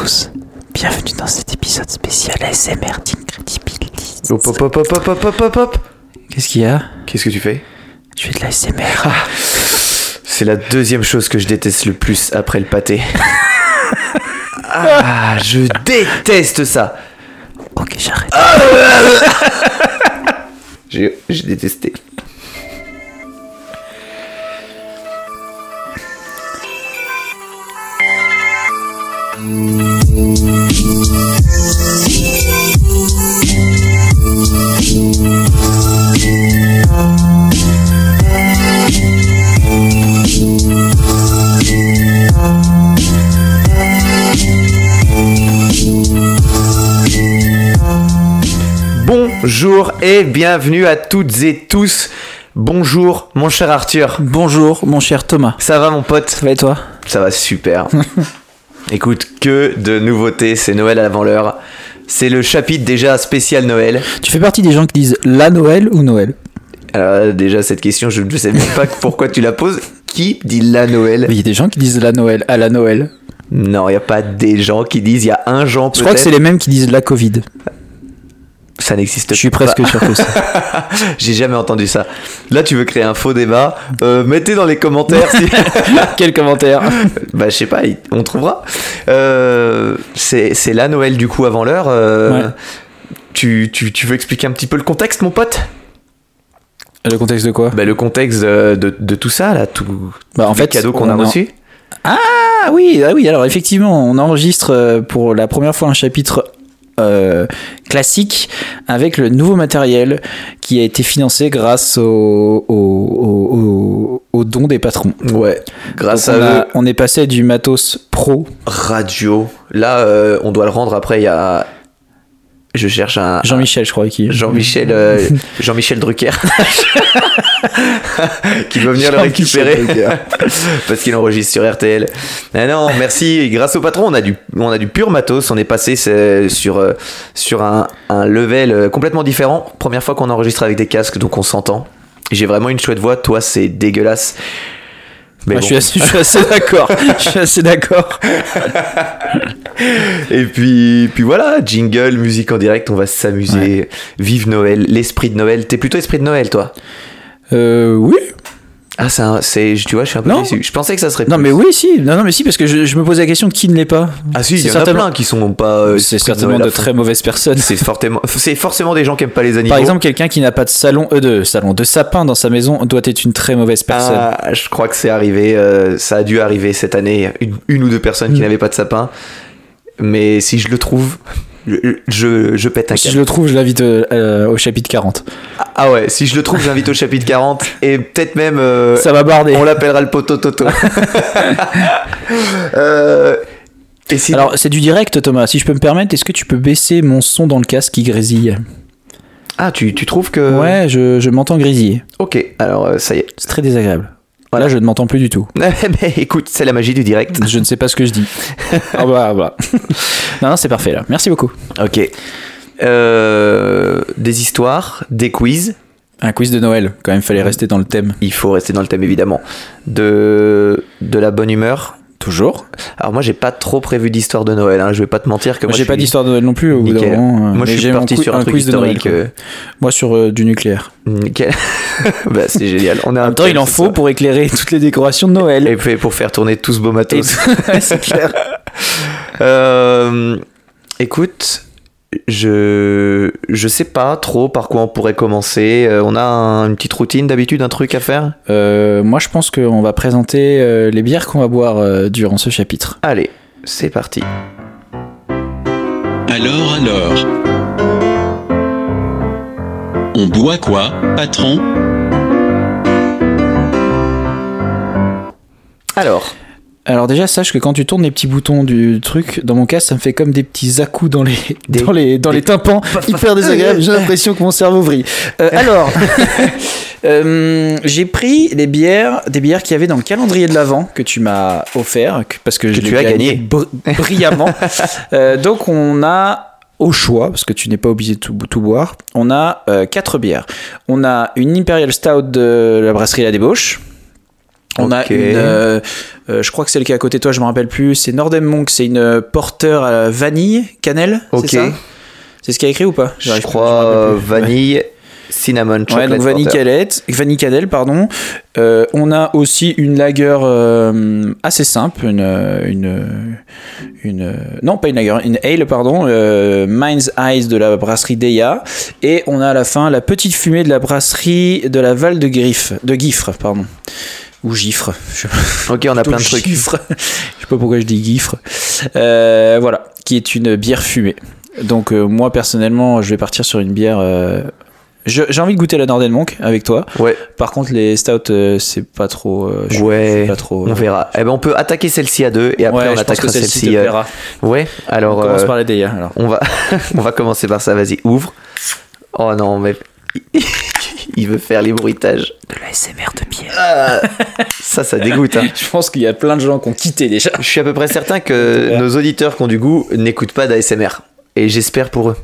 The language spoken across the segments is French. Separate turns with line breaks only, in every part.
tous, bienvenue dans cet épisode spécial ASMR d'Incredibility.
Hop hop hop hop hop hop hop hop
Qu'est-ce qu'il y a?
Qu'est-ce que tu fais?
Tu fais de l'ASMR.
Ah, c'est la deuxième chose que je déteste le plus après le pâté. ah, je déteste ça
Ok, j'arrête.
j'ai détesté. Bonjour et bienvenue à toutes et tous. Bonjour mon cher Arthur.
Bonjour, mon cher Thomas.
Ça va mon pote?
Ça va et toi?
Ça va super. Écoute, que de nouveautés, c'est Noël avant l'heure. C'est le chapitre déjà spécial Noël.
Tu fais partie des gens qui disent la Noël ou Noël
Alors déjà cette question, je ne sais même pas pourquoi tu la poses. Qui dit la Noël
Mais Il y a des gens qui disent la Noël à la Noël.
Non, il n'y a pas des gens qui disent, il y a un genre
Je crois que c'est les mêmes qui disent la Covid.
Ça n'existe
Je suis
pas.
presque sûr que ça.
J'ai jamais entendu ça. Là, tu veux créer un faux débat. Euh, mettez dans les commentaires si...
Quel commentaire
Bah, je sais pas, on trouvera. Euh, c'est la Noël du coup avant l'heure. Euh,
Ouais.
tu, tu, tu veux expliquer un petit peu le contexte, mon pote?
Le contexte de quoi?
Bah, Le contexte de, de, de tout ça, là, tout
Bah en fait,
cadeaux qu'on a
on
reçus.
Ah oui, ah oui, alors effectivement, on enregistre euh, pour la première fois un chapitre euh, classique avec le nouveau matériel qui a été financé grâce au, au, au- au- au don des patrons.
Ouais, grâce
Donc, on,
à
a-
eux,
on est passé du matos pro.
radio. Là, euh, on doit le rendre après. Il y a. Je cherche un.
Jean-Michel, je crois, qui.
Jean-Michel euh, Jean-Michel Drucker qui va venir le récupérer parce qu'il enregistre sur RTL. Ah non, merci. Grâce au patron, on a du on a du pur matos. On est passé c'est, sur euh, sur un, un level euh, complètement différent. Première fois qu'on enregistre avec des casques, donc on s'entend. J'ai vraiment une chouette voix. Toi, c'est dégueulasse. Mais
Ouais,
bon.
je, suis assez, je suis assez d'accord. Je suis assez d'accord.
Et puis, puis voilà, jingle, musique en direct, on va s'amuser. Vive Noël, l'esprit de Noël. T'es plutôt esprit de Noël, toi?
Euh, oui.
Ah, c'est, tu vois, je suis un peu
Non.
déçu. Je pensais que ça serait.
Non,
plus.
mais oui, si. Non, non, mais si, parce que je, je me posais la question de qui ne l'est pas.
Ah si, il
C'est
y en a
certainement-
plein qui sont pas. euh,
C'est certainement de très mauvaises personnes.
C'est forcément, c'est forcément des gens qui aiment pas les animaux.
Par exemple, quelqu'un qui n'a pas de salon, euh, de salon, de sapin dans sa maison doit être une très mauvaise personne.
Ah, je crois que c'est arrivé, euh, ça a dû arriver cette année, une, une ou deux personnes
Hmm.
qui n'avaient pas de sapin. Mais si je le trouve, je, je, je pète un
si
câble.
je le trouve, je l'invite euh, euh, au chapitre 40.
Ah ouais, si je le trouve, j'invite au chapitre 40 et peut-être même. euh,
Ça va barder.
on l'appellera le poteau Toto. Euh, et si...
Alors, c'est du direct, Thomas. Si je peux me permettre, est-ce que tu peux baisser mon son dans le casque qui grésille?
Ah, tu, tu trouves que.
Ouais, je, je m'entends grésiller.
Ok, alors euh, ça y est.
C'est très désagréable. Là, je ne m'entends plus du tout.
Mais écoute, c'est la magie du direct.
Je ne sais pas ce que je dis. Ah bah, bah. Non, non, c'est parfait là. Merci beaucoup.
Ok. Euh, des histoires, des quiz.
Un quiz de Noël. Quand même, fallait rester dans le thème.
Il faut rester dans le thème évidemment. De, de la bonne humeur.
Toujours.
Alors moi j'ai pas trop prévu d'histoire de Noël. Hein. Je vais pas te mentir que
Moi,
moi
j'ai pas
suis
d'histoire de Noël non plus. Au bout moment, euh,
Moi je suis parti sur un, truc
quiz de Noël,
historique. euh,
Moi, sur euh, du nucléaire.
nickel. bah c'est génial. On a
En
un
même temps,
thème,
il en faut
ça.
pour éclairer toutes les décorations de Noël.
Et puis, pour faire tourner tout ce beau matos.
C'est clair.
Euh, écoute, je je sais pas trop par quoi on pourrait commencer. Euh, on a un- une petite routine d'habitude, un truc à faire?
Euh, moi, je pense qu'on va présenter euh, les bières qu'on va boire euh, durant ce chapitre.
Allez, c'est parti.
Alors, alors. On boit quoi, patron?
Alors,
Alors déjà, sache que quand tu tournes les petits boutons du truc, dans mon cas, ça me fait comme des petits à-coups dans les,
Des-
dans les, dans
des-
les tympans, hyper désagréable. J'ai l'impression que mon cerveau vrille. Euh, alors, euh, j'ai pris des bières, des bières qu'il y avait dans le calendrier de l'Avent que tu m'as offert, que- parce que, je
tu as gagné.
br- brillamment. Euh, donc on a au choix, parce que tu n'es pas obligé de tout, tout boire, on a quatre bières. On a une Imperial Stout de la brasserie La Débauche. On a une, euh, euh, je crois que celle qui est à côté de toi, je me rappelle plus. C'est Nordem Monk, c'est une euh, porteur à la vanille, cannelle.
Ok.
C'est ça? C'est ce qu'il a écrit ou pas?
Je
plus,
crois vanille, cinnamon,
Ouais,
chocolate.
donc vanille cannelle, vanille cannelle, pardon. Euh, on a aussi une lager euh, assez simple, une, une, une, non pas une lager, une ale, pardon, euh, Mind's Eyes de la brasserie Deya. Et on a à la fin la petite fumée de la brasserie de la Val de Griffe, de Giffre, pardon. Ou Giffre. Je
Ok, on a plein de trucs.
Giffre. Je sais pas pourquoi je dis Giffre. Euh, voilà, qui est une bière fumée. Donc euh, moi personnellement, je vais partir sur une bière. euh, J'ai envie de goûter la Norden Monk avec toi.
Ouais,
Par contre, les stouts, c'est pas trop. je-
ouais.
c'est pas trop.
On verra. Eh ben, on peut attaquer celle-ci à deux et après
Ouais,
on attaquera
celle-ci plaira.
Ouais. Alors,
On commence par la Deya. Alors.
on va, on va commencer par ça. Vas-y, ouvre. Oh non, mais il veut faire les bruitages.
De la SMR de bière.
Ah, ça, ça dégoûte. hein.
Je pense qu'il y a plein de gens qui ont quitté déjà.
Je suis à peu près certain que nos auditeurs qui ont du goût n'écoutent pas d'ASMR. Et j'espère pour eux.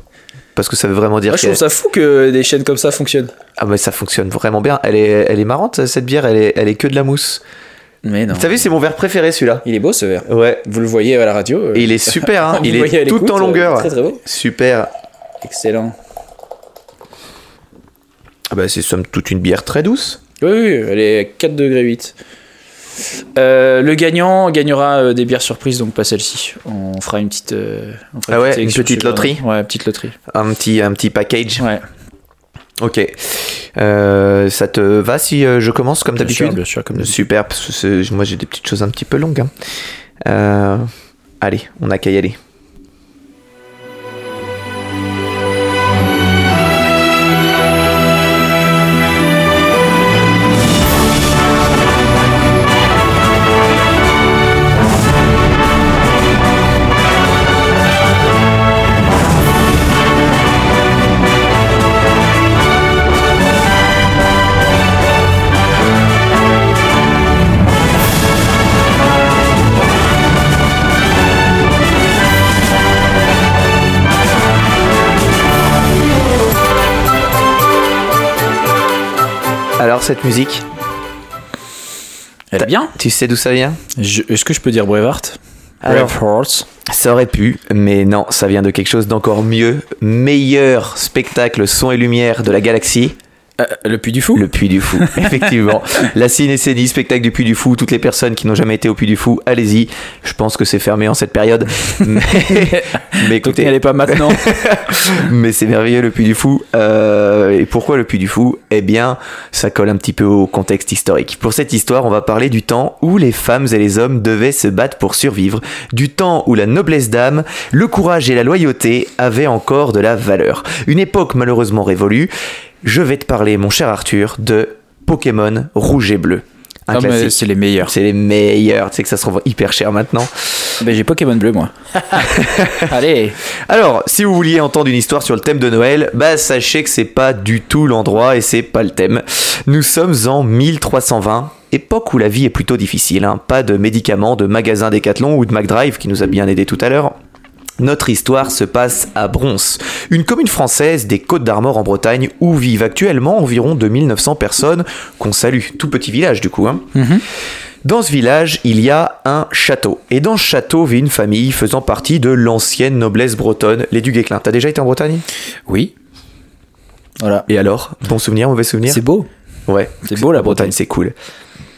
Parce que ça veut vraiment dire
Moi, je trouve ça fou que des chaînes comme ça fonctionnent.
ah mais ça fonctionne vraiment bien. Elle est, elle est marrante cette bière. Elle est, elle est que de la mousse.
Mais non.
T'as vu, c'est mon verre préféré celui-là.
Il est beau ce verre.
Ouais.
Vous le voyez à la radio. euh,
Et il est super. Hein. il est tout en
euh,
longueur.
Très très beau.
Super.
Excellent.
Ah bah, c'est somme toute une bière très douce.
Oui, oui, elle est 4 degrés 8. Euh, le gagnant gagnera euh, des bières surprises, donc pas celle-ci. On fera une petite, euh, on fera
Ah ouais, une petite loterie.
Ouais, petite loterie.
Un petit, un petit package.
Ouais,
Ok. Ça te va si je commence comme d'habitude
bien sûr, comme.
Super, parce que moi j'ai des petites choses un petit peu longues. hein. Allez, on a qu'à y aller. Cette musique,
Elle est bien.
tu sais d'où ça vient?
Est-ce que je peux dire Brevart
Alors.
Braveheart.
Ça aurait pu, mais non, ça vient de quelque chose d'encore mieux. Meilleur spectacle son et lumière de la galaxie,
Euh, le Puy du Fou
le Puy du Fou. Effectivement. La cinécénie, spectacle du Puy du Fou. Toutes les personnes qui n'ont jamais été au Puy du Fou, allez-y. Je pense que c'est fermé en cette période. Mais, mais écoutez,
n'y pas maintenant.
mais c'est merveilleux le Puy du Fou. Euh, et pourquoi le Puy du Fou? Eh bien, ça colle un petit peu au contexte historique. Pour cette histoire, on va parler du temps où les femmes et les hommes devaient se battre pour survivre, du temps où la noblesse d'âme, le courage et la loyauté avaient encore de la valeur. Une époque malheureusement révolue. Je vais te parler, mon cher Arthur, de Pokémon Rouge et Bleu. Un
Ah, c'est les meilleurs.
C'est les meilleurs. Tu sais que ça se revend hyper cher maintenant.
Ben, j'ai Pokémon bleu, moi. Allez.
Alors, si vous vouliez entendre une histoire sur le thème de Noël, bah sachez que c'est pas du tout l'endroit et c'est pas le thème. Nous sommes en 1320, époque où la vie est plutôt difficile. hein. Pas de médicaments, de magasins Decathlon ou de McDrive qui nous a bien aidé tout à l'heure. Notre histoire se passe à Bronce, une commune française des Côtes d'Armor en Bretagne où vivent actuellement environ 2900 personnes qu'on salue. Tout petit village du coup. Hein. Dans ce village, il y a un château. Et dans ce château vit une famille faisant partie de l'ancienne noblesse bretonne, les Duguesclin. T'as déjà été en Bretagne?
Oui. Voilà.
Et alors? Bon souvenir, mauvais souvenir?
C'est beau.
Ouais.
C'est beau, la Bretagne.
c'est cool.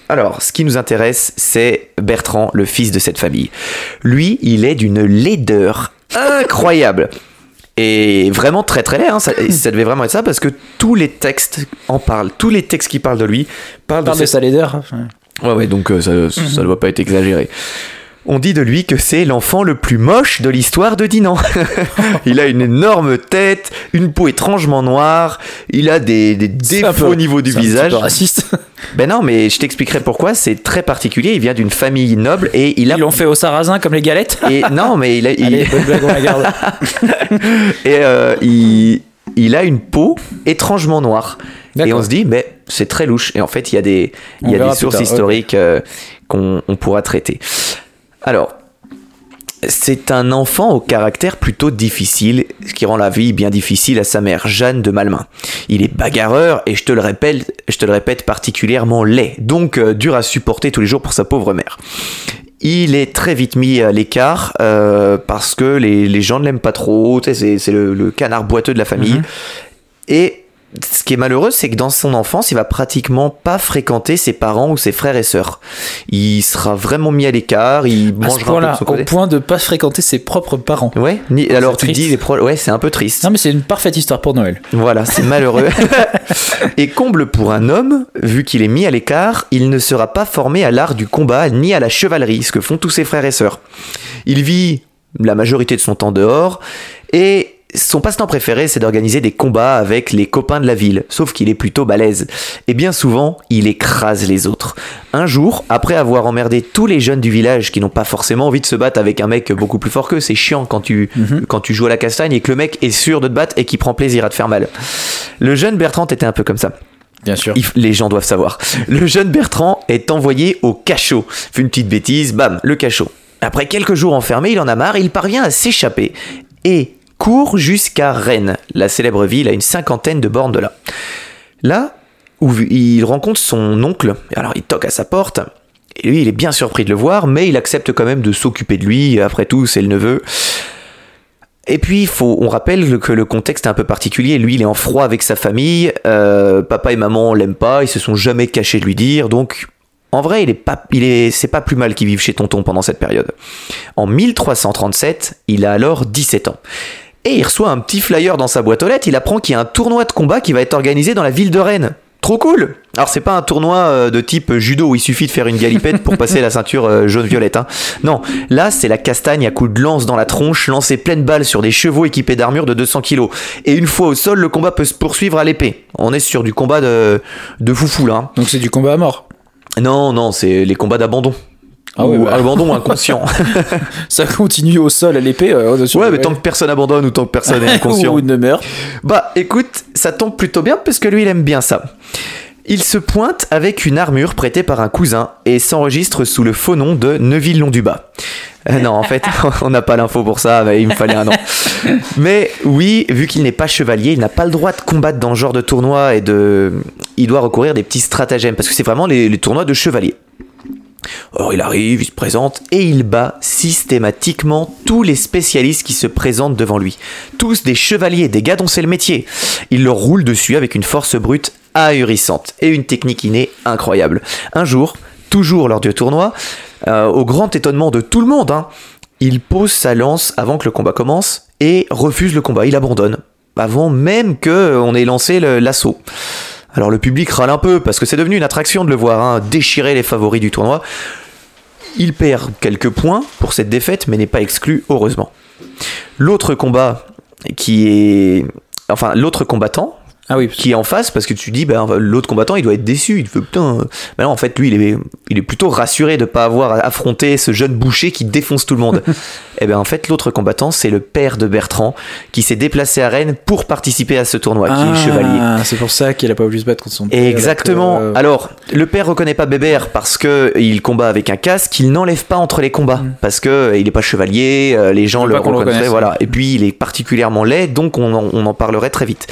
Alors, ce qui nous intéresse, c'est Bertrand, le fils de cette famille. Lui, il est d'une laideur incroyable. Et vraiment très très laid, hein. ça, ça devait vraiment être ça parce que tous les textes en parlent, tous les textes qui parlent de lui parlent
Parle
de
de
cette
sa laideur.
Ouais, ouais, donc euh, ça, ça ne doit pas être exagéré. On dit de lui que c'est l'enfant le plus moche de l'histoire de Dinan. il a une énorme tête, une peau étrangement noire, il a des, des défauts
peu-
au niveau du
c'est un
visage.
peu raciste.
Ben non, mais je t'expliquerai pourquoi, c'est très particulier, il vient d'une famille noble et il a...
Ils l'ont fait au sarrasin comme les galettes.
Et, non, mais il a... il-
Allez, bonne blague, on la garde.
et euh, il, il a une peau étrangement noire. Et on se dit, mais c'est très louche. Et en fait, il y a des, il y a des sources historiques euh, qu'on on pourra traiter. Alors, C'est un enfant au caractère plutôt difficile, ce qui rend la vie bien difficile à sa mère, Jeanne de Malmain. Il est bagarreur et je te le répète, je te le répète particulièrement laid, donc euh, dur à supporter tous les jours pour sa pauvre mère. Il est très vite mis à l'écart euh, parce que les, les gens ne l'aiment pas trop. C'est c'est le, le canard boiteux de la famille.
Mhm.
Et ce qui est malheureux, c'est que dans son enfance, il va pratiquement pas fréquenter ses parents ou ses frères et sœurs. Il sera vraiment mis à l'écart, il
À
mangera un peu de
au point de pas fréquenter ses propres parents.
Ouais, ni- alors tu
triste.
dis les pro- ouais, c'est un peu triste.
Non mais c'est une parfaite histoire pour Noël.
Voilà, c'est malheureux. Et comble pour un homme, vu qu'il est mis à l'écart, il ne sera pas formé à l'art du combat ni à la chevalerie, ce que font tous ses frères et sœurs. Il vit la majorité de son temps dehors et son passe-temps préféré, c'est d'organiser des combats avec les copains de la ville, sauf qu'il est plutôt balèze. Et bien souvent, il écrase les autres. Un jour, après avoir emmerdé tous les jeunes du village qui n'ont pas forcément envie de se battre avec un mec beaucoup plus fort qu'eux, c'est chiant quand tu, quand tu joues à la castagne et que le mec est sûr de te battre et qui prend plaisir à te faire mal. Le jeune Bertrand était un peu comme ça.
Bien sûr.
Les gens doivent savoir. Le jeune Bertrand est envoyé au cachot. Fait une petite bêtise, bam, le cachot. Après quelques jours enfermé, il en a marre, il parvient à s'échapper et court jusqu'à Rennes, la célèbre ville à une cinquantaine de bornes de là. Là où il rencontre son oncle, alors il toque à sa porte. Et lui, il est bien surpris de le voir, mais il accepte quand même de s'occuper de lui. Après tout, c'est le neveu. Et puis, faut, on rappelle que le contexte est un peu particulier. Lui, il est en froid avec sa famille. euh, papa et maman l'aiment pas. Ils se sont jamais cachés de lui dire. Donc, en vrai, il est pas, c'est pas plus mal qu'il vive chez Tonton pendant cette période. En 1337, il a alors 17 ans. Et il reçoit un petit flyer dans sa boîte aux lettres. Il apprend qu'il y a un tournoi de combat qui va être organisé dans la ville de Rennes. Trop cool Alors c'est pas un tournoi euh, de type judo où il suffit de faire une galipette pour passer la ceinture euh, jaune-violette. hein. Non, là c'est la castagne à coups de lance dans la tronche, lancée pleine balle sur des chevaux équipés d'armure de 200 kg. Et une fois au sol, le combat peut se poursuivre à l'épée. On est sur du combat de, de foufou là. hein.
Donc c'est du combat à mort?
Non, non, c'est les combats d'abandon.
Ah ouais,
Ou
bah.
abandon inconscient.
Ça continue au sol à l'épée. euh,
ouais, mais tant que personne abandonne ou tant que personne est inconscient.
Ou ne meurt.
Bah écoute, ça tombe plutôt bien parce que lui il aime bien ça. Il se pointe avec une armure prêtée par un cousin et s'enregistre sous le faux nom de Neuville-Long-du-Bas. Euh, non, en fait, on n'a pas l'info pour ça, mais il me fallait un nom. Mais oui, vu qu'il n'est pas chevalier, il n'a pas le droit de combattre dans ce genre de tournoi et de. Il doit recourir à des petits stratagèmes parce que c'est vraiment les, les tournois de chevaliers. Or, il arrive, il se présente et il bat systématiquement tous les spécialistes qui se présentent devant lui. Tous des chevaliers, des gars dont c'est le métier. Il leur roule dessus avec une force brute ahurissante et une technique innée incroyable. Un jour, toujours lors du tournoi, euh, au grand étonnement de tout le monde, hein, il pose sa lance avant que le combat commence et refuse le combat. Il abandonne avant même que on ait lancé l'assaut. Alors le public râle un peu parce que c'est devenu une attraction de le voir hein, déchirer les favoris du tournoi. Il perd quelques points pour cette défaite, mais n'est pas exclu, heureusement. L'autre combat qui est. Enfin, l'autre combattant
Ah oui.
qui est en face, parce que tu dis, ben, l'autre combattant, il doit être déçu. Il fait putain. Mais non, en fait, lui, il est, il est plutôt rassuré de pas avoir affronté ce jeune boucher qui défonce tout le monde. Et bien, en fait, l'autre combattant, c'est le père de Bertrand qui s'est déplacé à Rennes pour participer à ce tournoi, qui est
Ah,
chevalier.
C'est pour ça qu'il a pas voulu se battre contre son père.
Exactement. Alors, le père reconnaît pas Bébert parce que il combat avec un casque, il n'enlève pas entre les combats parce que euh, il est pas chevalier, euh, les gens
Mm.
le
pas qu'on le
reconnaîtraient,
reconnaisse.
voilà. Et puis il est particulièrement laid, donc on en, on en parlerait très vite.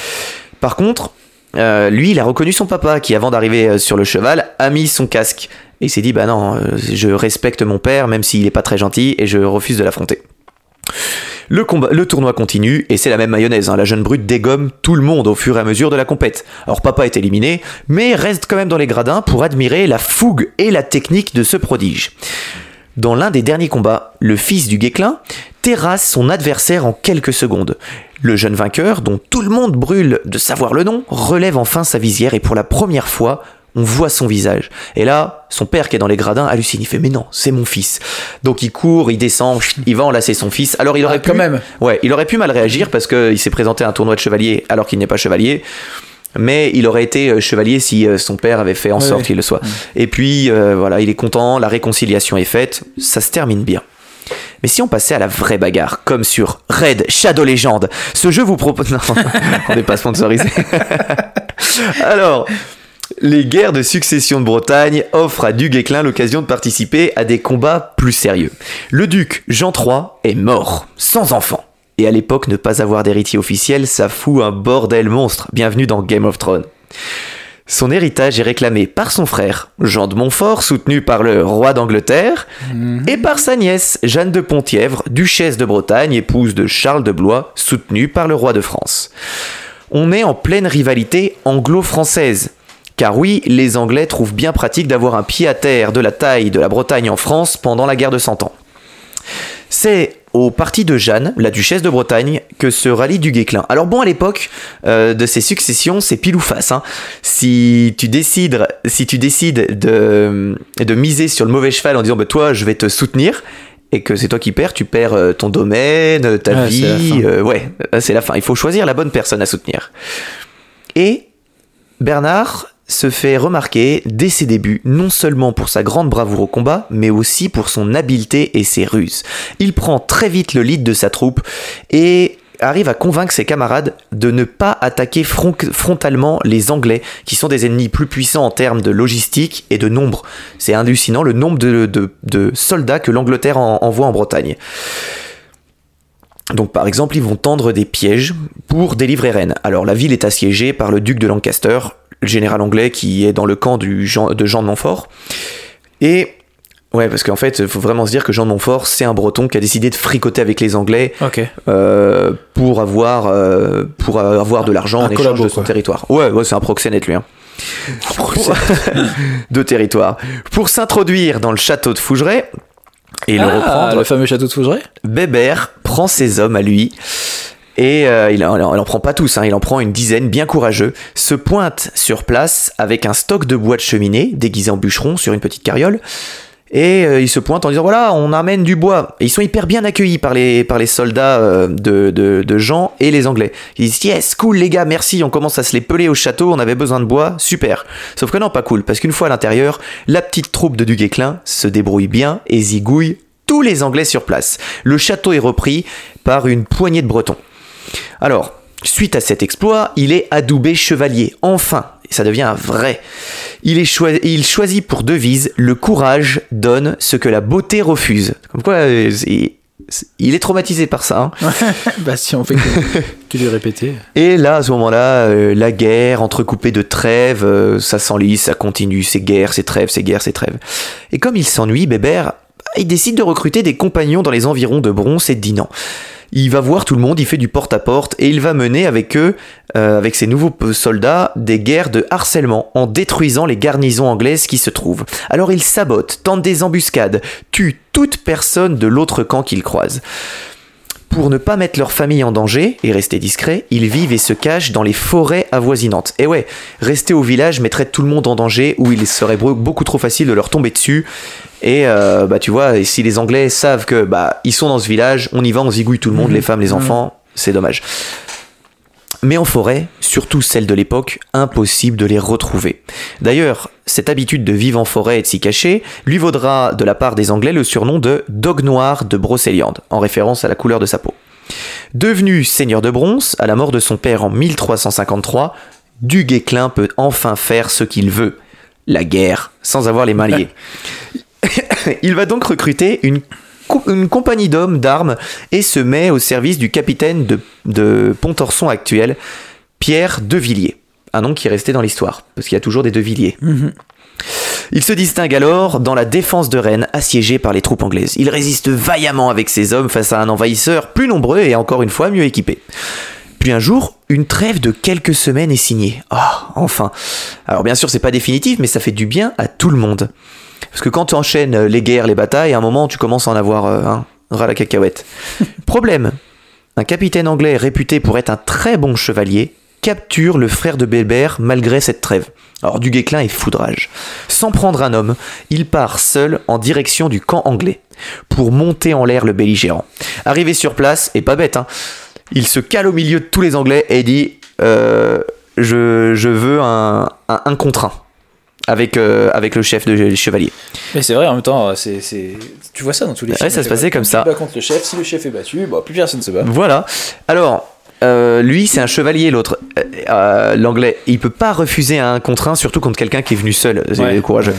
Par contre, euh, lui, il a reconnu son papa qui, avant d'arriver euh, sur le cheval, a mis son casque et il s'est dit bah non, euh, je respecte mon père même s'il est pas très gentil et je refuse de l'affronter. Le tournoi continue et c'est la même mayonnaise. hein. La jeune brute dégomme tout le monde au fur et à mesure de la compète. Alors papa est éliminé, mais reste quand même dans les gradins pour admirer la fougue et la technique de ce prodige. Dans l'un des derniers combats, le fils du Guéclin terrasse son adversaire en quelques secondes. Le jeune vainqueur, dont tout le monde brûle de savoir le nom, relève enfin sa visière et pour la première fois, on voit son visage. Et là, son père qui est dans les gradins hallucine. Il fait mais non, c'est mon fils. Donc il court, il descend, il va enlacer son fils. Alors il aurait
Ah,
pu
quand même.
Ouais, il aurait pu mal réagir parce qu'il s'est présenté à un tournoi de chevalier alors qu'il n'est pas chevalier. Mais il aurait été euh, chevalier si euh, son père avait fait en sorte qu'il le soit. Et puis euh, voilà, il est content, la réconciliation est faite, ça se termine bien. Mais si on passait à la vraie bagarre, comme sur Red Shadow Legend, ce jeu vous propose. Non, on n'est pas sponsorisé. Alors, Les guerres de succession de Bretagne offrent à Du Guesclin l'occasion de participer à des combats plus sérieux. Le duc Jean III est mort, sans enfant. Et à l'époque, ne pas avoir d'héritier officiel, ça fout un bordel monstre. Bienvenue dans Game of Thrones. Son héritage est réclamé par son frère, Jean de Montfort, soutenu par le roi d'Angleterre, et par sa nièce, Jeanne de Pontièvre, duchesse de Bretagne, épouse de Charles de Blois, soutenue par le roi de France. On est en pleine rivalité anglo-française. Car oui, les Anglais trouvent bien pratique d'avoir un pied à terre de la taille de la Bretagne en France pendant la guerre de Cent Ans. C'est au parti de Jeanne, la duchesse de Bretagne, que se rallie du Guesclin. Alors bon, à l'époque euh, de ces successions, c'est pile ou face. hein. Si tu décides, si tu décides de, de miser sur le mauvais cheval en disant bah, toi, je vais te soutenir, et que c'est toi qui perds, tu perds euh, ton domaine, ta
Ouais,
vie. euh, ouais, là, c'est la fin. Il faut choisir la bonne personne à soutenir. Et Bernard se fait remarquer dès ses débuts, non seulement pour sa grande bravoure au combat, mais aussi pour son habileté et ses ruses. Il prend très vite le lead de sa troupe et arrive à convaincre ses camarades de ne pas attaquer front- frontalement les Anglais, qui sont des ennemis plus puissants en termes de logistique et de nombre. C'est hallucinant le nombre de, soldats que l'Angleterre en- envoie en Bretagne. Donc par exemple, ils vont tendre des pièges pour délivrer Rennes. Alors la ville est assiégée par le duc de Lancaster, le général anglais qui est dans le camp du Jean- de Jean de Montfort. Et ouais, parce qu'en fait, il faut vraiment se dire que Jean de Montfort, c'est un breton qui a décidé de fricoter avec les Anglais euh, pour avoir euh, pour avoir de l'argent en échange de son
quoi.
territoire. Ouais, ouais, c'est un proxénète lui. Hein. de territoire. Pour s'introduire dans le château de Fougeray et le
Ah,
reprendre,
le fameux château de Fougeray
Bébert prend ses hommes à lui. Et euh, il, en, prend pas tous, hein, il en prend une dizaine, bien courageux, se pointe sur place avec un stock de bois de cheminée, déguisé en bûcheron sur une petite carriole, et euh, il se pointe en disant voilà, on amène du bois. Et ils sont hyper bien accueillis par les, par les soldats euh, de, de, de Jean et les Anglais. Ils disent yes, cool les gars, merci, on commence à se les peler au château, on avait besoin de bois, super. Sauf que non, pas cool, parce qu'une fois à l'intérieur, la petite troupe de Duguesclin se débrouille bien et zigouille tous les Anglais sur place. Le château est repris par une poignée de Bretons. Alors, suite à cet exploit, il est adoubé chevalier. Enfin, ça devient un vrai. Il, est choi- il choisit pour devise Le courage donne ce que la beauté refuse. Comme quoi, euh, il est traumatisé par ça. hein.
Bah si on fait que, lui répéter.
Et là, à ce moment-là, euh, la guerre entrecoupée de trêves, euh, ça s'enlise, ça continue, c'est guerre, c'est trêve, c'est guerre, c'est trêve. Et comme il s'ennuie, Bébert, il décide de recruter des compagnons dans les environs de Bronce et de Dinan. Il va voir tout le monde, il fait du porte-à-porte et il va mener avec eux, euh, avec ses nouveaux soldats, des guerres de harcèlement en détruisant les garnisons anglaises qui se trouvent. Alors il sabote, tente des embuscades, tue toute personne de l'autre camp qu'il croise. Pour ne pas mettre leur famille en danger et rester discrets, ils vivent et se cachent dans les forêts avoisinantes. Et ouais, rester au village mettrait tout le monde en danger où il serait beaucoup trop facile de leur tomber dessus. Et euh, bah tu vois, si les Anglais savent que bah ils sont dans ce village, on y va, on zigouille tout le monde,
Mhm.
les femmes, les enfants, c'est dommage. Mais en forêt, surtout celle de l'époque, impossible de les retrouver. D'ailleurs, cette habitude de vivre en forêt et de s'y cacher lui vaudra de la part des Anglais le surnom de Dog Noir de Brocéliande, en référence à la couleur de sa peau. Devenu seigneur de bronze, à la mort de son père en 1353, Du Guesclin peut enfin faire ce qu'il veut, la guerre, sans avoir les mains liées. Il va donc recruter une, une compagnie d'hommes d'armes et se met au service du capitaine de, de Pontorson actuel, Pierre Devilliers. Un nom qui est resté dans l'histoire, parce qu'il y a toujours des Devilliers. Il se distingue alors dans la défense de Rennes, assiégée par les troupes anglaises. Il résiste vaillamment avec ses hommes face à un envahisseur plus nombreux et encore une fois mieux équipé. Puis un jour, une trêve de quelques semaines est signée. Ah, enfin. Alors bien sûr, c'est pas définitif, mais ça fait du bien à tout le monde. Parce que quand tu enchaînes euh, les guerres, les batailles, à un moment, tu commences à en avoir euh, un ras la cacahuète. Problème. Un capitaine anglais réputé pour être un très bon chevalier capture le frère de Bébert malgré cette trêve. Alors du Guesclin est foudrage. Sans prendre un homme, il part seul en direction du camp anglais pour monter en l'air le belligérant. Arrivé sur place, et pas bête, hein, il se cale au milieu de tous les Anglais et dit euh, je, je veux un, un, un contre un avec, euh, avec le chef de chevalier.
Mais c'est vrai, en même temps, c'est, c'est... tu vois ça dans tous les
Ouais,
films.
ça se passait comme
Tu
ça.
bats contre le chef, si le chef est battu, bah, plus personne se bat.
Voilà. Alors, euh, lui, c'est un chevalier, l'autre. Euh, euh, L'anglais, il peut pas refuser un contre un, surtout contre quelqu'un qui est venu seul. C'est
Ouais.
courageux.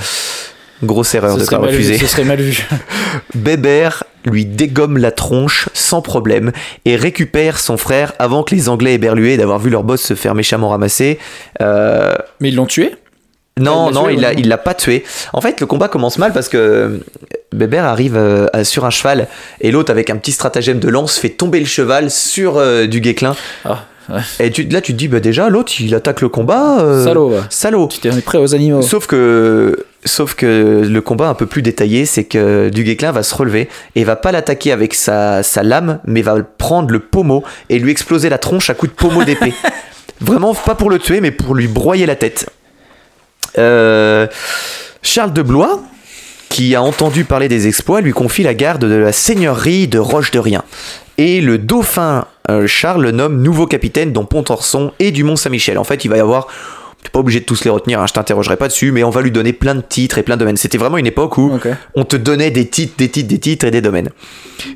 Grosse erreur
Ce
de pas
mal vu,
refuser.
ce serait mal vu.
Bébert lui dégomme la tronche sans problème et récupère son frère avant que les Anglais éberlués d'avoir vu leur boss se faire méchamment ramasser. Euh,
Mais ils l'ont tué?
Non,
il
non,
tué,
il l'a, il l'a pas tué. En fait, le combat commence mal parce que Bébert arrive euh, sur un cheval et l'autre, avec un petit stratagème de lance, fait tomber le cheval sur euh, du Guéclin.
Ah, ouais.
Et tu, là, tu te dis, bah déjà, l'autre, il attaque le combat. euh,
Salaud, va.
Salaud.
Tu t'es prêt aux animaux.
Sauf que, sauf que le combat un peu plus détaillé, c'est que du Guéclin va se relever et va pas l'attaquer avec sa, sa lame, mais va prendre le pommeau et lui exploser la tronche à coups de pommeau d'épée. Vraiment, pas pour le tuer, mais pour lui broyer la tête. Euh, Charles de Blois, qui a entendu parler des exploits, lui confie la garde de la seigneurie de Roche de Rien. Et le dauphin euh, Charles le nomme nouveau capitaine dont Pontorson et du Mont-Saint-Michel. En fait, il va y avoir. T'es pas obligé de tous les retenir, hein, je t'interrogerai pas dessus, mais on va lui donner plein de titres et plein de domaines. C'était vraiment une époque où on te donnait des titres, des titres, des titres et des domaines.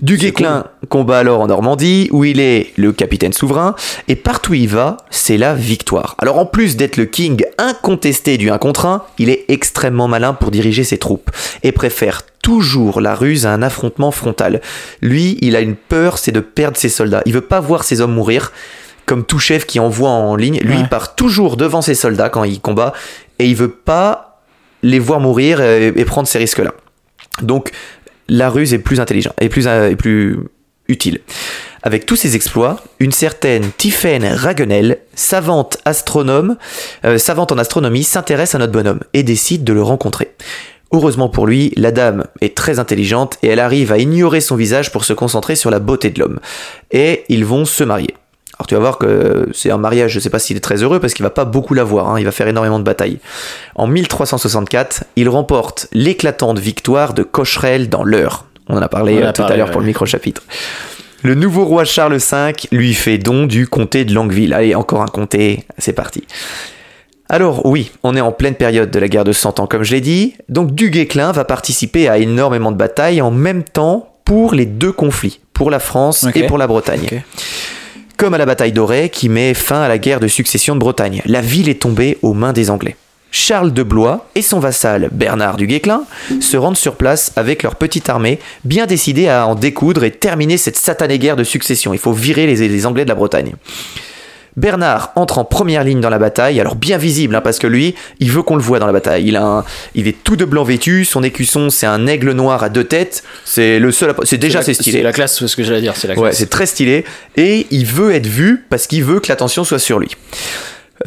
Du Guesclin combat alors en Normandie, où il est le capitaine souverain, et partout où il va, c'est la victoire. Alors en plus d'être le king incontesté du 1 contre 1, il est extrêmement malin pour diriger ses troupes, et préfère toujours la ruse à un affrontement frontal. Lui, il a une peur, c'est de perdre ses soldats. Il veut pas voir ses hommes mourir, comme tout chef qui envoie en ligne. Lui,
Ouais.
il part toujours devant ses soldats quand il combat, et il veut pas les voir mourir et, et prendre ces risques-là. Donc, la ruse est plus intelligente, est plus, euh, plus utile. Avec tous ces exploits, une certaine Tiphaine Raguenel, savante astronome, euh, savante en astronomie, s'intéresse à notre bonhomme et décide de le rencontrer. Heureusement pour lui, la dame est très intelligente et elle arrive à ignorer son visage pour se concentrer sur la beauté de l'homme. Et ils vont se marier. Alors tu vas voir que c'est un mariage, je sais pas s'il est très heureux parce qu'il va pas beaucoup l'avoir, hein, il va faire énormément de batailles. En 1364, il remporte l'éclatante victoire de Cocherel dans l'Eure. On en a parlé
a
euh, tout
parlé,
à l'heure
ouais.
pour le micro-chapitre. Le nouveau roi Charles V lui fait don du comté de Longueville. Allez, encore un comté, c'est parti. Alors oui, on est en pleine période de la guerre de Cent Ans, comme je l'ai dit. Donc du Guesclin va participer à énormément de batailles en même temps pour les deux conflits, pour la France et pour la Bretagne.
Ok.
Comme à la bataille d'Auray qui met fin à la guerre de succession de Bretagne. La ville est tombée aux mains des Anglais. Charles de Blois et son vassal Bernard du Guesclin se rendent sur place avec leur petite armée, bien décidés à en découdre et terminer cette satanée guerre de succession. Il faut virer les, les Anglais de la Bretagne. Bernard entre en première ligne dans la bataille, alors bien visible, hein, parce que lui, il veut qu'on le voit dans la bataille. Il, a un- il est tout de blanc vêtu, son écusson, c'est un aigle noir à deux têtes. C'est le seul. C'est déjà c'est stylé.
C'est la classe, ce que j'allais dire, c'est la
Ouais,
classe.
c'est très stylé. Et il veut être vu parce qu'il veut que l'attention soit sur lui.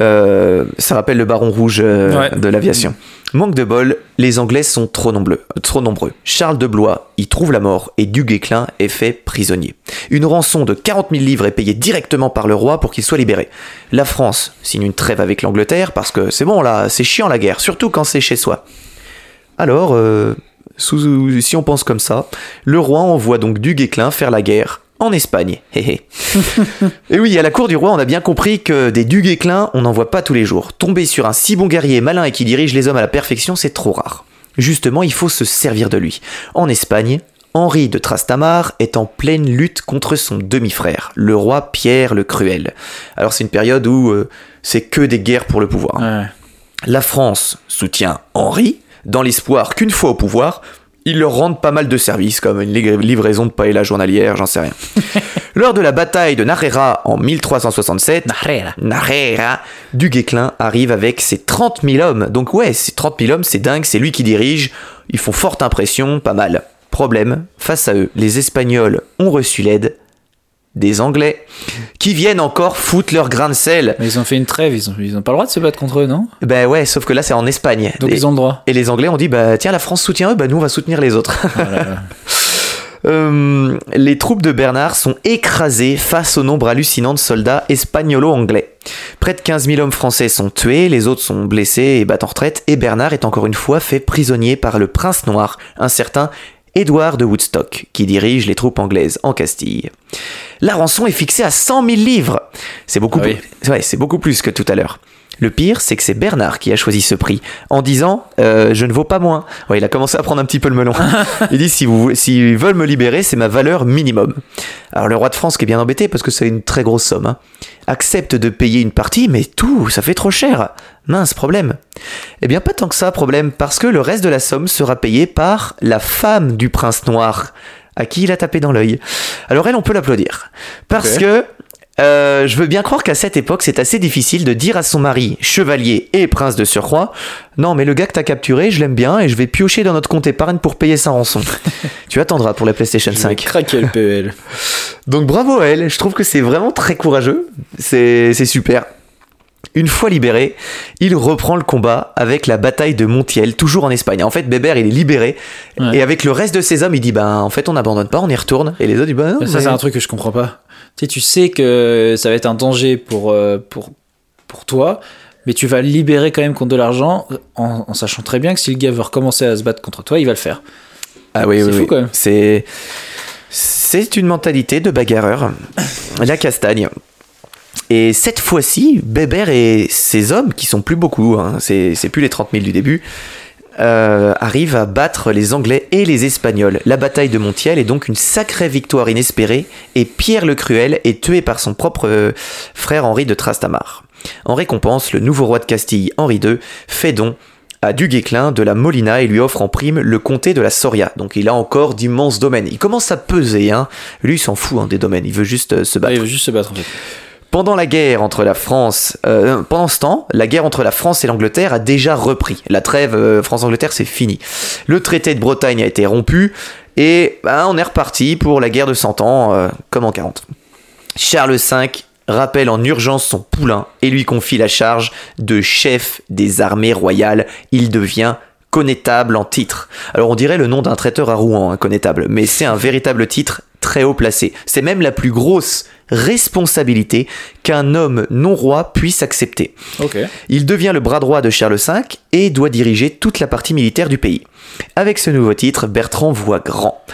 Euh, ça rappelle le baron rouge euh,
Ouais.
de l'aviation. Manque de bol, les Anglais sont trop nombreux. Trop nombreux. Charles de Blois y trouve la mort et Du Guesclin est fait prisonnier. Une rançon de 40 000 livres est payée directement par le roi pour qu'il soit libéré. La France signe une trêve avec l'Angleterre parce que c'est bon là, c'est chiant la guerre, surtout quand c'est chez soi. Alors, euh, sous- si on pense comme ça, le roi envoie donc Du Guesclin faire la guerre en Espagne. Hé hé. Et oui, à la cour du roi, on a bien compris que des Du Guesclin, on n'en voit pas tous les jours. Tomber sur un si bon guerrier malin et qui dirige les hommes à la perfection, c'est trop rare. Justement, il faut se servir de lui. En Espagne, Henri de Trastamare est en pleine lutte contre son demi-frère, le roi Pierre le Cruel. Alors c'est une période où euh, c'est que des guerres pour le pouvoir.
Ouais.
La France soutient Henri dans l'espoir qu'une fois au pouvoir, il leur rende pas mal de services, comme une li- livraison de paella journalière, j'en sais rien. Lors de la bataille de Narera en 1367,
Narrera.
Narera, du Guesclin arrive avec ses 30 000 hommes. Donc ouais, ces 30 000 hommes, c'est dingue, c'est lui qui dirige. Ils font forte impression, pas mal. Problème, face à eux, les Espagnols ont reçu l'aide des Anglais, qui viennent encore foutre leur grain de sel.
Mais ils ont fait une trêve, ils ont, ils ont pas le droit de se battre contre eux, non?
Ben ouais, sauf que là c'est en Espagne.
Donc
Et-
ils ont le droit.
et les Anglais ont dit bah tiens la France soutient eux, bah nous on va soutenir les autres.
Voilà.
Euh, les troupes de Bernard sont écrasées face au nombre hallucinant de soldats espagnolo-anglais. Près de 15 000 hommes français sont tués, les autres sont blessés et battent en retraite, et Bernard est encore une fois fait prisonnier par le prince noir, un certain Édouard de Woodstock, qui dirige les troupes anglaises en Castille. La rançon est fixée à 100 000 livres. C'est beaucoup,
Ah oui.
plus- ouais, c'est beaucoup plus que tout à l'heure. Le pire, c'est que c'est Bernard qui a choisi ce prix en disant euh, Je ne vaux pas moins. Ouais, il a commencé à prendre un petit peu le melon. il dit si vous, S'ils veulent me libérer, c'est ma valeur minimum. Alors le roi de France, qui est bien embêté parce que c'est une très grosse somme, hein, accepte de payer une partie, mais tout, ça fait trop cher. Mince problème. Eh bien, pas tant que ça, problème, parce que le reste de la somme sera payé par la femme du prince noir, à qui il a tapé dans l'œil. Alors elle, on peut l'applaudir. Parce que euh, je veux bien croire qu'à cette époque, c'est assez difficile de dire à son mari, chevalier et prince de surcroît, non mais le gars que t'as capturé, je l'aime bien et je vais piocher dans notre compte épargne pour payer sa rançon. tu attendras pour la PlayStation
Je vais
5.
craquer le PEL.
Donc bravo à elle, je trouve que c'est vraiment très courageux, c'est c'est super. Une fois libéré, il reprend le combat avec la bataille de Montiel, toujours en Espagne. En fait, Bébert, il est libéré,
Ouais.
et avec le reste de ses hommes, il dit, ben en fait, on n'abandonne pas, on y retourne. Et les autres disent, ben non,
Ça,
mais-
c'est un truc que je comprends pas. Tu sais, tu sais que ça va être un danger pour, euh, pour, pour toi, mais tu vas le libérer quand même contre de l'argent en, en sachant très bien que si le gars veut recommencer à se battre contre toi, il va le faire.
Ah oui,
C'est
oui,
fou,
oui.
quand même.
C'est c'est une mentalité de bagarreur. La castagne. Et cette fois-ci, Bébert et ses hommes, qui sont plus beaucoup, hein, c'est c'est plus les 30 000 du début, euh, arrivent à battre les Anglais et les Espagnols. La bataille de Montiel est donc une sacrée victoire inespérée, et Pierre le Cruel est tué par son propre euh, frère Henri de Trastamare. En récompense, le nouveau roi de Castille, Henri II, fait don à Duguesclin de la Molina et lui offre en prime le comté de la Soria. Donc il a encore d'immenses domaines. Il commence à peser, hein. Lui, il s'en fout hein, des domaines, il veut juste euh, se
Ouais,
battre.
il veut juste se battre en fait.
Pendant la guerre entre la France, euh, pendant ce temps, la guerre entre la France et l'Angleterre a déjà repris. La trêve euh, France-Angleterre, c'est fini. Le traité de Bretagne a été rompu et ben, on est reparti pour la guerre de 100 ans, euh, comme en 40. Charles V rappelle en urgence son poulain et lui confie la charge de chef des armées royales. Il devient connétable en titre. Alors on dirait le nom d'un traiteur à Rouen, un connétable, mais c'est un véritable titre très haut placé. C'est même la plus grosse responsabilité qu'un homme non roi puisse accepter. Il devient le bras droit de Charles V et doit diriger toute la partie militaire du pays. Avec ce nouveau titre, Bertrand voit grand.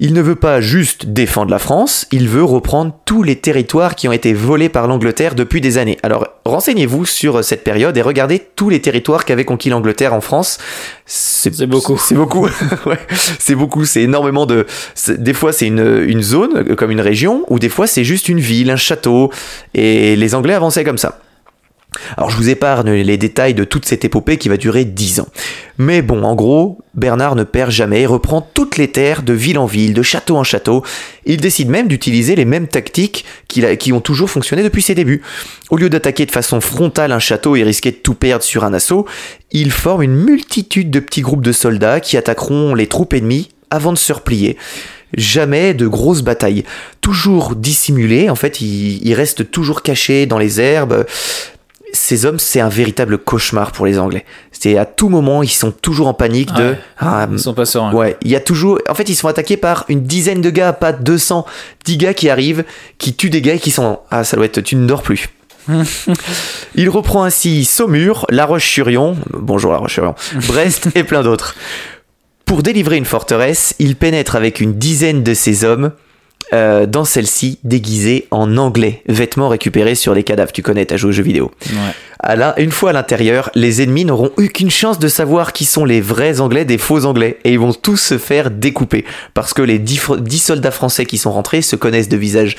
Il ne veut pas juste défendre la France, il veut reprendre tous les territoires qui ont été volés par l'Angleterre depuis des années. Alors renseignez-vous sur cette période et regardez tous les territoires qu'avait conquis l'Angleterre en France.
C'est beaucoup.
C'est beaucoup. ouais, c'est beaucoup. C'est énormément de. Des fois, c'est une, une zone, euh, comme une région, ou des fois, c'est juste une ville, un château. Et les Anglais avançaient comme ça. Alors, je vous épargne les détails de toute cette épopée qui va durer 10 ans. Mais bon, en gros, Bernard ne perd jamais et reprend toutes les terres de ville en ville, de château en château. Il décide même d'utiliser les mêmes tactiques qui ont toujours fonctionné depuis ses débuts. Au lieu d'attaquer de façon frontale un château et risquer de tout perdre sur un assaut, il forme une multitude de petits groupes de soldats qui attaqueront les troupes ennemies avant de se replier. Jamais de grosses batailles. Toujours dissimulés, en fait, ils, ils restent toujours cachés dans les herbes. Ces hommes, c'est un véritable cauchemar pour les Anglais. C'est à tout moment, ils sont toujours en panique de...
Ouais.
Ah,
Ils sont pas sereins.
Ouais, il y a toujours. En fait, ils sont attaqués par une dizaine de gars, pas 200. 10 gars qui arrivent, qui tuent des gars et qui sont. Ah, ça doit être. Tu ne dors plus. il reprend ainsi Saumur, La Roche-sur-Yon, bonjour La Roche-sur-Yon, Brest et plein d'autres. Pour délivrer une forteresse, il pénètre avec une dizaine de ses hommes euh, dans celle-ci déguisés en anglais, vêtements récupérés sur les cadavres. Tu connais, t'as joué aux jeux vidéo.
Ouais.
À la- une fois à l'intérieur, les ennemis n'auront eu qu'une chance de savoir qui sont les vrais Anglais des faux Anglais et ils vont tous se faire découper parce que les 10, fr- 10 soldats français qui sont rentrés se connaissent de visage.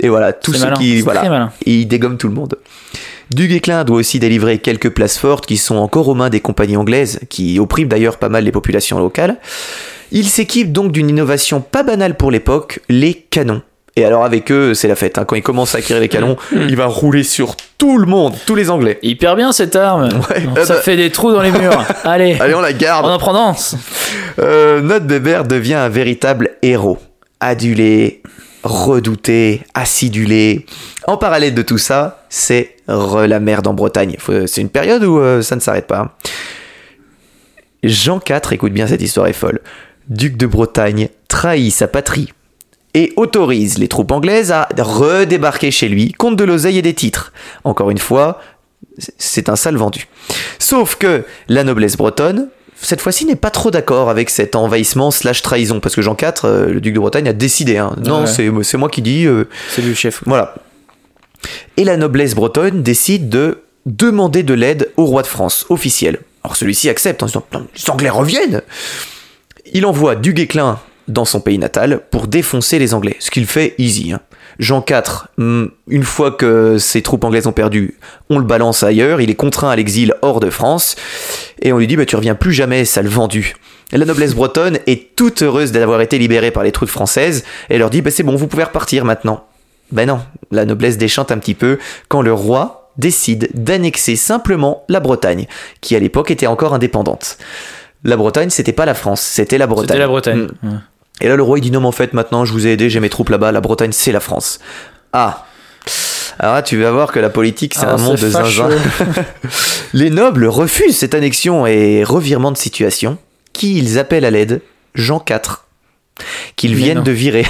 Et voilà, tous ceux
malin.
qui voilà, et ils dégomment tout le monde. Duguesclin doit aussi délivrer quelques places fortes qui sont encore aux mains des compagnies anglaises, qui oppriment d'ailleurs pas mal les populations locales. Il s'équipe donc d'une innovation pas banale pour l'époque, les canons. Et alors avec eux, c'est la fête. hein. Quand il commence à acquérir les canons, il va rouler sur tout le monde, tous les Anglais.
Hyper bien cette arme.
Ouais.
Ça
Euh, bah-
fait des trous dans les murs. Allez,
Allez, on la garde.
on en prend danse.
Euh, notre Bébert devient un véritable héros. Adulé, redouté, acidulé. En parallèle de tout ça, c'est re la merde en Bretagne. C'est une période où euh, ça ne s'arrête pas. Jean IV, écoute bien, cette histoire est folle. Duc de Bretagne trahit sa patrie et autorise les troupes anglaises à redébarquer chez lui contre de l'oseille et des titres. Encore une fois, c'est un sale vendu. Sauf que la noblesse bretonne, cette fois-ci, n'est pas trop d'accord avec cet envahissement slash trahison, parce que Jean IV, euh, le duc de Bretagne, a décidé. hein. Non,
Ouais.
c'est c'est moi qui dis. euh,
C'est lui le chef.
voilà. Et la noblesse bretonne décide de demander de l'aide au roi de France, officiel. Alors celui-ci accepte en disant Les Anglais reviennent Il envoie du Guesclin dans son pays natal pour défoncer les Anglais, ce qu'il fait easy. hein. Jean IV, hmm, une fois que ses troupes anglaises ont perdu, on le balance ailleurs, il est contraint à l'exil hors de France, et on lui dit bah, Tu reviens plus jamais, sale vendu. La noblesse bretonne est toute heureuse d'avoir été libérée par les troupes françaises, et leur dit bah, C'est bon, vous pouvez repartir maintenant. Ben non, la noblesse déchante un petit peu quand le roi décide d'annexer simplement la Bretagne, qui à l'époque était encore indépendante. La Bretagne, c'était pas la France, c'était la Bretagne.
C'était la Bretagne.
Mm.
Ouais.
Et là, le roi, il dit non, mais en fait, maintenant, je vous ai aidé, j'ai mes troupes là-bas, la Bretagne, c'est la France. Ah Alors là, tu vas voir que la politique, c'est
Ah,
un monde de zinzin. Les nobles refusent cette annexion et revirement de situation. Qui ils appellent à l'aide Jean IV, qu'ils viennent
non.
de virer.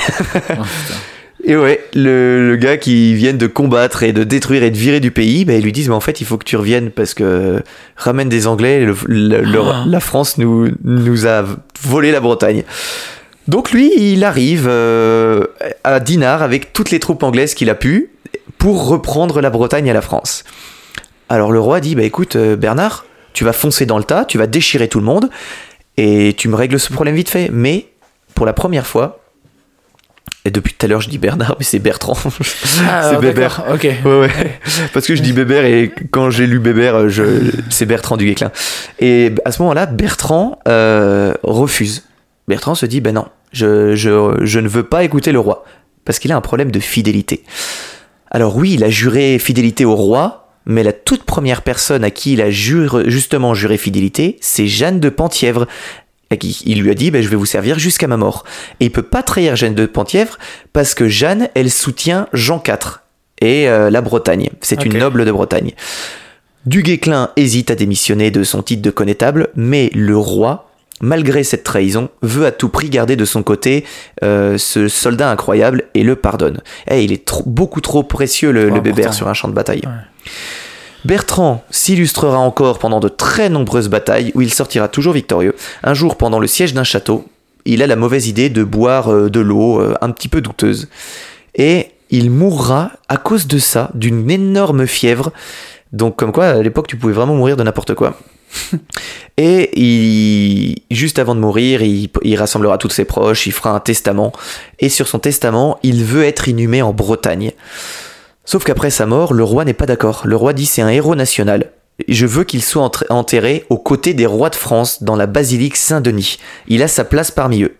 Oh.
Et ouais, le, le gars qui viennent de combattre et de détruire et de virer du pays, bah, ils lui disent, mais en fait, il faut que tu reviennes parce que ramène des Anglais, le- le- le-
Ah.
la France nous, nous a volé la Bretagne. Donc lui, il arrive euh, à Dinard avec toutes les troupes anglaises qu'il a pu pour reprendre la Bretagne à la France. Alors le roi dit, bah écoute euh, Bernard, tu vas foncer dans le tas, tu vas déchirer tout le monde et tu me règles ce problème vite fait. Mais pour la première fois, et depuis tout à l'heure je dis Bernard, mais c'est Bertrand.
Ah,
c'est Bébert.
Ok.
Ouais, ouais. Parce que je dis Bébert et quand j'ai lu Bébert, je... c'est Bertrand du Guesclin. Et à ce moment-là, Bertrand euh, refuse. Bertrand se dit, ben non, je, je, je ne veux pas écouter le roi. Parce qu'il a un problème de fidélité. Alors oui, il a juré fidélité au roi, mais la toute première personne à qui il a jure- justement juré fidélité, c'est Jeanne de Penthièvre. Il lui a dit, ben, je vais vous servir jusqu'à ma mort. Et il peut pas trahir Jeanne de Penthièvre parce que Jeanne, elle soutient Jean IV et euh, la Bretagne. C'est une noble de Bretagne. Du Guesclin hésite à démissionner de son titre de connétable, mais le roi, malgré cette trahison, veut à tout prix garder de son côté euh, ce soldat incroyable et le pardonne. Eh, il est trop- beaucoup trop précieux le,
important.
sur un champ de bataille.
Ouais.
Bertrand s'illustrera encore pendant de très nombreuses batailles où il sortira toujours victorieux. Un jour, pendant le siège d'un château, il a la mauvaise idée de boire euh, de l'eau euh, un petit peu douteuse. Et il mourra à cause de ça, d'une énorme fièvre. Donc, comme quoi, à l'époque, tu pouvais vraiment mourir de n'importe quoi. Et il, juste avant de mourir, il, il rassemblera tous ses proches, il fera un testament. Et sur son testament, il veut être inhumé en Bretagne. Sauf qu'après sa mort, le roi n'est pas d'accord. Le roi dit c'est un héros national. Je veux qu'il soit enterré aux côtés des rois de France dans la basilique Saint-Denis. Il a sa place parmi eux.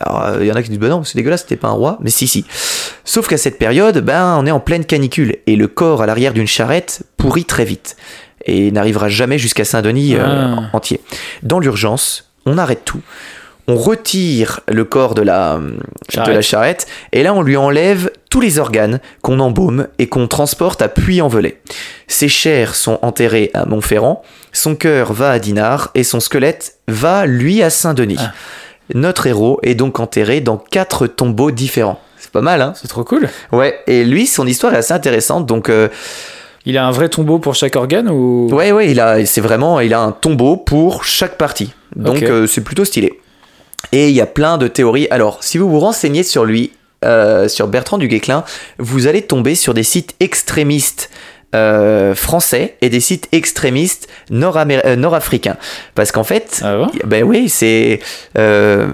Alors, euh, il y en a qui disent, bah non, c'est dégueulasse, c'était pas un roi. Mais si, si. Sauf qu'à cette période, ben, on est en pleine canicule et le corps à l'arrière d'une charrette pourrit très vite et n'arrivera jamais jusqu'à Saint-Denis euh,
Ah.
entier. Dans l'urgence, on arrête tout. On retire le corps de la, de
Charrette.
la charrette et là on lui enlève tous les organes qu'on embaume et qu'on transporte à Puy-en-Velay. Ses chairs sont enterrées à Montferrand, son cœur va à Dinard et son squelette va lui à Saint-Denis.
Ah.
Notre héros est donc enterré dans quatre tombeaux différents. C'est pas mal, hein?
C'est trop cool.
Ouais, et lui, son histoire est assez intéressante. Donc, euh,
Il a un vrai tombeau pour chaque organe ou?
Ouais, ouais, il a, c'est vraiment, il a un tombeau pour chaque partie. Donc, euh, c'est plutôt stylé. Et il y a plein de théories. Alors, si vous vous renseignez sur lui, euh, sur Bertrand du Guesclin, vous allez tomber sur des sites extrémistes. euh, français et des sites extrémistes euh, nord-africains parce qu'en fait
Ah bon?
Ben oui, c'est euh,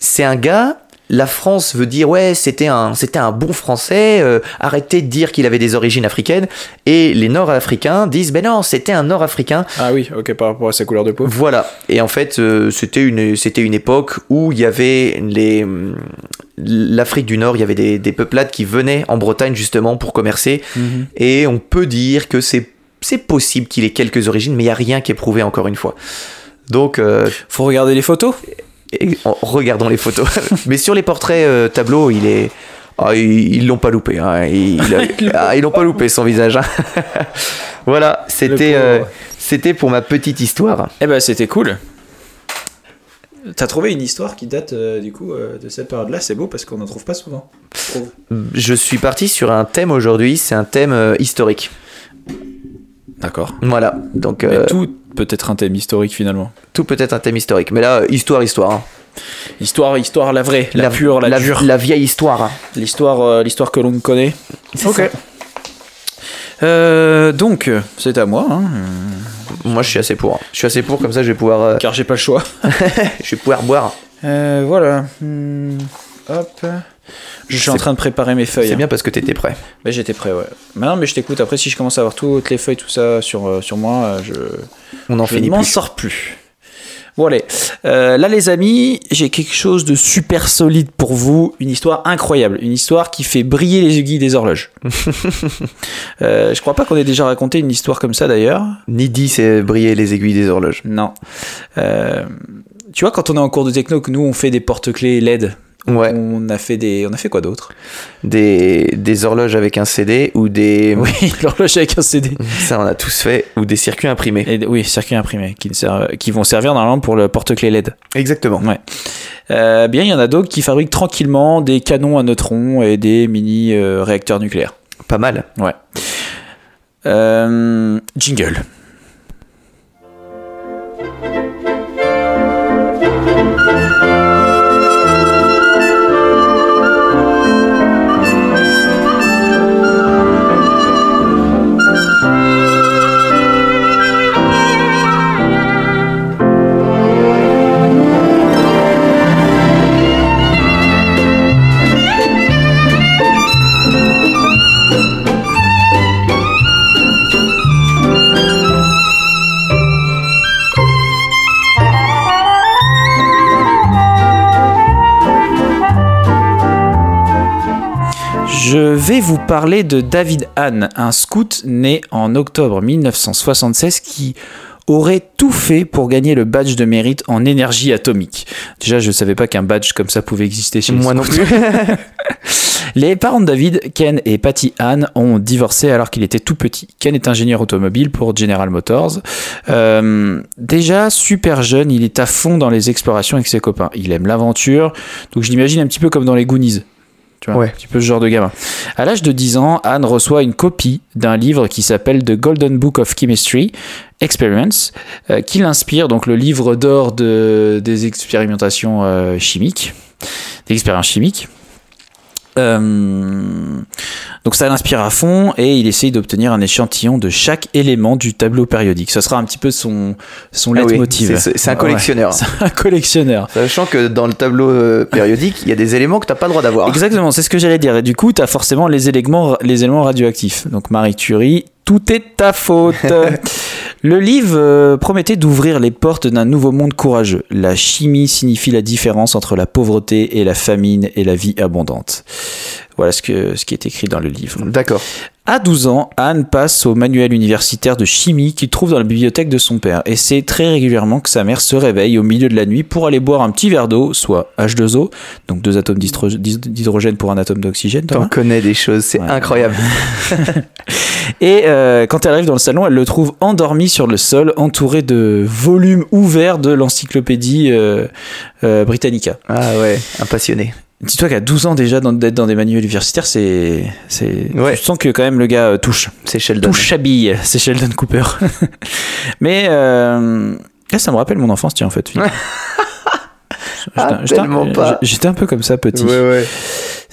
c'est un gars. La France veut dire ouais, c'était un c'était un bon Français. euh, arrêtez de dire qu'il avait des origines africaines. Et les Nord-Africains disent ben non, c'était un Nord-Africain.
Ah oui, ok, par rapport à sa couleur de peau.
Voilà. Et en fait, euh, c'était une c'était une époque où il y avait les hum, l'Afrique du Nord, il y avait des, des peuplades qui venaient en Bretagne justement pour commercer.
Mhm.
Et on peut dire que c'est c'est possible qu'il ait quelques origines, mais il y a rien qui est prouvé encore une fois. Donc euh,
Faut regarder les photos.
Et en regardant les photos. Mais sur les portraits euh, tableaux, il est. Ah, ils l'ont pas loupé. hein.
Ils l'ont-
ah, pas loupé son visage. hein. voilà, c'était euh, c'était pour ma petite histoire.
Eh ben, c'était cool. T'as trouvé une histoire qui date euh, du coup euh, de cette période-là, c'est beau parce qu'on n'en trouve pas souvent. je
suis parti sur un thème aujourd'hui, c'est un thème euh, historique.
D'accord.
Voilà, donc euh,
tout peut être un thème historique finalement.
tout peut être un thème historique. Mais là, histoire, histoire. hein.
Histoire, histoire, la vraie, la, pure, la, dure.
la vieille histoire. hein.
L'histoire, euh, l'histoire que l'on connaît.
C'est
Ok. Euh, donc, c'est à moi, hein,
Moi, je suis assez pour. Je suis assez pour, comme ça, je vais pouvoir, euh,
car j'ai pas le choix.
je vais pouvoir boire.
Euh, voilà. Hmm, hop. Je suis en train de préparer mes feuilles.
C'est
hein.
bien parce que t'étais prêt.
Mais j'étais prêt, ouais. Mais non, mais je t'écoute. Après, si je commence à avoir toutes les feuilles, tout ça sur, euh, sur moi, euh, je,
On en
je
finit
m'en sors plus. Bon, allez. Euh, là, les amis, j'ai quelque chose de super solide pour vous. Une histoire incroyable. Une histoire qui fait briller les aiguilles des horloges. euh, je crois pas qu'on ait déjà raconté une histoire comme ça, d'ailleurs.
Ni dit, c'est briller les aiguilles des horloges.
Non. Euh, tu vois, quand on est en cours de techno, que nous, on fait des porte-clés LED.
Ouais.
On a fait des, on a fait quoi d'autre?
Des, des horloges avec un CD ou des.
Oui, l'horloge avec un CD.
Ça, on a tous fait. Ou des circuits imprimés.
Et, oui, circuits imprimés qui, servent- qui vont servir normalement pour le porte-clés LED.
Exactement.
Ouais. Euh, bien, il y en a d'autres qui fabriquent tranquillement des canons à neutrons et des mini euh, réacteurs nucléaires.
Pas mal.
Ouais. Euh, jingle. Je vais vous parler de David Hahn, un scout né en octobre 1976 qui aurait tout fait pour gagner le badge de mérite en énergie atomique. Déjà, je ne savais pas qu'un badge comme ça pouvait exister chez
Moi non plus.
Les parents de David, Ken et Patty Hahn, ont divorcé alors qu'il était tout petit. Ken est ingénieur automobile pour General Motors. Euh, déjà super jeune, il est à fond dans les explorations avec ses copains. Il aime l'aventure, donc je l'imagine un petit peu comme dans les Goonies. Tu vois,
Ouais.
un petit peu ce genre de gamin. À l'âge de 10 ans, Anne reçoit une copie d'un livre qui s'appelle The Golden Book of Chemistry Experiments, euh, qui l'inspire, donc le livre d'or de, des expérimentations euh, chimiques, des expériences chimiques. Euh, donc ça l'inspire à fond et il essaye d'obtenir un échantillon de chaque élément du tableau périodique. Ce sera un petit peu son, son
Ah
leitmotiv.
c'est- c'est un
Ouais,
collectionneur.
c'est un collectionneur.
Sachant que dans le tableau euh, périodique, il y a des éléments que t'as pas le droit d'avoir.
Exactement, c'est ce que j'allais dire. Et du coup, tu as forcément les éléments, les éléments radioactifs. Donc Marie Curie, tout est ta faute. Le livre euh, promettait d'ouvrir les portes d'un nouveau monde courageux. La chimie signifie la différence entre la pauvreté et la famine et la vie abondante. Voilà ce, que, ce qui est écrit dans le livre.
D'accord.
À 12 ans, Anne passe au manuel universitaire de chimie qu'il trouve dans la bibliothèque de son père et c'est très régulièrement que sa mère se réveille au milieu de la nuit pour aller boire un petit verre d'eau, soit H2O, donc deux atomes d'hydro- d'hydrogène pour un atome d'oxygène.
T'en connais des choses, c'est
Ouais.
incroyable.
Et euh, quand elle arrive dans le salon, elle le trouve endormi sur le sol, entouré de volumes ouverts de l'encyclopédie euh, euh, Britannica.
Ah ouais, un passionné.
Dis-toi qu'à 12 ans déjà d'être dans des manuels universitaires, c'est, c'est,
Ouais.
tu sens que quand même le gars euh, touche.
C'est Sheldon.
Touche chabille, c'est Sheldon Cooper. Mais euh, là, ça me rappelle mon enfance, tiens, en fait.
Ah,
J'étais un-
tellement pas.
J'étais un peu comme ça, petit.
Ouais, ouais.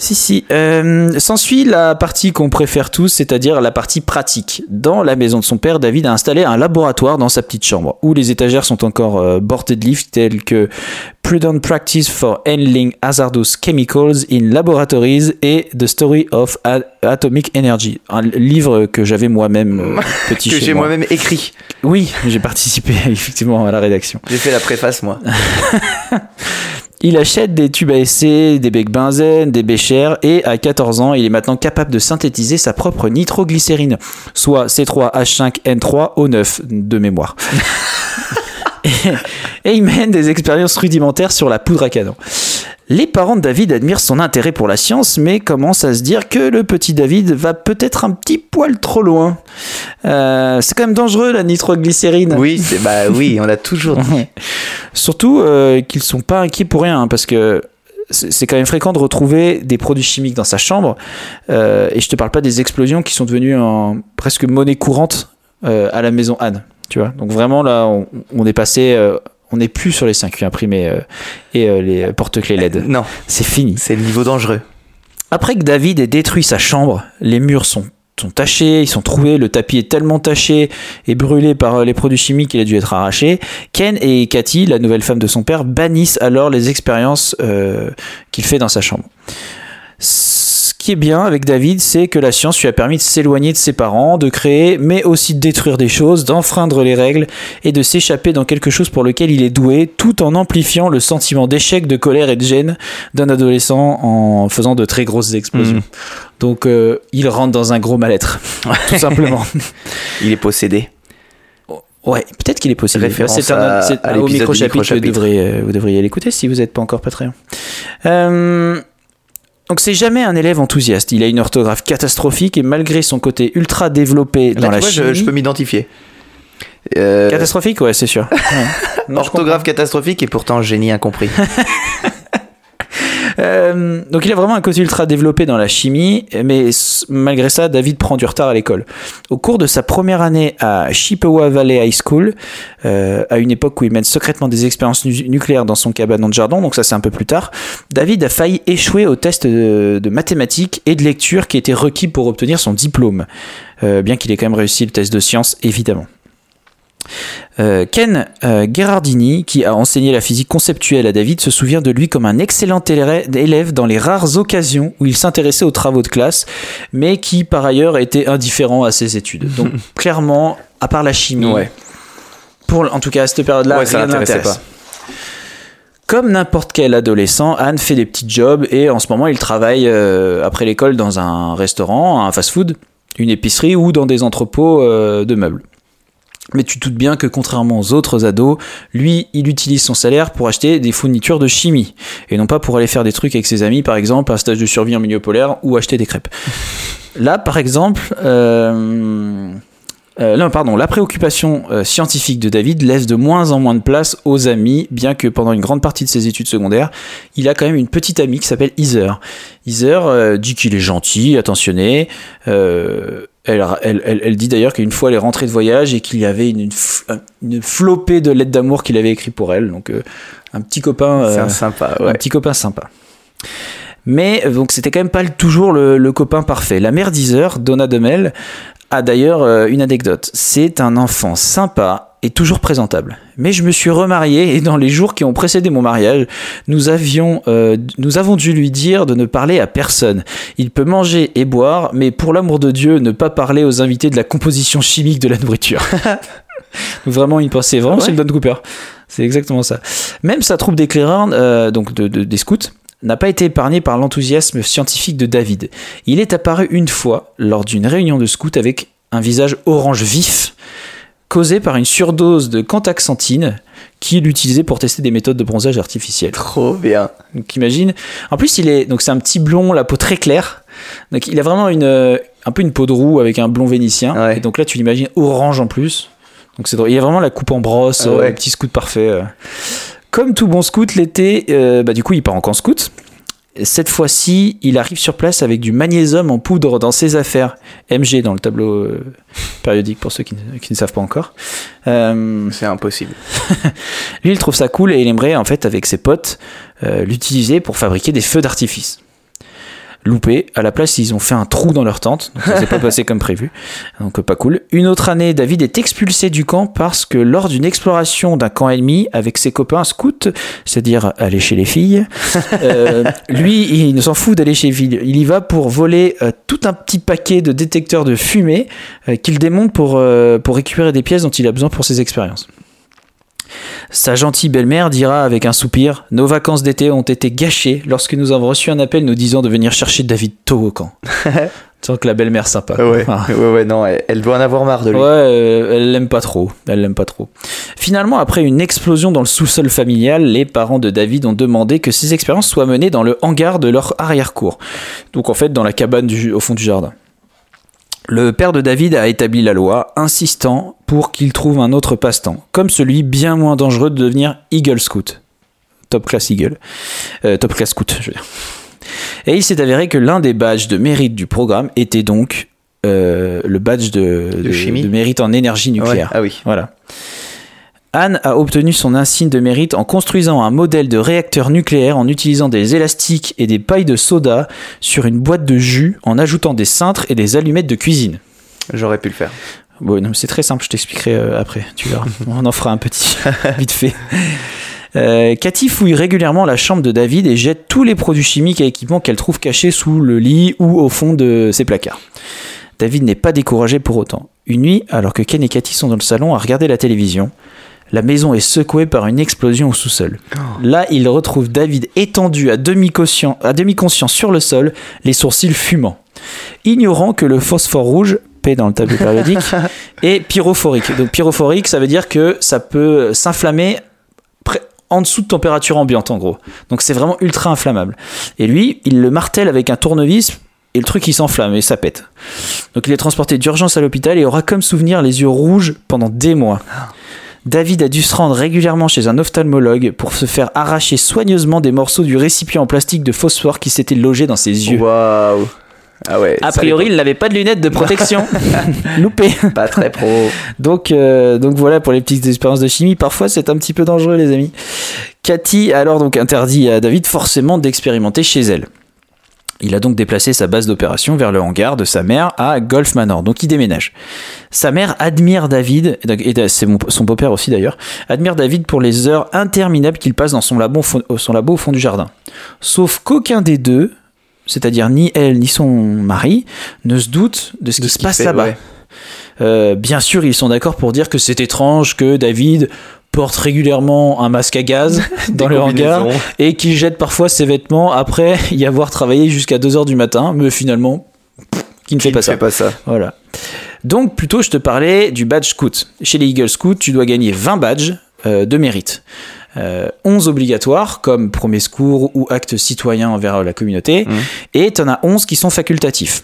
Si, si. Euh, S'ensuit la partie qu'on préfère tous, c'est-à-dire la partie pratique. Dans la maison de son père, David a installé un laboratoire dans sa petite chambre, où les étagères sont encore euh, bordées de livres tels que Prudent Practice for Handling Hazardous Chemicals in Laboratories et The Story of A- Atomic Energy. Un livre que j'avais moi-même euh, petit
Que j'ai
moi.
moi-même écrit.
Oui, j'ai participé effectivement à la rédaction.
J'ai fait la préface, moi.
Il achète des tubes à essai, des becs benzène, des béchères et à 14 ans, il est maintenant capable de synthétiser sa propre nitroglycérine, soit C3H5N3O9 de mémoire. et, et il mène des expériences rudimentaires sur la poudre à canon. Les parents de David admirent son intérêt pour la science, mais commencent à se dire que le petit David va peut-être un petit poil trop loin. Euh, c'est quand même dangereux la nitroglycérine.
Oui, c'est bah oui, on l'a toujours dit.
Surtout euh, qu'ils sont pas inquiets pour rien, hein, parce que c'est quand même fréquent de retrouver des produits chimiques dans sa chambre. euh, et je te parle pas des explosions qui sont devenues en presque monnaie courante euh, à la maison Anne. Tu vois. Donc vraiment là, on, on est passé, euh, on n'est plus sur les 5 imprimés euh, et euh, les porte-clés LED.
Non,
C'est fini.
c'est le niveau dangereux.
Après que David ait détruit sa chambre, les murs sont sont tachés, ils sont troués, le tapis est tellement taché et brûlé par les produits chimiques qu'il a dû être arraché. Ken et Cathy, la nouvelle femme de son père, bannissent alors les expériences qu'il fait dans sa chambre. Ce qui est bien avec David, c'est que la science lui a permis de s'éloigner de ses parents, de créer, mais aussi de détruire des choses, d'enfreindre les règles et de s'échapper dans quelque chose pour lequel il est doué, tout en amplifiant le sentiment d'échec, de colère et de gêne d'un adolescent en faisant de très grosses explosions.
Mhm.
Donc euh, il rentre dans un gros mal-être, tout simplement.
Il est possédé.
Ouais, peut-être qu'il est possible. C'est un,
à
un- au micro-chapitre, vous
micro-chapitre.
devriez, euh, vous devriez l'écouter si vous n'êtes pas encore Patreon. Euh, donc c'est jamais un élève enthousiaste. Il a une orthographe catastrophique et malgré son côté ultra développé
Là,
dans
tu
la
vois,
chimie...
je peux m'identifier. Euh,
Catastrophique, ouais, c'est sûr. Ouais. Non, je
orthographe catastrophique et pourtant génie incompris.
Euh, donc il a vraiment un côté ultra développé dans la chimie, mais malgré ça, David prend du retard à l'école. Au cours de sa première année à Chippewa Valley High School, euh, à une époque où il mène secrètement des expériences nu- nucléaires dans son cabanon de jardin, donc ça c'est un peu plus tard, David a failli échouer au test de, de mathématiques et de lecture qui était requis pour obtenir son diplôme, Euh, bien qu'il ait quand même réussi le test de sciences, évidemment. Euh, Ken euh, Gherardini, qui a enseigné la physique conceptuelle à David, se souvient de lui comme un excellent élè- élève dans les rares occasions où il s'intéressait aux travaux de classe, mais qui par ailleurs était indifférent à ses études. Donc clairement, à part la chimie,
Ouais.
pour, en tout cas à cette période-là,
Ouais, ça l'intéressait pas.
Comme n'importe quel adolescent, Anne fait des petits jobs et en ce moment il travaille euh, après l'école dans un restaurant, un fast-food, une épicerie ou dans des entrepôts euh, de meubles. Mais tu te doutes bien que contrairement aux autres ados, lui, il utilise son salaire pour acheter des fournitures de chimie et non pas pour aller faire des trucs avec ses amis, par exemple un stage de survie en milieu polaire ou acheter des crêpes. Là, par exemple, euh, euh, non, pardon, la préoccupation euh, scientifique de David laisse de moins en moins de place aux amis, bien que pendant une grande partie de ses études secondaires, il a quand même une petite amie qui s'appelle Heather. Heather euh, dit qu'il est gentil, attentionné. Elle, elle, elle- elle dit d'ailleurs qu'une fois elle est rentrée de voyage et qu'il y avait une, flopée de lettres d'amour qu'il avait écrit pour elle. Donc euh, un petit copain. Euh,
un sympa,
un petit copain sympa. Mais euh, donc c'était quand même pas toujours le, le copain parfait. La mère d'Iser, Donna Demel, a d'ailleurs une anecdote. C'est un enfant sympa et toujours présentable. Mais je me suis remarié et dans les jours qui ont précédé mon mariage, nous avions, euh, nous avons dû lui dire de ne parler à personne. Il peut manger et boire, mais pour l'amour de Dieu, ne pas parler aux invités de la composition chimique de la nourriture. Donc vraiment, il pensait vraiment
Ouais.
Sheldon Cooper. C'est exactement ça. Même sa troupe d'éclaireurs, euh, donc de- de- des scouts, n'a pas été épargnée par l'enthousiasme scientifique de David. Il est apparu une fois lors d'une réunion de scouts avec un visage orange vif, causé par une surdose de cantaxanthine qu'il utilisait pour tester des méthodes de bronzage artificiel.
Trop bien.
Donc imagine. En plus, il est donc c'est un petit blond, la peau très claire. Donc il a vraiment une euh, un peu une peau de roue avec un blond vénitien.
Ouais.
Et donc là, tu l'imagines orange en plus. Donc c'est drôle. Il a vraiment la coupe en brosse,
Ah
euh, le petit scout parfait. euh. Comme tout bon scout l'été, euh, bah du coup il part en camp scout. Cette fois-ci, il arrive sur place avec du magnésium en poudre dans ses affaires. MG dans le tableau euh, périodique pour ceux qui ne, qui ne savent pas encore. Euh,
C'est impossible.
lui, il trouve ça cool et il aimerait, en fait, avec ses potes, euh, l'utiliser pour fabriquer des feux d'artifice. Loupé, à la place, ils ont fait un trou dans leur tente, donc ça s'est pas passé comme prévu, donc pas cool. Une autre année, David est expulsé du camp parce que lors d'une exploration d'un camp ennemi avec ses copains scouts, c'est-à-dire aller chez les filles, euh, lui, il ne s'en fout d'aller chez les filles. Il y va pour voler euh, tout un petit paquet de détecteurs de fumée euh, qu'il démonte pour, pour récupérer des pièces dont il a besoin pour ses expériences. Sa gentille belle-mère dira avec un soupir Nos vacances d'été ont été gâchées lorsque nous avons reçu un appel nous disant de venir chercher David tôt au camp. tu sens que la belle-mère sympa.
Ouais,
Ah.
ouais, ouais, non, elle, elle doit en avoir marre de lui.
Ouais, euh, elle l'aime pas trop. Elle l'aime pas trop. Finalement, après une explosion dans le sous-sol familial, les parents de David ont demandé que ces expériences soient menées dans le hangar de leur arrière-cour. Donc en fait, dans la cabane du- au fond du jardin. Le père de David a établi la loi, insistant pour qu'il trouve un autre passe-temps, comme celui bien moins dangereux de devenir Eagle Scout. Top class Eagle. Euh, top class Scout, je veux dire. Et il s'est avéré que l'un des badges de mérite du programme était donc euh, le badge de, de-
chimie
de mérite en énergie
Ouais,
nucléaire.
Ah oui.
Voilà. Anne a obtenu son insigne de mérite en construisant un modèle de réacteur nucléaire en utilisant des élastiques et des pailles de soda sur une boîte de jus en ajoutant des cintres et des allumettes de cuisine.
J'aurais pu le faire.
Bon, c'est très simple, je t'expliquerai euh, après, tu verras. On en fera un petit, vite fait. Euh, Cathy fouille régulièrement la chambre de David et jette tous les produits chimiques et équipements qu'elle trouve cachés sous le lit ou au fond de ses placards. David n'est pas découragé pour autant. Une nuit, alors que Ken et Cathy sont dans le salon à regarder la télévision, la maison est secouée par une explosion au sous-sol. Là, il retrouve David étendu à demi-conscient demi-conscient sur le sol, les sourcils fumants. Ignorant que le phosphore rouge, P dans le tableau périodique, est pyrophorique. Donc pyrophorique, ça veut dire que ça peut s'inflammer en dessous de température ambiante en gros. Donc c'est vraiment ultra inflammable. Et lui, il le martèle avec un tournevis et le truc il s'enflamme et ça pète. Donc il est transporté d'urgence à l'hôpital et aura comme souvenir les yeux rouges pendant des mois. David a dû se rendre régulièrement chez un ophtalmologue pour se faire arracher soigneusement des morceaux du récipient en plastique de phosphore qui s'était logé dans ses yeux.
Waouh. Ah ouais.
A priori, il n'avait pas de lunettes de protection. Loupé.
pas très pro.
Donc, euh, donc voilà pour les petites expériences de chimie. Parfois, c'est un petit peu dangereux, les amis. Cathy a alors donc interdit à David forcément d'expérimenter chez elle. Il a donc déplacé sa base d'opération vers le hangar de sa mère à Golf Manor. Donc il déménage. Sa mère admire David, et c'est son beau-père aussi d'ailleurs, admire David pour les heures interminables qu'il passe dans son labo, au fond- son labo au fond du jardin. Sauf qu'aucun des deux, c'est-à-dire ni elle ni son mari, ne se doute de ce
De
qui se passe là-bas.
ouais.
Euh, bien sûr, ils sont d'accord pour dire que c'est étrange que David porte régulièrement un masque à gaz dans le hangar et qu'il jette parfois ses vêtements après y avoir travaillé jusqu'à 2h du matin, mais finalement, pff, qui ne fait
Il
pas ça.
fait pas ça.
Voilà. Donc, plutôt, je te parlais du badge scout. Chez les Eagle Scouts, tu dois gagner 20 badges euh, de mérite. Euh, 11 obligatoires, comme premier secours ou acte citoyen envers la communauté,
Mhm.
et tu en as 11 qui sont facultatifs.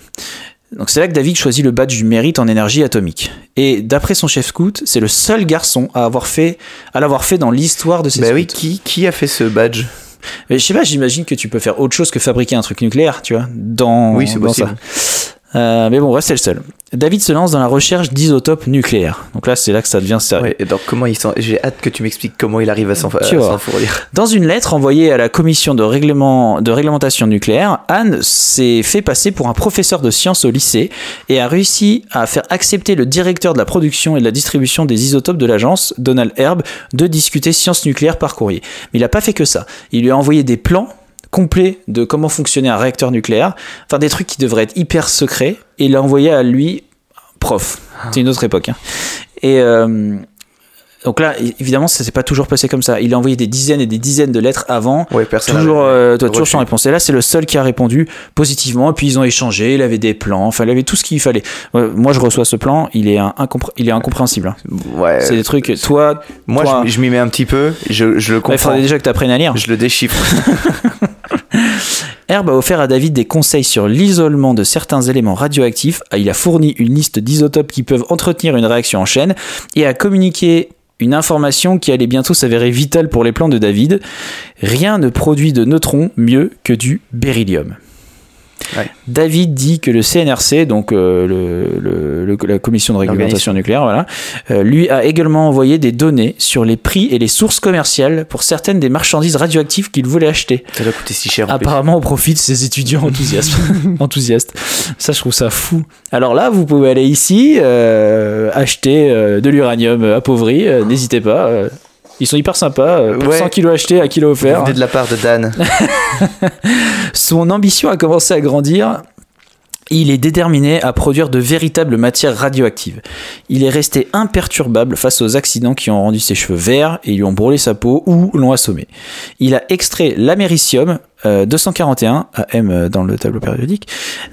Donc c'est là que David choisit le badge du mérite en énergie atomique. Et d'après son chef scout, c'est le seul garçon à avoir fait, à l'avoir fait dans l'histoire de ces
Bah
scouts.
oui, qui, qui a fait ce badge?
Mais je sais pas, j'imagine que tu peux faire autre chose que fabriquer un truc nucléaire, tu vois, dans,
Oui, c'est
dans
possible.
ça. Euh, mais bon, c'est le seul. David se lance dans la recherche d'isotopes nucléaires. Donc là, c'est là que ça devient sérieux.
Ouais, et donc comment il. J'ai hâte que tu m'expliques comment il arrive à s'en fournir.
Dans une lettre envoyée à la commission de, règlement, de réglementation nucléaire, Anne s'est fait passer pour un professeur de sciences au lycée et a réussi à faire accepter le directeur de la production et de la distribution des isotopes de l'agence, Donald Herb, de discuter sciences nucléaires par courrier. Mais il n'a pas fait que ça. Il lui a envoyé des plans complets de comment fonctionnait un réacteur nucléaire, enfin des trucs qui devraient être hyper secrets, et il l'a envoyé à lui, prof. C'est une autre époque. hein. Et euh, donc là, évidemment, ça s'est pas toujours passé comme ça. Il a envoyé des dizaines et des dizaines de lettres avant,
Ouais,
toujours, euh, toi, toujours sans réponse. Et là, c'est le seul qui a répondu positivement. Et puis ils ont échangé. Il avait des plans. Enfin, il avait tout ce qu'il fallait. Ouais, moi, je reçois ce plan. Il est, un- incompré- il est incompréhensible. hein.
Ouais.
C'est des trucs. Toi,
Moi,
toi-
je, je m'y mets un petit peu. Je, je le
il
comprends.
faudrait déjà que tu apprennes à lire.
Je le déchiffre.
Herb a offert à David des conseils sur l'isolement de certains éléments radioactifs. Il a fourni une liste d'isotopes qui peuvent entretenir une réaction en chaîne et a communiqué une information qui allait bientôt s'avérer vitale pour les plans de David. Rien ne produit de neutrons mieux que du beryllium.
Ouais.
David dit que le CNRC, donc euh, le, le- le- la commission de réglementation nucléaire, voilà, euh, lui a également envoyé des données sur les prix et les sources commerciales pour certaines des marchandises radioactives qu'il voulait acheter.
Ça doit coûter si cher.
Apparemment, au profit de ces étudiants enthousiastes. enthousiastes. Ça, je trouve ça fou. Alors là, vous pouvez aller ici, euh, acheter de l'uranium appauvri. N'hésitez pas. Euh, ils sont hyper sympas. euh,
Ouais.
100 kilos achetés, à kilo
Vous
offert.
venez de la part de Dan.
Son ambition a commencé à grandir. Il est déterminé à produire de véritables matières radioactives. Il est resté imperturbable face aux accidents qui ont rendu ses cheveux verts et lui ont brûlé sa peau ou l'ont assommé. Il a extrait l'américium euh, 241 AM euh, dans le tableau périodique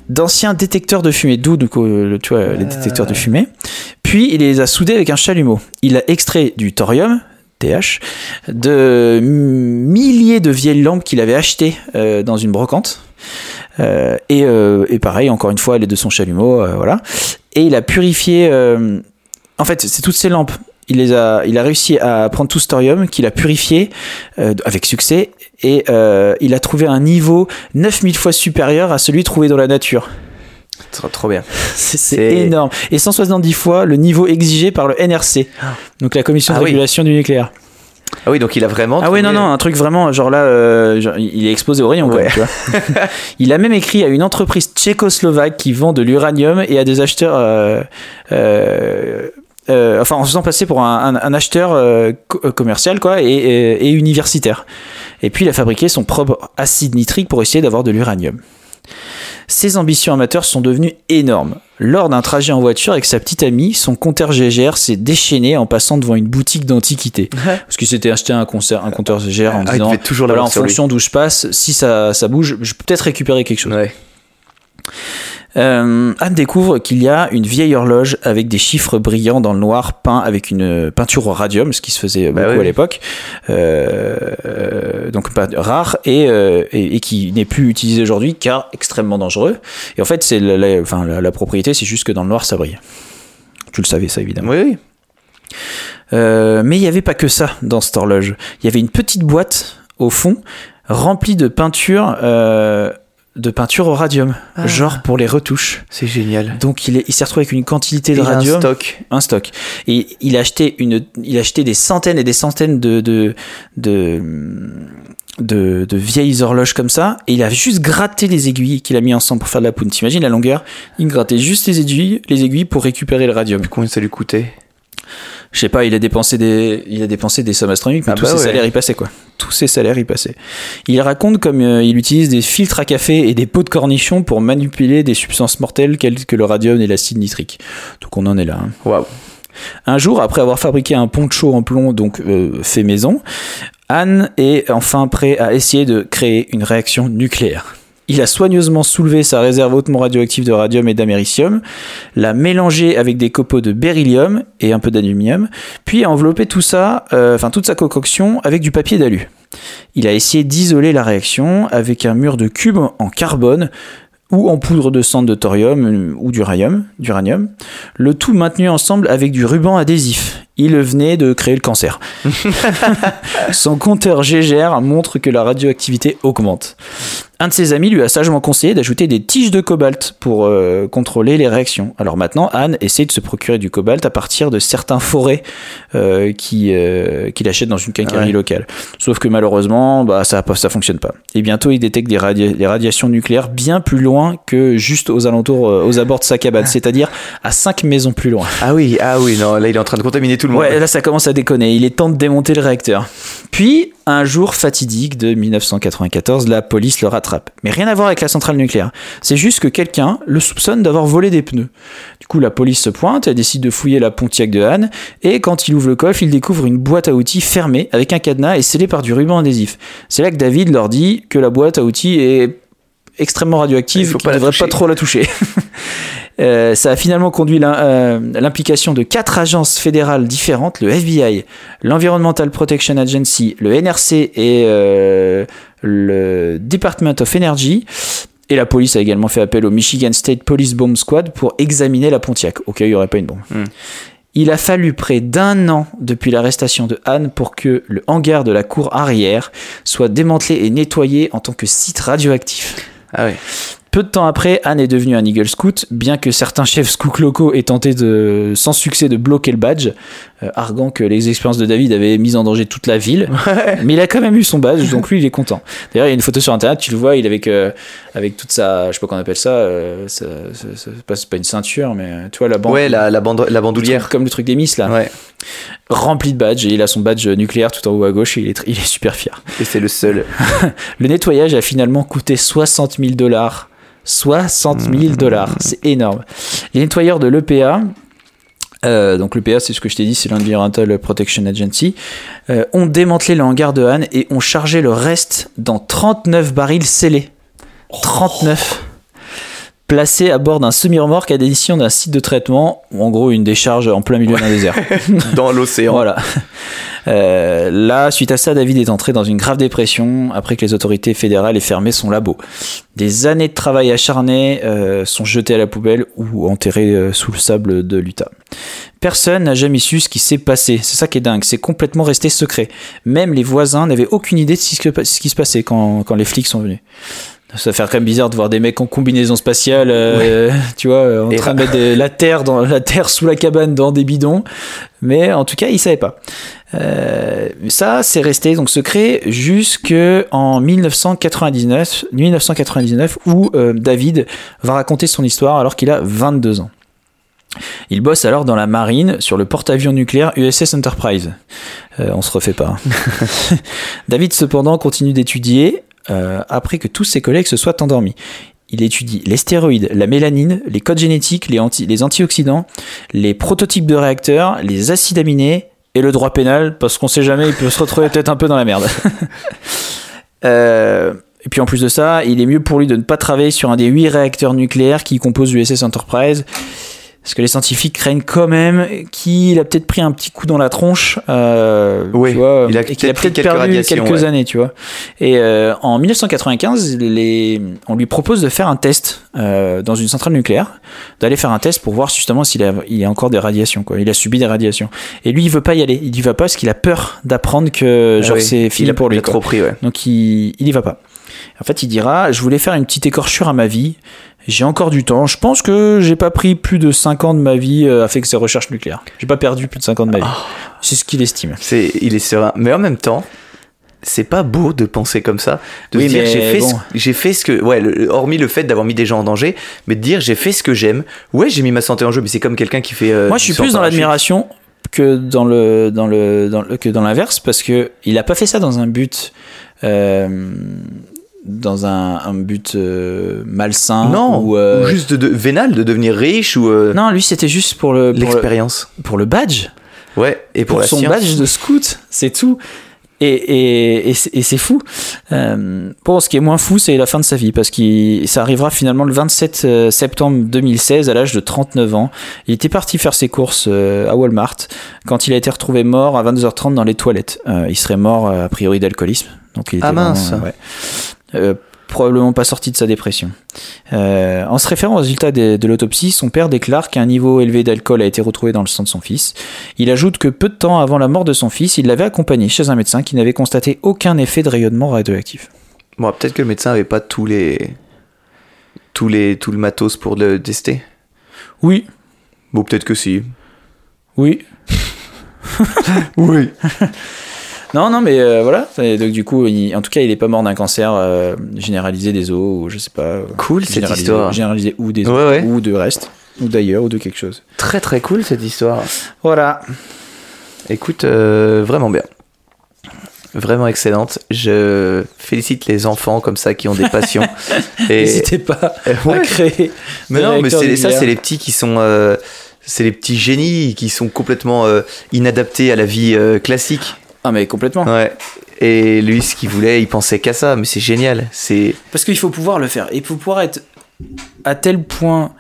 d'anciens détecteurs de fumée, d'où euh, le- tu vois, les détecteurs de fumée. Puis il les a soudés avec un chalumeau. Il a extrait du thorium De milliers de vieilles lampes qu'il avait achetées euh, dans une brocante. Euh, et, euh, et pareil, encore une fois, les de son chalumeau, voilà. Et il a purifié. en fait, c'est toutes ces lampes. Il les a, il a réussi à prendre tout ce thorium qu'il a purifié avec succès et il a trouvé un niveau 9000 fois supérieur à celui trouvé dans la nature.
Trop, trop bien.
C'est énorme. Et 170 fois le niveau exigé par le NRC, donc la Commission de
Ah oui.
régulation du nucléaire.
Ah oui, donc il a vraiment.
Ah oui, non, non, un truc vraiment, genre là, euh, genre, il est exposé au rayon, quoi,
Ouais.
tu vois. il a même écrit à une entreprise tchécoslovaque qui vend de l'uranium et à des acheteurs. euh, euh, enfin, en se faisant passer pour un, un- un acheteur co- commercial, quoi, et, et- et universitaire. Et puis, il a fabriqué son propre acide nitrique pour essayer d'avoir de l'uranium. Ses ambitions amateurs sont devenues énormes. Lors d'un trajet en voiture avec sa petite amie, son compteur GGR s'est déchaîné en passant devant une boutique d'antiquités. Parce qu'il s'était acheté un, concert, un compteur GGR en
Ah,
disant
toujours
voilà, en fonction d'où je passe, si ça, ça bouge, je peux peut-être récupérer quelque chose.
Ouais.
Euh, Anne découvre qu'il y a une vieille horloge avec des chiffres brillants dans le noir peints avec une peinture au radium, ce qui se faisait
Bah
beaucoup
oui.
à l'époque, euh, donc pas rare et, euh, et, et qui n'est plus utilisé aujourd'hui car extrêmement dangereux. Et en fait, c'est la, la- enfin, la, la propriété, c'est juste que dans le noir, ça brille. Tu le savais ça évidemment.
Oui, oui.
Euh, mais il n'y avait pas que ça dans cette horloge. Il y avait une petite boîte au fond remplie de peinture, euh, de peinture au radium,
Ah.
genre pour les retouches.
C'est génial.
Donc il, est- il s'est retrouvé avec une quantité de
a un
radium,
stock.
un stock. Et il a acheté une, il a acheté des centaines et des centaines de de de, de, de vieilles horloges comme ça. Et il a juste gratté les aiguilles qu'il a mis ensemble pour faire de la poudre. T'imagines la longueur? Il grattait juste les aiguilles, les aiguilles pour récupérer le radium.
Combien ça lui coûtait?
Je sais pas, il a dépensé des, il a dépensé des sommes astronomiques, mais
Ah
tous
bah
ses
ouais.
salaires y passaient quoi. Tous ses salaires y passaient. Il raconte comme euh, il utilise des filtres à café et des pots de cornichons pour manipuler des substances mortelles telles que le radium et l'acide nitrique. Donc on en est là. hein.
Waouh.
Un jour, après avoir fabriqué un poncho en plomb, donc euh, fait maison, Anne est enfin prêt à essayer de créer une réaction nucléaire. Il a soigneusement soulevé sa réserve hautement radioactive de radium et d'américium, l'a mélangé avec des copeaux de beryllium et un peu d'aluminium, puis a enveloppé tout ça, euh, enfin toute sa concoction, avec du papier d'alu. Il a essayé d'isoler la réaction avec un mur de cubes en carbone ou en poudre de cendre de thorium euh, ou d'uranium, d'uranium, le tout maintenu ensemble avec du ruban adhésif. Il venait de créer le cancer. Son compteur GGR montre que la radioactivité augmente. Un de ses amis lui a sagement conseillé d'ajouter des tiges de cobalt pour euh, contrôler les réactions. Alors maintenant, Anne essaie de se procurer du cobalt à partir de certains forêts euh, qui, euh, qu'il achète dans une quincaillerie
Ouais.
locale. Sauf que malheureusement, bah, ça ça fonctionne pas. Et bientôt, il détecte des, radia- des radiations nucléaires bien plus loin que juste aux alentours, aux abords de sa cabane, c'est-à-dire à 5 maisons plus loin.
Ah oui, ah oui, non, là il est en train de contaminer tout le monde.
Ouais, là ça commence à déconner. Il est temps de démonter le réacteur. Puis, un jour fatidique de 1994, la police le rattrape. Mais rien à voir avec la centrale nucléaire. C'est juste que quelqu'un le soupçonne d'avoir volé des pneus. Du coup, la police se pointe, elle décide de fouiller la Pontiac de Anne, et quand il ouvre le coffre, il découvre une boîte à outils fermée avec un cadenas et scellée par du ruban adhésif. C'est là que David leur dit que la boîte à outils est extrêmement radioactive, qu'il ne devrait pas trop la toucher. Euh, ça a finalement conduit euh, l'implication de quatre agences fédérales différentes, le FBI, l'Environmental Protection Agency, le NRC et euh, le Department of Energy. Et la police a également fait appel au Michigan State Police Bomb Squad pour examiner la Pontiac, au cas où il n'y aurait pas une bombe.
Hmm.
Il a fallu près d'un an depuis l'arrestation de Anne pour que le hangar de la cour arrière soit démantelé et nettoyé en tant que site radioactif.
Ah ouais.
Peu de temps après, Anne est devenue un Eagle Scout, bien que certains chefs scouts locaux aient tenté de, sans succès de bloquer le badge, euh, arguant que les expériences de David avaient mis en danger toute la ville. Mais il a quand même eu son badge, donc lui il est content. D'ailleurs, il y a une photo sur internet, tu le vois, il est avec, euh, avec toute sa, je sais pas qu'on appelle ça, euh, ça- ça- ça- c'est pas, une ceinture, mais euh, tu vois la bande.
Ouais, la, la, bande, bandoulière.
Comme le truc des Miss là,
Ouais,
rempli de badges, et il a son badge nucléaire tout en haut à gauche, et il est, il est super fier.
et c'est le seul.
Le nettoyage a finalement coûté 60 000 dollars. 60 000 dollars, c'est énorme. Les nettoyeurs de l'EPA, euh, donc l'EPA c'est ce que je t'ai dit, c'est l'Environmental Protection Agency, euh, ont démantelé le hangar de Han et ont chargé le reste dans 39 barils scellés. 39 placés à bord d'un semi-remorque à décision d'un site de traitement, ou en gros une décharge en plein milieu d'un désert.
Dans l'océan.
Voilà. Euh, là, suite à ça, David est entré dans une grave dépression après que les autorités fédérales aient fermé son labo. Des années de travail acharné euh, sont jetées à la poubelle ou enterrées euh, sous le sable de l'Utah. Personne n'a jamais su ce qui s'est passé. C'est ça qui est dingue. C'est complètement resté secret. Même les voisins n'avaient aucune idée de ce qui se ce qui se passait quand, quand les flics sont venus. Ça va faire quand même bizarre de voir des mecs en combinaison spatiale, euh, tu vois, en
Et
train de mettre de la terre dans la terre sous la cabane dans des bidons. Mais en tout cas, ils savaient pas. Euh, ça, c'est resté donc secret jusque en 1999, 1999 où euh, David va raconter son histoire alors qu'il a 22 ans. Il bosse alors dans la marine sur le porte-avions nucléaire USS Enterprise. Euh, on se refait pas. hein. David cependant continue d'étudier euh, après que tous ses collègues se soient endormis. Il étudie les stéroïdes, la mélanine, les codes génétiques, les, anti- les antioxydants, les prototypes de réacteurs, les acides aminés et le droit pénal, parce qu'on sait jamais, il peut se retrouver peut-être un peu dans la merde. Euh, et puis en plus de ça, il est mieux pour lui de ne pas travailler sur un des huit réacteurs nucléaires qui composent l'USS Enterprise. Parce que les scientifiques craignent quand même qu'il a peut-être pris un petit coup dans la tronche. Euh,
Oui,
tu vois,
il a
et qu'il a
peut-être
perdu quelques
ouais.
années, tu vois. Et euh, en 1995, les... on lui propose de faire un test euh, dans une centrale nucléaire, d'aller faire un test pour voir justement s'il a, il a encore des radiations, quoi. Il a subi des radiations. Et lui, il veut pas y aller. Il y va pas parce qu'il a peur d'apprendre que
Ah
genre
oui,
c'est fini pour lui.
Il a
quoi.
trop pris, ouais.
Donc il, il y va pas. En fait, il dira Je voulais faire une petite écorchure à ma vie. J'ai encore du temps. Je pense que j'ai pas pris plus de 5 ans de ma vie euh, à faire ces recherches nucléaires. J'ai pas perdu plus de 5 ans de ma vie.
Ah.
C'est ce qu'il estime.
C'est, il est serein. Mais en même temps, c'est pas beau de penser comme ça. De
Oui,
se dire j'ai fait,
bon.
ce, j'ai fait ce que. Ouais, le- hormis le fait d'avoir mis des gens en danger, mais de dire j'ai fait ce que j'aime. Ouais, j'ai mis ma santé en jeu, mais c'est comme quelqu'un qui fait. euh,
Moi, je suis plus dans l'admiration que dans le dans le, dans le- que dans l'inverse parce que il a pas fait ça dans un but euh, dans un, un but euh, malsain
Non,
ou, euh,
ou juste de, vénal, de devenir riche ou euh,
non lui c'était juste pour le pour, le
l'expérience.
pour le badge
Ouais, et pour,
pour,
la
son
science.
badge de scout, c'est tout. Et, et, et, c'est- et c'est fou. Bon, ce qui est moins fou, c'est la fin de sa vie, parce que ça arrivera finalement le 27 euh, septembre 2016, à l'âge de 39 ans. Il était parti faire ses courses à Walmart, quand il a été retrouvé mort à 22h30 dans les toilettes. Il serait mort, a priori, d'alcoolisme. Donc il était
Ah, mince.
vraiment, ouais. Euh, probablement pas sorti de sa dépression. Euh, en se référant aux résultats de, de l'autopsie, son père déclare qu'un niveau élevé d'alcool a été retrouvé dans le sang de son fils. Il ajoute que peu de temps avant la mort de son fils, il l'avait accompagné chez un médecin qui n'avait constaté aucun effet de rayonnement radioactif.
Bon, peut-être que le médecin avait pas tous les. Tous les, tout le matos pour le tester.
Oui,
Bon, peut-être que si.
oui.
Oui.
Non, non, mais euh, voilà. Et donc du coup, il- en tout cas, il est pas mort d'un cancer euh, généralisé des os, ou je sais pas. euh,
Cool cette histoire.
Généralisé ou des os,
Ouais, ouais.
ou de reste, ou d'ailleurs, ou de quelque chose.
Très très cool cette histoire.
Voilà.
Écoute, euh, vraiment bien. Vraiment excellente. Je félicite les enfants comme ça qui ont des passions.
N'hésitez pas à créer.
mais non, mais ça, c'est les petits qui sont, c'est les petits génies qui sont complètement euh, inadaptés à la vie euh, classique.
Ah, mais complètement.
Ouais. Et lui, ce qu'il voulait, il pensait qu'à ça. Mais c'est génial. C'est
Parce qu'il faut pouvoir le faire. Et il faut pouvoir être à tel point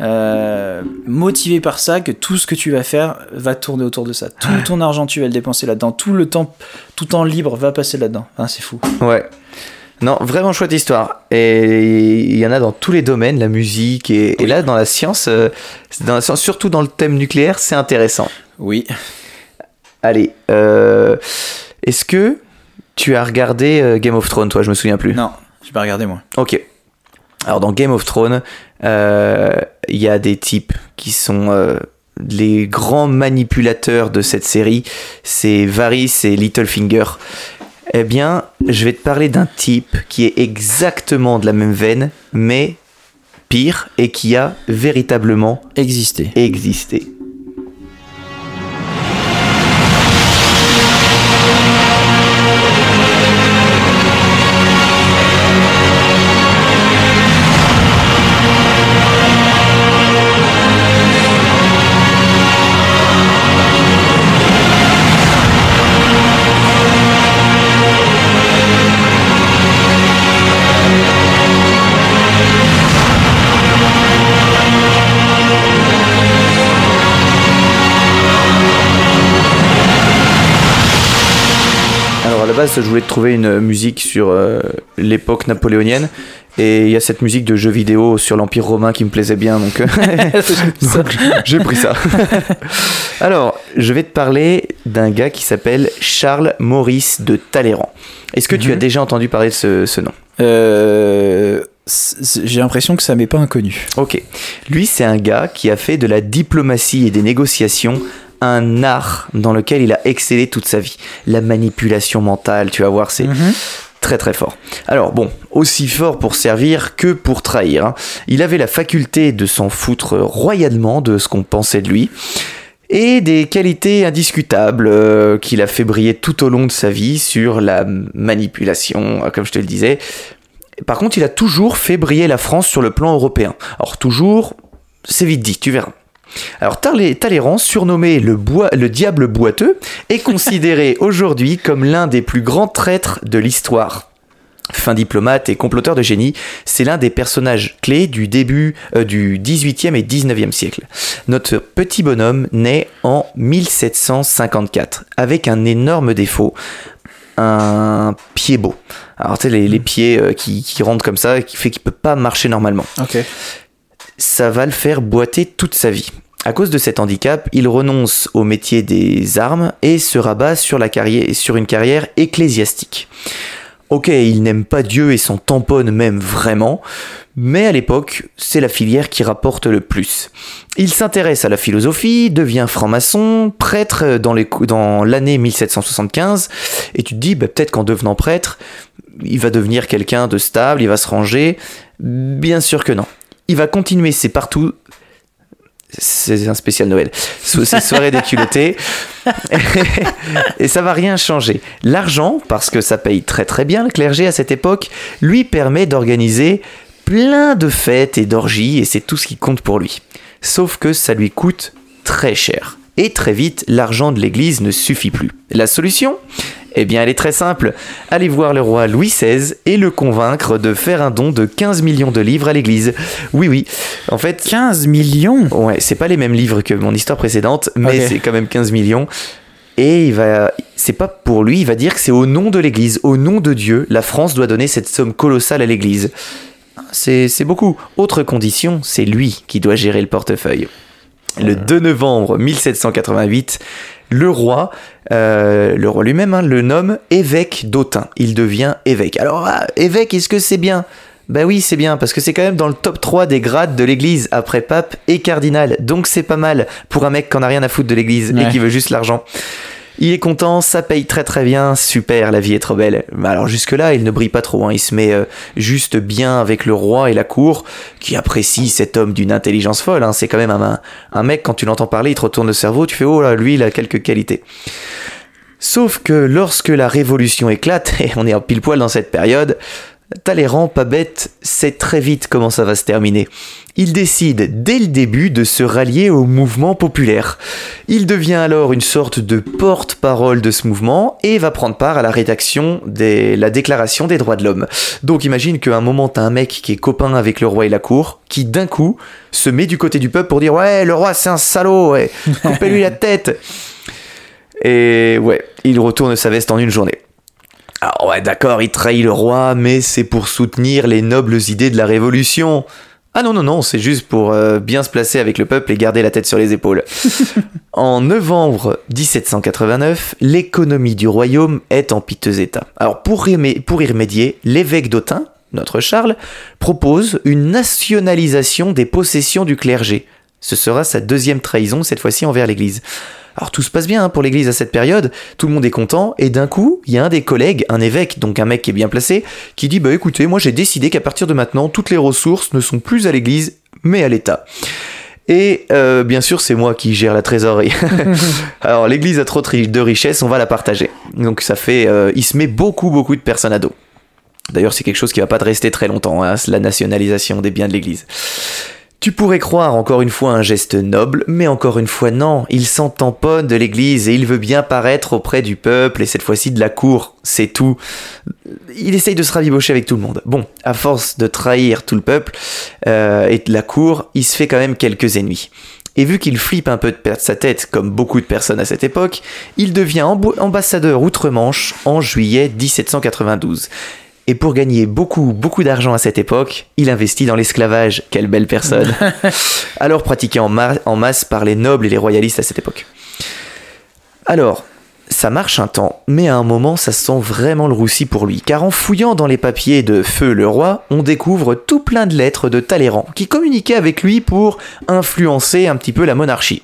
euh, motivé par ça que tout ce que tu vas faire va tourner autour de ça. Tout ton argent, tu vas le dépenser là-dedans. Tout le temps, tout temps libre va passer là-dedans. Hein, c'est fou.
ouais. Non, vraiment chouette histoire. Et il y en a dans tous les domaines, la musique et, et là dans la science, euh, dans la science, surtout dans le thème nucléaire, c'est intéressant.
Oui.
Allez, euh, est-ce que tu as regardé euh, Game of Thrones, toi? Je me souviens plus.
Non, j'ai pas regardé moi.
Ok. Alors dans Game of Thrones, euh, il y a des types qui sont euh, les grands manipulateurs de cette série. C'est Varys et Littlefinger. Eh bien, je vais te parler d'un type qui est exactement de la même veine, mais pire et qui a véritablement
Exister.
existé. Base, je voulais te trouver une musique sur euh, l'époque napoléonienne. Et il y a cette musique de jeu vidéo sur l'Empire romain qui me plaisait bien, donc, euh, donc j'ai pris ça. Alors, je vais te parler d'un gars qui s'appelle Charles Maurice de Talleyrand. Est-ce que tu
Mhm.
as déjà entendu parler de ce, ce nom?
Euh, J'ai l'impression que ça m'est pas inconnu.
Ok. Lui, c'est un gars qui a fait de la diplomatie et des négociations un art dans lequel il a excellé toute sa vie. La manipulation mentale, tu vas voir, c'est très très fort. Alors bon, aussi fort pour servir que pour trahir. hein. Il avait la faculté de s'en foutre royalement de ce qu'on pensait de lui. Et des qualités indiscutables euh, qu'il a fait briller tout au long de sa vie sur la manipulation, euh, comme je te le disais. Par contre, il a toujours fait briller la France sur le plan européen. Alors toujours, c'est vite dit, tu verras. Alors Talleyrand, surnommé le, diable boiteux, est considéré aujourd'hui comme l'un des plus grands traîtres de l'histoire. Fin diplomate et comploteur de génie, c'est l'un des personnages clés du début euh, du 18e et 19e siècle. Notre petit bonhomme naît en 1754 avec un énorme défaut, un pied beau. Alors tu sais les, les pieds euh, qui, qui rentrent comme ça, qui fait qu'il peut pas marcher normalement
Ok.
Ça va le faire boiter toute sa vie. À cause de cet handicap, il renonce au métier des armes et se rabat sur, une carrière ecclésiastique. Ok, il n'aime pas Dieu et s'en tamponne même vraiment, mais à l'époque, c'est la filière qui rapporte le plus. Il s'intéresse à la philosophie, devient franc-maçon, prêtre dans l'année 1775, et tu te dis, bah, peut-être qu'en devenant prêtre, il va devenir quelqu'un de stable, il va se ranger. Bien sûr que non. Il va continuer ses partout. C'est un spécial Noël. So- Ses soirées déculottées. et ça va rien changer. L'argent, parce que ça paye très très bien le clergé à cette époque, lui permet d'organiser plein de fêtes et d'orgies et c'est tout ce qui compte pour lui. Sauf que ça lui coûte très cher. Et très vite, l'argent de l'église ne suffit plus. La solution? Eh bien, elle est très simple. Allez voir le roi Louis XVI et le convaincre de faire un don de 15 millions de livres à l'église. Oui, oui. En fait,
15 millions?
Ouais, c'est pas les mêmes livres que mon histoire précédente, mais c'est quand même 15 millions. Et il va, c'est pas pour lui, il va dire que c'est au nom de l'Église, au nom de Dieu, la France doit donner cette somme colossale à l'Église. C'est beaucoup. Autre condition, c'est lui qui doit gérer le portefeuille. Le 2 novembre 1788, le roi, euh, le roi lui-même, hein, le nomme évêque d'Autun. Il devient évêque. Alors, ah, évêque, est-ce que c'est bien? Bah oui, c'est bien, parce que c'est quand même dans le top 3 des grades de l'église, après pape et cardinal. Donc c'est pas mal pour un mec qui en a rien à foutre de l'église et qui veut juste l'argent. Il est content, ça paye très très bien, super, la vie est trop belle. Mais alors jusque-là, il ne brille pas trop, hein. il se met euh, juste bien avec le roi et la cour, qui apprécie cet homme d'une intelligence folle. hein. C'est quand même un, un mec, quand tu l'entends parler, il te retourne le cerveau, tu fais, oh là, lui, il a quelques qualités. Sauf que lorsque la révolution éclate, et on est en pile poil dans cette période, Talleyrand, pas bête, sait très vite comment ça va se terminer. Il décide dès le début de se rallier au mouvement populaire. Il devient alors une sorte de porte-parole de ce mouvement et va prendre part à la rédaction de la Déclaration des droits de l'homme. Donc imagine qu'à un moment t'as un mec qui est copain avec le roi et la cour, qui d'un coup se met du côté du peuple pour dire ouais le roi c'est un salaud, ouais, coupez-lui la tête. Et ouais, il retourne sa veste en une journée. Alors ouais, d'accord, il trahit le roi, mais c'est pour soutenir les nobles idées de la Révolution. Ah non, non, non, c'est juste pour euh, bien se placer avec le peuple et garder la tête sur les épaules. en novembre 1789, l'économie du royaume est en piteux état. Alors pour, pour y remédier, l'évêque d'Autun, notre Charles, propose une nationalisation des possessions du clergé. Ce sera sa deuxième trahison, cette fois-ci envers l'Église. Alors tout se passe bien hein, pour l'Église à cette période, tout le monde est content, et d'un coup, il y a un des collègues, un évêque, donc un mec qui est bien placé, qui dit Bah écoutez, moi j'ai décidé qu'à partir de maintenant, toutes les ressources ne sont plus à l'Église, mais à l'État. Et euh, bien sûr, c'est moi qui gère la trésorerie. Alors l'Église a trop de ri- de richesses, on va la partager. Donc ça fait, euh, il se met beaucoup beaucoup de personnes à dos. D'ailleurs, c'est quelque chose qui va pas te rester très longtemps, hein, la nationalisation des biens de l'Église. Tu pourrais croire encore une fois un geste noble, mais encore une fois non, il s'en tamponne de l'Église et il veut bien paraître auprès du peuple et cette fois-ci de la cour, c'est tout. Il essaye de se rabibocher avec tout le monde. Bon, à force de trahir tout le peuple euh, et de la cour, il se fait quand même quelques ennemis. Et vu qu'il flippe un peu de perdre sa tête, comme beaucoup de personnes à cette époque, il devient ambassadeur outre-Manche en juillet 1792. Et pour gagner beaucoup, beaucoup d'argent à cette époque, il investit dans l'esclavage. Quelle belle personne. Alors pratiqué en, ma- en masse par les nobles et les royalistes à cette époque. Alors, Ça marche un temps, mais à un moment, ça sent vraiment le roussi pour lui, car en fouillant dans les papiers de Feu le roi, on découvre tout plein de lettres de Talleyrand qui communiquaient avec lui pour influencer un petit peu la monarchie.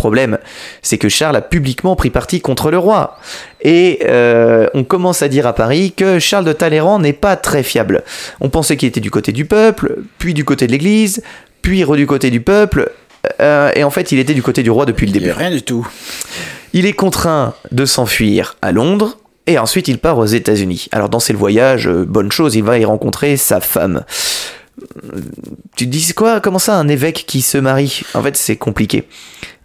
Problème, c'est que Charles a publiquement pris parti contre le roi. Et euh, on commence à dire à Paris que Charles de Talleyrand n'est pas très fiable. On pensait qu'il était du côté du peuple, puis du côté de l'Église, puis re du côté du peuple, euh, et en fait il était du côté du roi depuis le début.
rien du tout.
Il est contraint de s'enfuir à Londres et ensuite il part aux États-Unis. Alors dans ses voyages, euh, bonne chose, il va y rencontrer sa femme. Tu te dis quoi Comment ça un évêque qui se marie? En fait c'est compliqué.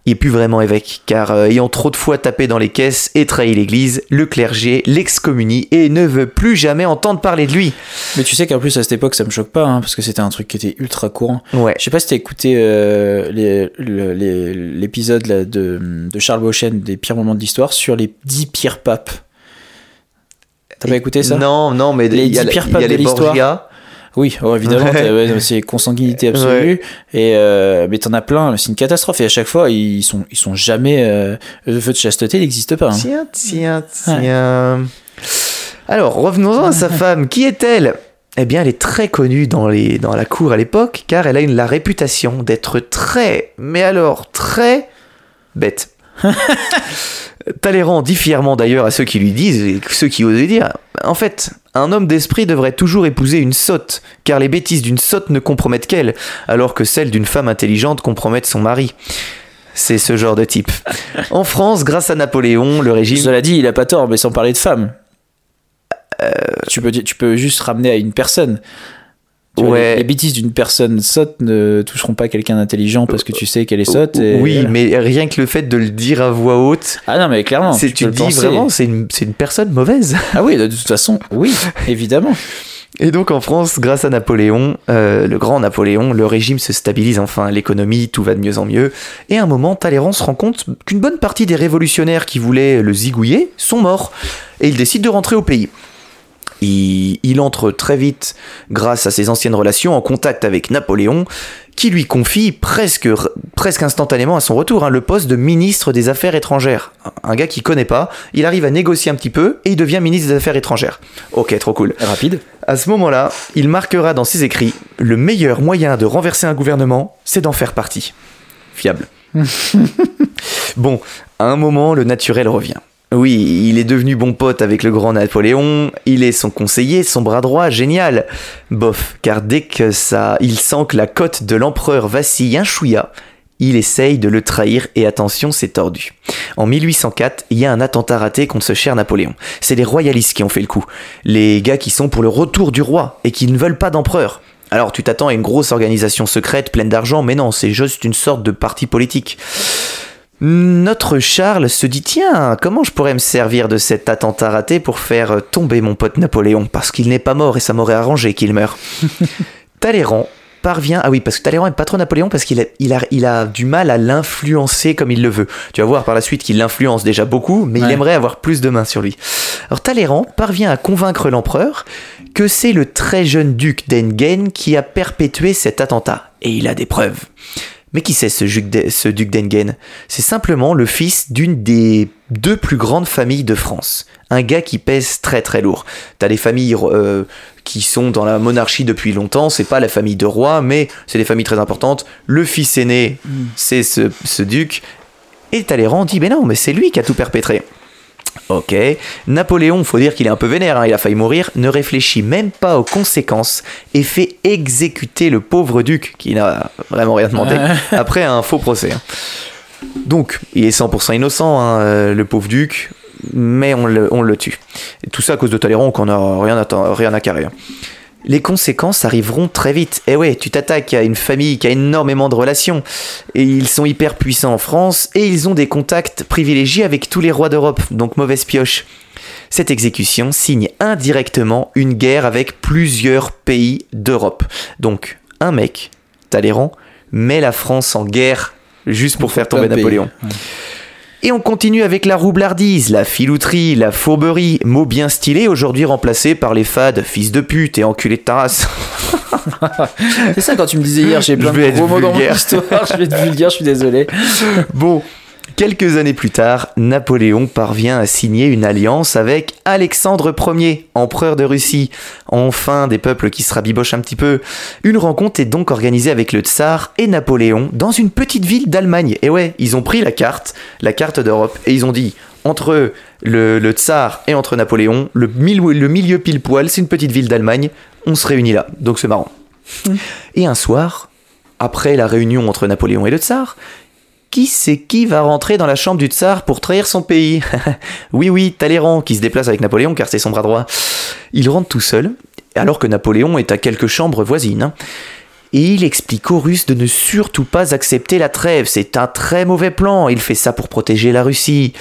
Il est plus vraiment évêque, car euh, ayant trop de fois tapé dans les caisses et trahi l'église, le clergé l'excommunie et ne veut plus jamais entendre parler de lui.
Mais tu sais qu'en plus à cette époque ça me choque pas, hein, parce que c'était un truc qui était ultra courant.
Ouais.
Je sais pas si t'as écouté euh, les- le- les- l'épisode là, de, de Charles Beauchesne des pires moments de l'histoire sur les 10 pires papes. T'as pas écouté ça?
Non, non, mais
Les dix pires
il y a
papes de
les
l'histoire. Oui, oh, évidemment,
Ouais.
c'est consanguinité absolue. Et euh, mais t'en as plein, c'est une catastrophe. Et à chaque fois, ils sont, ils sont jamais. Euh, le feu de chasteté n'existe pas. hein.
Tiens, tiens, tiens. Alors, revenons-en à sa femme. Qui est-elle? Eh bien, elle est très connue dans, les, dans la cour à l'époque, car elle a une, la réputation d'être très, mais alors très bête. Talleyrand dit fièrement d'ailleurs à ceux qui lui disent, et ceux qui osent dire, en fait, un homme d'esprit devrait toujours épouser une sotte, car les bêtises d'une sotte ne compromettent qu'elle, alors que celles d'une femme intelligente compromettent son mari. C'est ce genre de type. En France, grâce à Napoléon, le régime...
Cela dit, il a pas tort, mais sans parler de femmes.
Euh,
Tu, peux, tu peux juste ramener à une personne. Tu vois,
Ouais.
les, les bêtises d'une personne sotte ne toucheront pas quelqu'un d'intelligent parce que tu sais qu'elle est sotte. et
oui,
voilà.
mais rien que le fait de le dire à voix haute,
Ah non, mais clairement.
c'est tu te dis
penser.
vraiment, c'est une, c'est une personne mauvaise.
Ah oui, de toute façon, oui, évidemment.
Et donc en France, grâce à Napoléon, euh, le grand Napoléon, le régime se stabilise enfin, l'économie, tout va de mieux en mieux. Et à un moment, Talleyrand se rend compte qu'une bonne partie des révolutionnaires qui voulaient le zigouiller sont morts. Et il décide de rentrer au pays. Il, il entre très vite, grâce à ses anciennes relations, en contact avec Napoléon, qui lui confie presque, presque instantanément à son retour hein, le poste de ministre des Affaires étrangères. Un gars qui connaît pas, il arrive à négocier un petit peu et il devient ministre des Affaires étrangères. Ok, trop cool.
Rapide.
À ce moment-là, il marquera dans ses écrits Le meilleur moyen de renverser un gouvernement, c'est d'en faire partie. Fiable. bon, à un moment, le naturel revient. Oui, il est devenu bon pote avec le grand Napoléon, il est son conseiller, son bras droit, génial. Bof, car dès que ça, il sent que la cote de l'empereur vacille un chouïa, il essaye de le trahir et attention, c'est tordu. En 1804, il y a un attentat raté contre ce cher Napoléon. C'est les royalistes qui ont fait le coup. Les gars qui sont pour le retour du roi et qui ne veulent pas d'empereur. Alors tu t'attends à une grosse organisation secrète pleine d'argent, mais non, c'est juste une sorte de parti politique. Notre Charles se dit tiens, comment je pourrais me servir de cet attentat raté pour faire tomber mon pote Napoléon? Parce qu'il n'est pas mort et ça m'aurait arrangé qu'il meure. Talleyrand parvient. Ah oui, parce que Talleyrand est pas trop Napoléon parce qu'il a, il a, il a du mal à l'influencer comme il le veut. Tu vas voir par la suite qu'il l'influence déjà beaucoup, mais il aimerait avoir plus de main sur lui. Alors Talleyrand parvient à convaincre l'empereur que c'est le très jeune duc d'Enghien qui a perpétué cet attentat. Et il a des preuves. Mais qui c'est ce, duc d'E- ce duc d'Enghien? C'est simplement le fils d'une des deux plus grandes familles de France. Un gars qui pèse très très lourd. T'as des familles euh, qui sont dans la monarchie depuis longtemps, c'est pas la famille de rois, mais c'est des familles très importantes. Le fils aîné, c'est ce, ce duc. Et Talleyrand dit, mais non, mais c'est lui qui a tout perpétré. Ok. Napoléon, faut dire qu'il est un peu vénère, hein, il a failli mourir, ne réfléchit même pas aux conséquences et fait exécuter le pauvre duc, qui n'a vraiment rien demandé, après un faux procès. hein. Donc, il est 100% innocent, hein, euh, le pauvre duc, mais on le, on le tue. Et tout ça à cause de Talleyrand, qu'on a rien à, rien à carrer. Les conséquences arriveront très vite. Et ouais, tu t'attaques à une famille qui a énormément de relations. Et ils sont hyper puissants en France. Et ils ont des contacts privilégiés avec tous les rois d'Europe. Donc mauvaise pioche. Cette exécution signe indirectement une guerre avec plusieurs pays d'Europe. Donc un mec, Talleyrand, met la France en guerre juste pour faire tomber. Napoléon. Et on continue avec la roublardise, la filouterie, la fourberie, mots bien stylés aujourd'hui remplacés par les fades fils de pute et enculé de ta race.
C'est ça quand tu me disais hier, j'ai plein de gros mots dans mon histoire, je vais être vulgaire, je suis désolé.
Bon, Quelques années plus tard, Napoléon parvient à signer une alliance avec Alexandre Ier, empereur de Russie. Enfin, des peuples qui se rabibochent un petit peu. Une rencontre est donc organisée avec le tsar et Napoléon dans une petite ville d'Allemagne. Et ouais, ils ont pris la carte, la carte d'Europe, et ils ont dit entre le, le tsar et entre Napoléon, le, mil- le milieu pile poil, c'est une petite ville d'Allemagne, on se réunit là. Donc c'est marrant. Et un soir, après la réunion entre Napoléon et le tsar, qui c'est qui va rentrer dans la chambre du tsar pour trahir son pays Oui, oui, Talleyrand qui se déplace avec Napoléon car c'est son bras droit. Il rentre tout seul, alors que Napoléon est à quelques chambres voisines. hein. Et il explique aux Russes de ne surtout pas accepter la trêve. C'est un très mauvais plan. Il fait ça pour protéger la Russie.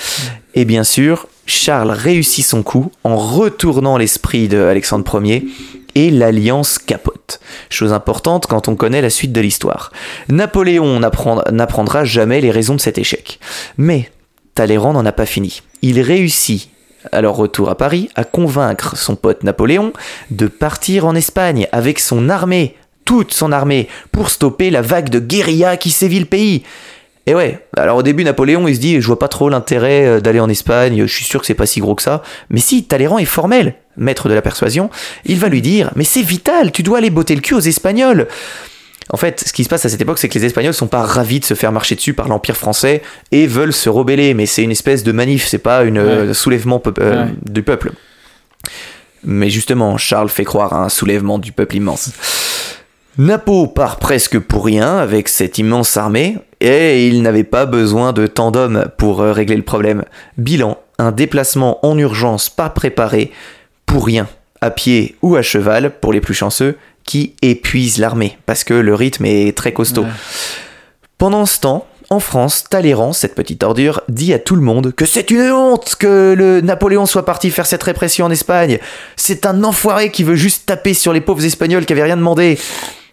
Et bien sûr, Charles réussit son coup en retournant l'esprit de Alexandre Ier et l'alliance capote. Chose importante quand on connaît la suite de l'histoire. Napoléon n'apprend- n'apprendra jamais les raisons de cet échec. Mais Talleyrand n'en a pas fini. Il réussit, à leur retour à Paris, à convaincre son pote Napoléon de partir en Espagne avec son armée, toute son armée, pour stopper la vague de guérilla qui sévit le pays. Et ouais, alors au début Napoléon il se dit je vois pas trop l'intérêt euh, d'aller en Espagne, je suis sûr que c'est pas si gros que ça. Mais si Talleyrand est formel, maître de la persuasion, il va lui dire mais c'est vital, tu dois aller botter le cul aux Espagnols. En fait, ce qui se passe à cette époque, c'est que les Espagnols sont pas ravis de se faire marcher dessus par l'Empire français et veulent se rebeller, mais c'est une espèce de manif, c'est pas une euh, soulèvement peu- euh,
Ouais.
du peuple. Mais justement, Charles fait croire à un soulèvement du peuple immense. Napo part presque pour rien avec cette immense armée, et il n'avait pas besoin de tant d'hommes pour euh, régler le problème. Bilan, un déplacement en urgence pas préparé, pour rien, à pied ou à cheval, pour les plus chanceux, qui épuise l'armée, parce que le rythme est très costaud.
Ouais.
Pendant ce temps, en France, Talleyrand, cette petite ordure, dit à tout le monde que c'est une honte que le Napoléon soit parti faire cette répression en Espagne. C'est un enfoiré qui veut juste taper sur les pauvres Espagnols qui avaient rien demandé.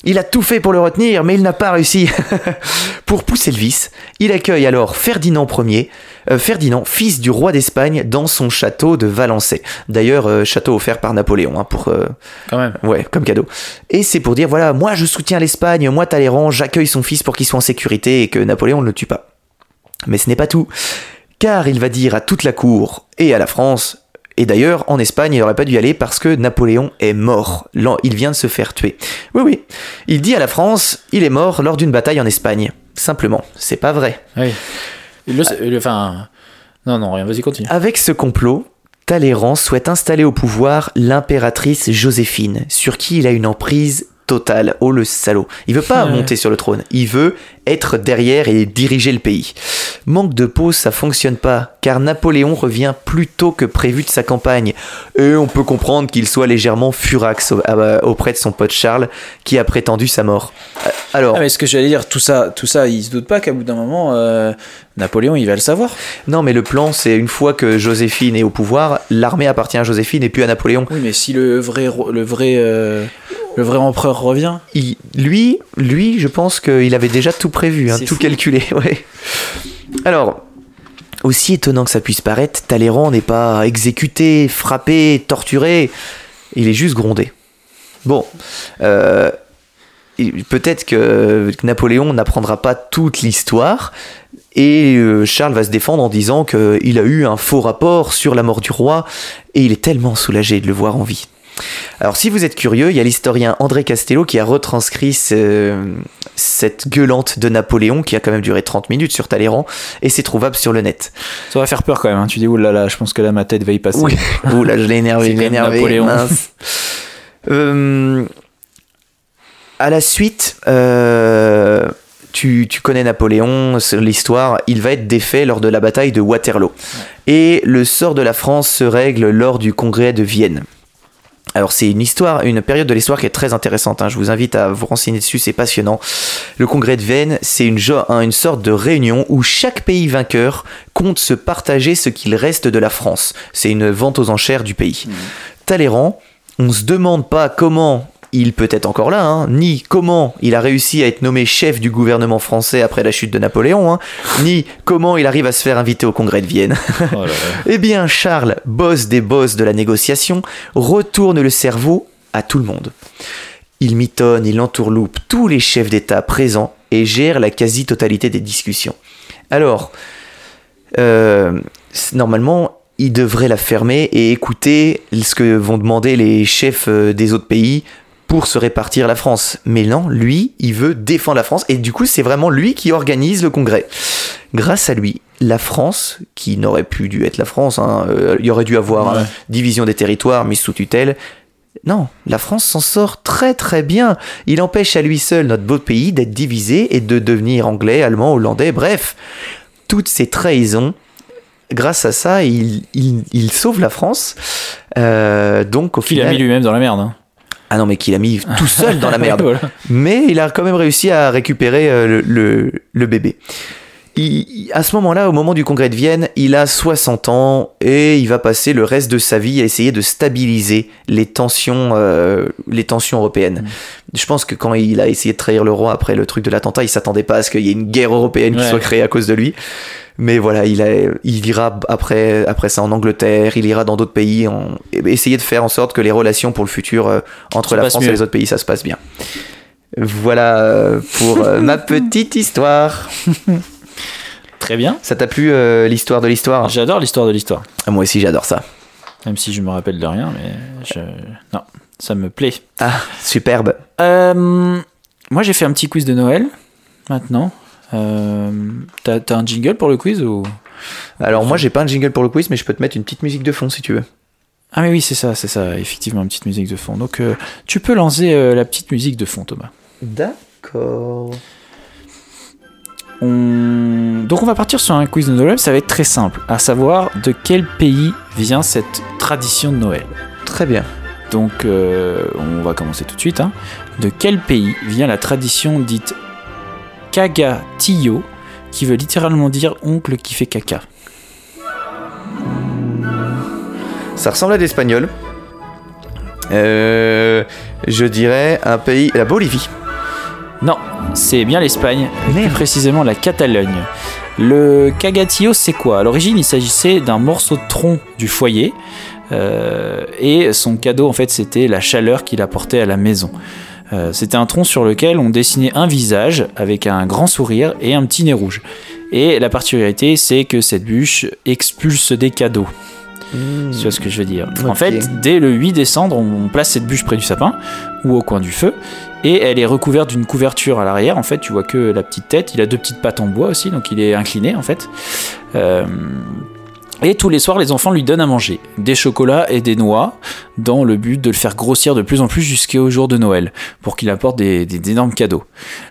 Il a tout fait pour le retenir, mais il n'a pas réussi. pour pousser le vice, il accueille alors Ferdinand Ier, euh, Ferdinand, fils du roi d'Espagne, dans son château de Valençay. D'ailleurs, euh, château offert par Napoléon, hein, pour euh,
Quand même.
Ouais, comme cadeau. Et c'est pour dire, voilà, moi je soutiens l'Espagne, moi Talleyrand, j'accueille son fils pour qu'il soit en sécurité et que Napoléon ne le tue pas. Mais ce n'est pas tout. Car il va dire à toute la cour et à la France, et d'ailleurs en Espagne il n'aurait pas dû y aller parce que Napoléon est mort. Il vient de se faire tuer. Oui, oui. Il dit à la France, il est mort lors d'une bataille en Espagne. Simplement, c'est pas vrai.
Oui. Le, le- enfin. Non, non, rien, vas-y, continue.
Avec ce complot, Talleyrand souhaite installer au pouvoir l'impératrice Joséphine, sur qui il a une emprise totale. Oh le salaud. Il veut pas
Ouais.
monter sur le trône, il veut être derrière et diriger le pays. Manque de peau, ça fonctionne pas, car Napoléon revient plus tôt que prévu de sa campagne. Et on peut comprendre qu'il soit légèrement furax auprès de son pote Charles, qui a prétendu sa mort. Euh, Alors,
Ah, mais ce que j'allais dire, tout ça, tout ça, il se doute pas qu'à bout d'un moment, euh, Napoléon, il va le savoir.
non mais le plan, c'est une fois que Joséphine est au pouvoir, l'armée appartient à Joséphine et puis à Napoléon.
Oui, mais si le vrai, le vrai, euh, le vrai empereur revient.
Il- lui, lui, je pense qu'il avait déjà tout prévu, hein, tout
fou.
calculé. Ouais. Alors, aussi étonnant que ça puisse paraître, Talleyrand n'est pas exécuté, frappé, torturé. Il est juste grondé. Bon, euh, peut-être que Napoléon n'apprendra pas toute l'histoire. Et euh, Charles va se défendre en disant qu'il a eu un faux rapport sur la mort du roi et il est tellement soulagé de le voir en vie. Alors si vous êtes curieux, il y a l'historien André Castello qui a retranscrit ce- cette gueulante de Napoléon qui a quand même duré 30 minutes sur Talleyrand et c'est trouvable sur le net.
Ça va faire peur quand même. hein. Tu dis, oulala, je pense que là, ma tête va y passer.
Oui. Là, je l'ai énervé, je l'ai énervé.
Napoléon.
mince. Euh, à la suite, euh, tu, tu connais Napoléon, l'histoire, il va être défait lors de la bataille de Waterloo. Et le sort de la France se règle lors du congrès de Vienne. Alors c'est une histoire, une période de l'histoire qui est très intéressante. hein. Je vous invite à vous renseigner dessus, c'est passionnant. Le congrès de Vienne, c'est une, sorte de réunion où chaque pays vainqueur compte se partager ce qu'il reste de la France. C'est une vente aux enchères du pays. Talleyrand, on se demande pas comment il peut être encore là, hein, ni comment il a réussi à être nommé chef du gouvernement français après la chute de Napoléon, hein, ni comment il arrive à se faire inviter au congrès de Vienne.
Oh là là.
Eh bien, Charles, boss des boss de la négociation, retourne le cerveau à tout le monde. Il mitonne, il entourloupe tous les chefs d'État présents et gère la quasi-totalité des discussions. Alors, euh, normalement, il devrait la fermer et écouter ce que vont demander les chefs euh, des autres pays pour se répartir la France. Mais non, lui, il veut défendre la France et du coup, c'est vraiment lui qui organise le congrès. Grâce à lui, la France, qui n'aurait plus dû être la France, hein, euh, il y aurait dû avoir
Ouais.
euh, division des territoires mise sous tutelle. Non, la France s'en sort très très bien. Il empêche à lui seul notre beau pays d'être divisé et de devenir anglais, allemand, hollandais, bref. Toutes ces trahisons, grâce à ça, il, il, il sauve la France. Euh, donc au
a
final...
mis lui-même dans la merde. hein.
Ah non, mais qu'il a mis tout seul dans la merde.
Voilà.
Mais il a quand même réussi à récupérer euh, le, le- le bébé. Il- à ce moment-là, au moment du congrès de Vienne, il a 60 ans et il va passer le reste de sa vie à essayer de stabiliser les tensions, euh, les tensions européennes. Je pense que quand il a essayé de trahir le roi après le truc de l'attentat, il s'attendait pas à ce qu'il y ait une guerre européenne qui soit créée à cause de lui. Mais voilà, il, a, il ira après, après ça en Angleterre, il ira dans d'autres pays, en, essayer de faire en sorte que les relations pour le futur euh, entre la France
mieux.
et les autres pays, ça se passe bien. Voilà euh, pour euh, ma petite histoire.
Très bien.
Ça t'a plu euh, l'histoire de l'histoire
J'adore l'histoire de l'histoire.
Ah, Moi aussi j'adore ça.
Même si je me rappelle de rien, mais je... non, ça me plaît.
Ah, superbe.
Euh, moi, j'ai fait un petit quiz de Noël. Maintenant, Euh, t'as t'as un jingle pour le quiz ou?
Alors moi j'ai pas un jingle pour le quiz, mais je peux te mettre une petite musique de fond si tu veux.
Ah mais oui, c'est ça, c'est ça. Effectivement, une petite musique de fond. Donc, euh, tu peux lancer la petite musique de fond, Thomas.
D'accord.
On... Donc on va partir sur un quiz de Noël, ça va être très simple, à savoir de quel pays vient cette tradition de Noël.
Très bien.
Donc euh, on va commencer tout de suite. hein. De quel pays vient la tradition dite Kagatillo, qui veut littéralement dire oncle qui fait caca?
Ça ressemble à l'espagnol. Euh, je dirais un pays, la Bolivie.
Non, c'est bien l'Espagne, plus précisément la Catalogne. Le cagatillo, c'est quoi? À l'origine, il s'agissait d'un morceau de tronc du foyer, euh, et son cadeau, en fait, c'était la chaleur qu'il apportait à la maison. Euh, c'était un tronc sur lequel on dessinait un visage avec un grand sourire et un petit nez rouge. Et la particularité, c'est que cette bûche expulse des cadeaux. Tu vois ce que je veux dire? En fait, dès le 8 décembre, on place cette bûche près du sapin ou au coin du feu et elle est recouverte d'une couverture à l'arrière. En fait, tu vois que la petite tête. Il a deux petites pattes en bois aussi, donc il est incliné en fait. Euh, Et tous les soirs, les enfants lui donnent à manger des chocolats et des noix dans le but de le faire grossir de plus en plus jusqu'au jour de Noël pour qu'il apporte des, des- d'énormes cadeaux.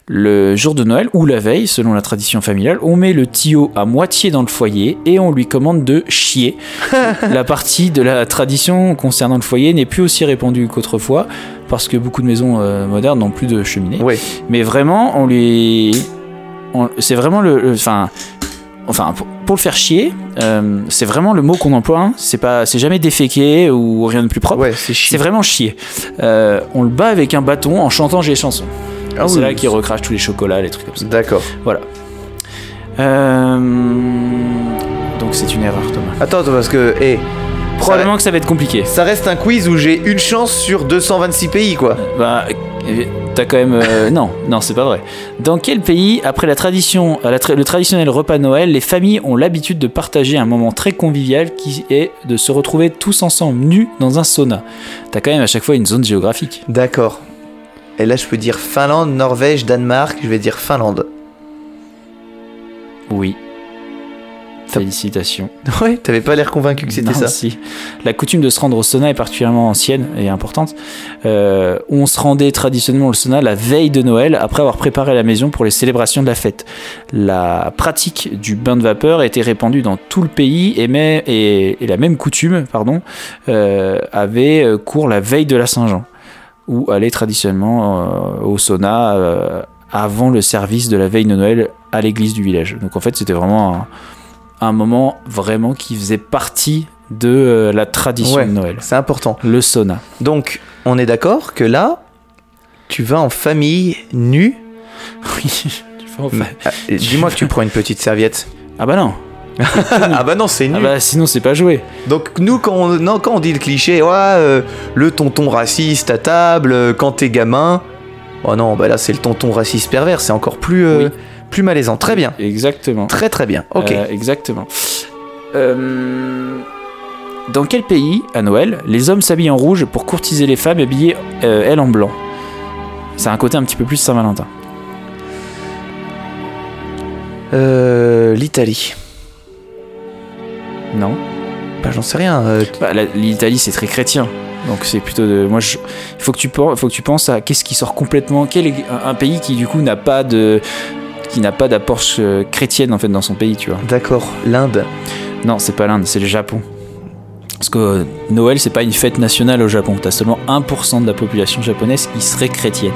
Le jour de Noël ou la veille, selon la tradition familiale, on met le tuyau à moitié dans le foyer et on lui commande de chier. la partie de la tradition concernant le foyer n'est plus aussi répandue qu'autrefois parce que beaucoup de maisons euh, modernes n'ont plus de cheminée.
Ouais.
Mais vraiment, on lui. C'est vraiment le. Enfin. Enfin, pour, pour le faire chier, euh, c'est vraiment le mot qu'on emploie. hein. C'est pas, c'est jamais déféqué ou rien de plus propre.
Ouais, c'est
vraiment chier. Euh, on le bat avec un bâton en chantant j'ai chansons.
Ah
c'est
oui.
là qu'il recrache tous les chocolats, les trucs comme ça.
D'accord.
Euh, Donc c'est une erreur, Thomas.
Attends, parce que, eh,
Probablement que ça va être compliqué.
ça reste un quiz où j'ai une chance sur 226 pays, quoi.
Bah, euh, t'as quand même. euh, non, non, c'est pas vrai. Dans quel pays, après la tradition, euh, la tra- le traditionnel repas de Noël, les familles ont l'habitude de partager un moment très convivial qui est de se retrouver tous ensemble nus dans un sauna? T'as quand même à chaque fois une zone géographique.
D'accord. Et là, je peux dire Finlande, Norvège, Danemark. Je vais dire Finlande.
Oui. Félicitations.
Ouais, t'avais pas l'air convaincu que c'était ça.
si. La coutume de se rendre au sauna est particulièrement ancienne et importante. Euh, on se rendait traditionnellement au sauna la veille de Noël après avoir préparé la maison pour les célébrations de la fête. La pratique du bain de vapeur était répandue dans tout le pays et, mais- et- et la même coutume pardon, euh, avait euh, cours la veille de la Saint-Jean, où aller traditionnellement euh, au sauna avant le service de la veille de Noël à l'église du village. Donc en fait c'était vraiment un un moment vraiment qui faisait partie de euh, la tradition
Ouais.
de Noël.
C'est important.
Le sauna.
Donc, on est d'accord que là, tu vas en famille nue.
Oui. tu fais enfin-
Ah, et Dis-moi que tu prends une petite serviette.
Ah bah non.
ah bah non, c'est nu.
Ah bah sinon c'est pas joué.
Donc nous, quand on, non, quand on dit le cliché, ouais, euh, le tonton raciste à table, euh, quand t'es gamin, oh non, bah là c'est le tonton raciste pervers, c'est encore plus, euh,
Oui.
Plus malaisant. Très bien,
Exactement.
très très bien. Ok.
Euh, exactement. Euh, dans quel pays, à Noël, les hommes s'habillent en rouge pour courtiser les femmes habillées, euh, elles, en blanc? C'est un côté un petit peu plus Saint-Valentin.
Euh, L'Italie.
Non
Bah, j'en sais rien. euh,
Bah, L'Italie, c'est très chrétien. Donc c'est plutôt de. Moi, je- il faut que tu pen- faut que tu penses à qu'est-ce qui sort complètement. Quel est un pays qui du coup n'a pas de qui n'a pas d'approche euh, chrétienne en fait dans son pays, tu vois.
D'accord. L'Inde.
Non, c'est pas l'Inde, c'est le Japon. Parce que euh, Noël, c'est pas une fête nationale au Japon. T'as seulement 1% de la population japonaise qui serait chrétienne.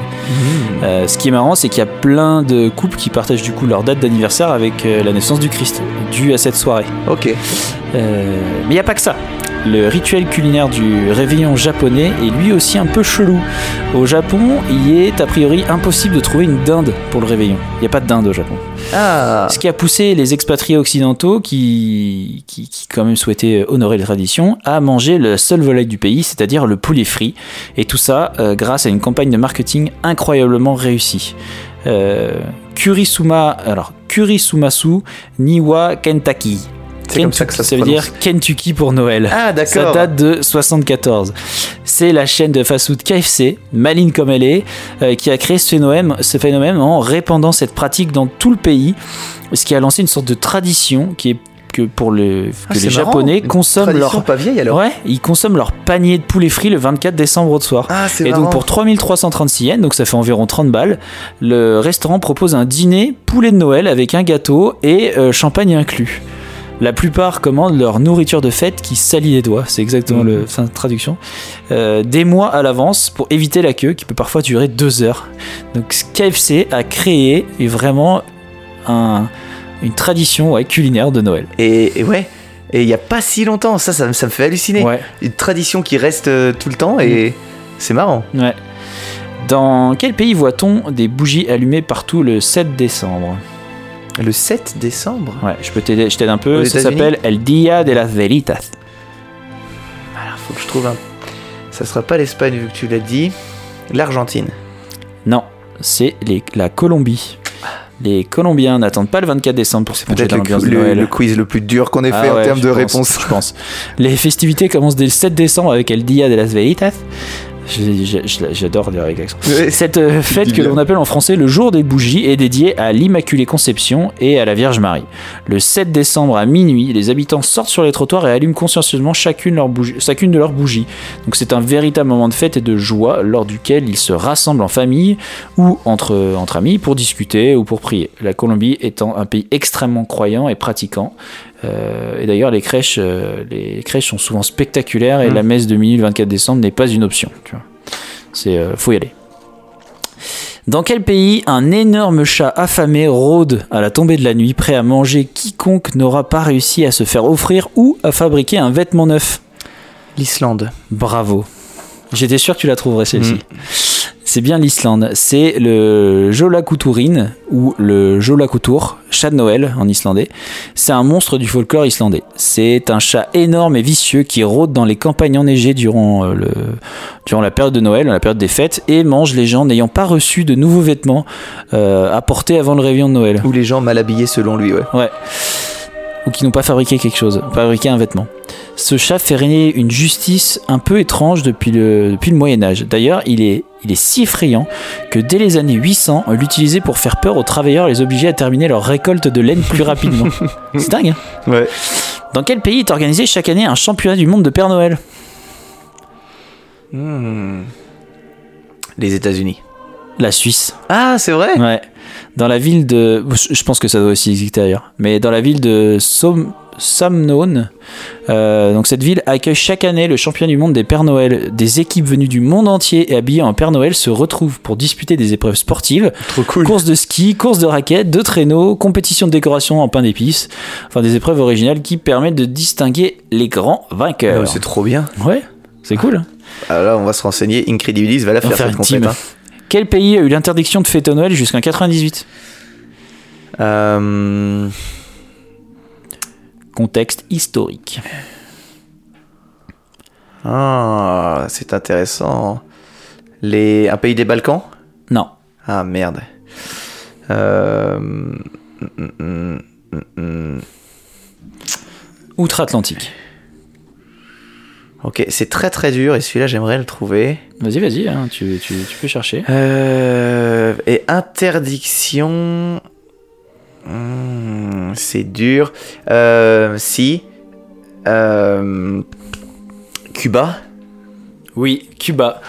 Euh, ce qui est marrant, c'est qu'il y a plein de couples qui partagent du coup leur date d'anniversaire avec euh, la naissance du Christ, due à cette soirée.
Ok.
Euh, mais il n'y a pas que ça. Le rituel culinaire du réveillon japonais est lui aussi un peu chelou. Au Japon, il est a priori impossible de trouver une dinde pour le réveillon. Il n'y a pas de dinde au Japon.
Ah.
Ce qui a poussé les expatriés occidentaux qui, qui, qui quand même souhaitaient honorer les traditions à manger le seul volaille du pays, c'est-à-dire le poulet frit. Et tout ça euh, grâce à une campagne de marketing incroyablement réussie. Euh, Kurisuma, alors Kurisumasu Niwa Kentucky.
C'est comme ça que ça se
veut
prononce.
dire Kentucky pour Noël.
Ah,
Ça
d'accord.
date de 74. C'est la chaîne de fast-food KFC, maline comme elle est, euh, qui a créé ce phénomène, ce phénomène en répandant cette pratique dans tout le pays, ce qui a lancé une sorte de tradition qui est que pour le,
Ah,
que les
marrant.
Japonais consomment leur
pas vieille alors.
ouais, ils consomment leur panier de poulet frit le 24 décembre au soir.
Ah, c'est
Et
marrant.
donc pour 3336 yens, donc ça fait environ 30 balles, le restaurant propose un dîner poulet de Noël avec un gâteau et euh, champagne inclus. La plupart commandent leur nourriture de fête qui salit les doigts, c'est exactement
Mhm.
le fin de traduction, euh, des mois à l'avance pour éviter la queue qui peut parfois durer deux heures. Donc KFC a créé vraiment un- une tradition ouais, culinaire de Noël.
Et, et ouais. Et il y a pas si longtemps, ça, ça, me- ça me fait halluciner.
Ouais.
Une tradition qui reste euh, tout le temps et c'est marrant.
Ouais. Dans quel pays voit-on des bougies allumées partout le 7 décembre?
Le 7 décembre.
Ouais, je peux t'aider, je t'aide un peu.
Aux
Ça s'appelle El Dia de las Velitas.
Alors, faut que je trouve un. Ça sera pas l'Espagne vu que tu l'as dit. L'Argentine.
Non, c'est les- la Colombie. Les Colombiens n'attendent pas le 24 décembre pour s'épancher dans
le,
l'ambiance de
le-
Noël.
le quiz le plus dur qu'on ait
Ah
fait en termes de
pense,
réponses.
Je pense. Les festivités commencent dès le 7 décembre avec El Dia de las Velitas. J'adore l'accent.
Ouais.
Cette euh, fête que l'on appelle en français le jour des bougies est dédiée à l'Immaculée Conception et à la Vierge Marie. Le 7 décembre à minuit, les habitants sortent sur les trottoirs et allument consciencieusement chacune, leur bougie- chacune de leurs bougies. Donc c'est un véritable moment de fête et de joie lors duquel ils se rassemblent en famille ou entre, entre amis pour discuter ou pour prier. La Colombie étant un pays extrêmement croyant et pratiquant. Euh, et d'ailleurs, les crèches, euh, les crèches sont souvent spectaculaires et
Mm.
la messe de minuit le 24 décembre n'est pas une option. Tu vois. C'est euh, faut y aller. Dans quel pays un énorme chat affamé rôde à la tombée de la nuit, prêt à manger quiconque n'aura pas réussi à se faire offrir ou à fabriquer un vêtement neuf?
L'Islande.
Bravo. J'étais sûr que tu la trouverais celle-ci.
Mm.
C'est bien l'Islande. C'est le Jolakuturin ou le Jolakutur, chat de Noël en islandais. C'est un monstre du folklore islandais. C'est un chat énorme et vicieux qui rôde dans les campagnes enneigées durant, euh, le, durant la période de Noël, la période des fêtes, et mange les gens n'ayant pas reçu de nouveaux vêtements euh, à porter avant le réveillon de Noël.
Ou les gens mal habillés selon lui, ouais.
Ouais. Ou qui n'ont pas fabriqué quelque chose, fabriqué un vêtement. Ce chat fait régner une justice un peu étrange depuis le, depuis le Moyen Âge. D'ailleurs, il est, il est si effrayant que dès les années 800, on l'utilisait pour faire peur aux travailleurs les obliger à terminer leur récolte de laine plus rapidement. C'est dingue. Hein
Ouais.
Dans quel pays est organisé chaque année un championnat du monde de Père Noël?
Hmm. Les États-Unis.
La Suisse.
Ah, c'est vrai?
Ouais. Dans la ville de. Je pense que ça doit aussi exister ailleurs. Mais dans la ville de Som... Euh, donc cette ville accueille chaque année le championnat du monde des Pères Noël. Des équipes venues du monde entier et habillées en Père Noël se retrouvent pour disputer des épreuves sportives,
Trop cool.
courses de ski, courses de raquettes, de traîneaux, compétitions de décoration en pain d'épices. Enfin, des épreuves originales qui permettent de distinguer les grands vainqueurs.
C'est trop bien.
ouais, c'est cool.
Alors là, on va se renseigner. Incredibilis va la faire,
faire
cette
team. Quel pays a eu l'interdiction de fêter Noël jusqu'en 98
hein. Euh,
Contexte historique.
Ah, c'est intéressant. Les... Un pays des Balkans?
Non.
Ah, merde. Euh... hum, hum, hum.
outre-Atlantique.
Ok, c'est très très dur et celui-là j'aimerais le trouver.
Vas-y, vas-y, hein, tu, tu- tu peux chercher.
Euh, et interdiction. Hmm, c'est dur. Euh, si. Euh, Cuba.
Oui, Cuba.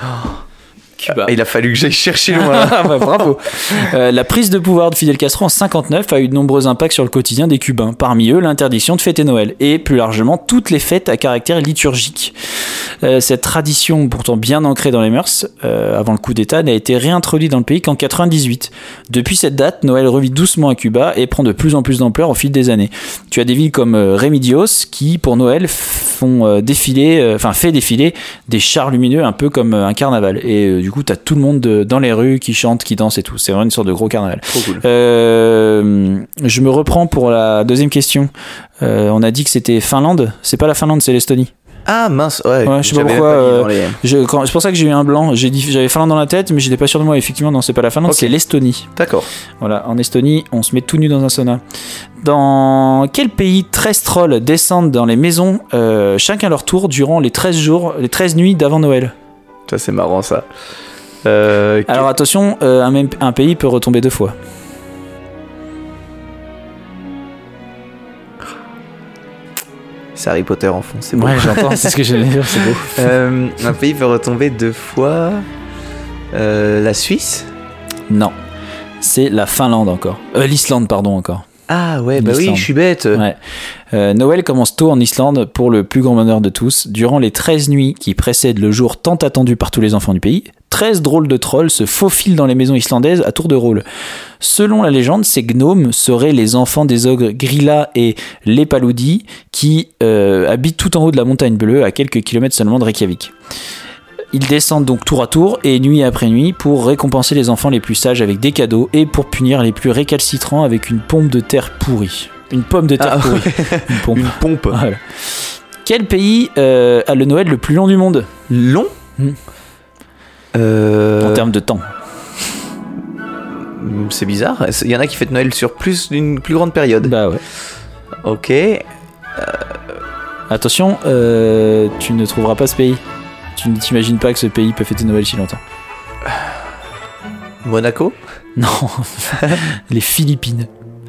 Cuba.
Il a fallu que j'aille chercher loin.
Ah bah, bravo. Euh, la prise de pouvoir de Fidel Castro en 59 a eu de nombreux impacts sur le quotidien des Cubains. Parmi eux, l'interdiction de fêter Noël et plus largement toutes les fêtes à caractère liturgique. Euh, cette tradition, pourtant bien ancrée dans les mœurs, euh, avant le coup d'État, n'a été réintroduite dans le pays qu'en 98. Depuis cette date, Noël revit doucement à Cuba et prend de plus en plus d'ampleur au fil des années. Tu as des villes comme Remedios qui, pour Noël, font défiler, enfin fait défiler des chars lumineux un peu comme un carnaval. Et du coup, t'as tout le monde de- dans les rues qui chante, qui danse et tout. C'est vraiment une sorte de gros carnaval.
Trop cool.
Euh, je me reprends pour la deuxième question. Euh, on a dit que c'était Finlande. C'est pas la Finlande, c'est l'Estonie.
Ah mince, ouais.
Ouais, je sais pas pourquoi, euh,
dans les-
Je- quand- C'est pour ça que j'ai eu un blanc. J'ai dit, j'avais Finlande dans la tête, mais j'étais pas sûr de moi. Effectivement, non, c'est pas la Finlande, c'est l'Estonie.
D'accord.
Voilà, en Estonie, on se met tout nu dans un sauna. Dans quel pays 13 trolls descendent dans les maisons, euh, chacun leur tour, durant les 13 jours, les 13 nuits d'avant Noël?
Ça c'est marrant ça. Euh,
Alors attention, euh, un, même, un pays peut retomber deux fois.
c'est Harry Potter en fond, c'est bon.
Ouais, j'entends, c'est ce que j'allais dire, c'est beau.
Euh, un pays peut retomber deux fois. La Suisse?
Non, c'est la Finlande encore. L'Islande, pardon, encore.
Ah ouais, bah oui, je suis bête.
Ouais. Euh, Noël commence tôt en Islande pour le plus grand bonheur de tous. Durant les 13 nuits qui précèdent le jour tant attendu par tous les enfants du pays, 13 drôles de trolls se faufilent dans les maisons islandaises à tour de rôle. Selon la légende, ces gnomes seraient les enfants des ogres Grilla et Lepaludi qui euh, habitent tout en haut de la montagne bleue à quelques kilomètres seulement de Reykjavik. Ils descendent donc tour à tour et nuit après nuit pour récompenser les enfants les plus sages avec des cadeaux et pour punir les plus récalcitrants avec une pompe de terre pourrie. Une pomme de terre
Ah,
pourrie. Une pompe.
Une pompe.
Voilà. Quel pays euh, a le Noël le plus long du monde?
Long?
Hmm.
Euh,
en termes de temps
C'est bizarre. Il y en a qui fêtent Noël sur plus d'une plus grande période.
Bah ouais.
Ok.
Attention, euh, tu ne trouveras pas ce pays. Tu ne t'imagines pas que ce pays peut fêter Noël si longtemps.
Monaco
Non, les Philippines.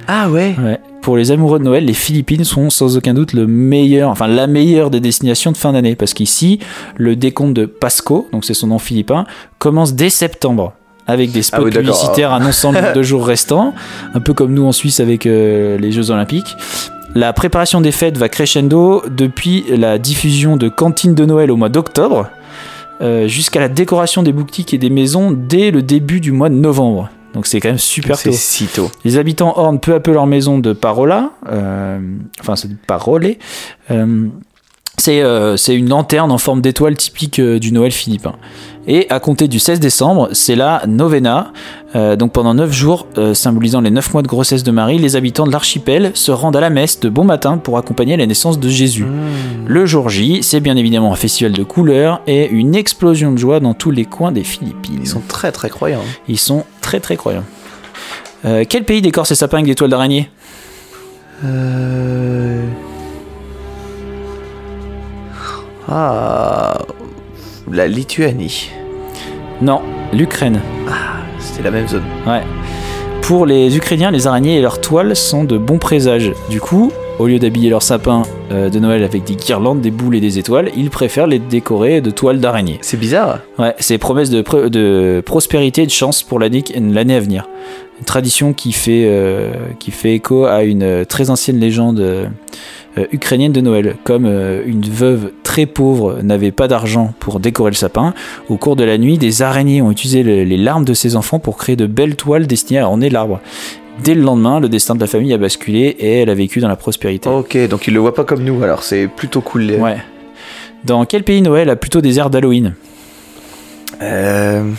Ah ouais.
Ouais. Pour les amoureux de Noël, les Philippines sont sans aucun doute le meilleur, enfin la meilleure des destinations de fin d'année, parce qu'ici, le décompte de Pasco, donc c'est son nom philippin, commence dès septembre. Avec des spots
Ah oui,
publicitaires annonçant le nombre de jours restants, un peu comme nous en Suisse avec euh, les Jeux Olympiques. La préparation des fêtes va crescendo depuis la diffusion de cantines de Noël au mois d'octobre euh, jusqu'à la décoration des boutiques et des maisons dès le début du mois de novembre. Donc c'est quand même super tôt.
si tôt.
Les habitants ornent peu à peu leur maison de parola, euh, enfin c'est parolé. Euh, c'est une lanterne en forme d'étoile typique du Noël philippin. Et à compter du 16 décembre, c'est la novena. Euh, donc pendant 9 jours, euh, symbolisant les 9 mois de grossesse de Marie, les habitants de l'archipel se rendent à la messe de bon matin pour accompagner la naissance de Jésus. Le jour J, c'est bien évidemment un festival de couleurs et une explosion de joie dans tous les coins des Philippines.
Ils sont très très croyants.
Ils sont très très croyants. Euh, quel pays décore ses sapins avec des toiles d'araignée?
Euh... Ah, la Lituanie.
Non, l'Ukraine.
C'était la même zone.
Ouais. Pour les Ukrainiens, les araignées et leurs toiles sont de bons présages. Du coup, au lieu d'habiller leur sapin euh, de Noël avec des guirlandes, des boules et des étoiles, ils préfèrent les décorer de toiles d'araignée.
C'est bizarre.
Ouais, c'est promesse de, pr- de prospérité et de chance pour l'année à venir. Une tradition qui fait, euh, qui fait écho à une euh, très ancienne légende euh, ukrainienne de Noël. Comme une veuve très pauvre n'avait pas d'argent pour décorer le sapin, au cours de la nuit, des araignées ont utilisé le- les larmes de ses enfants pour créer de belles toiles destinées à orner l'arbre. Dès le lendemain, le destin de la famille a basculé et elle a vécu dans la prospérité.
Ok, donc ils le voient pas comme nous, alors c'est plutôt cool. les-
Ouais. Dans quel pays Noël a plutôt des airs d'Halloween?
Euh...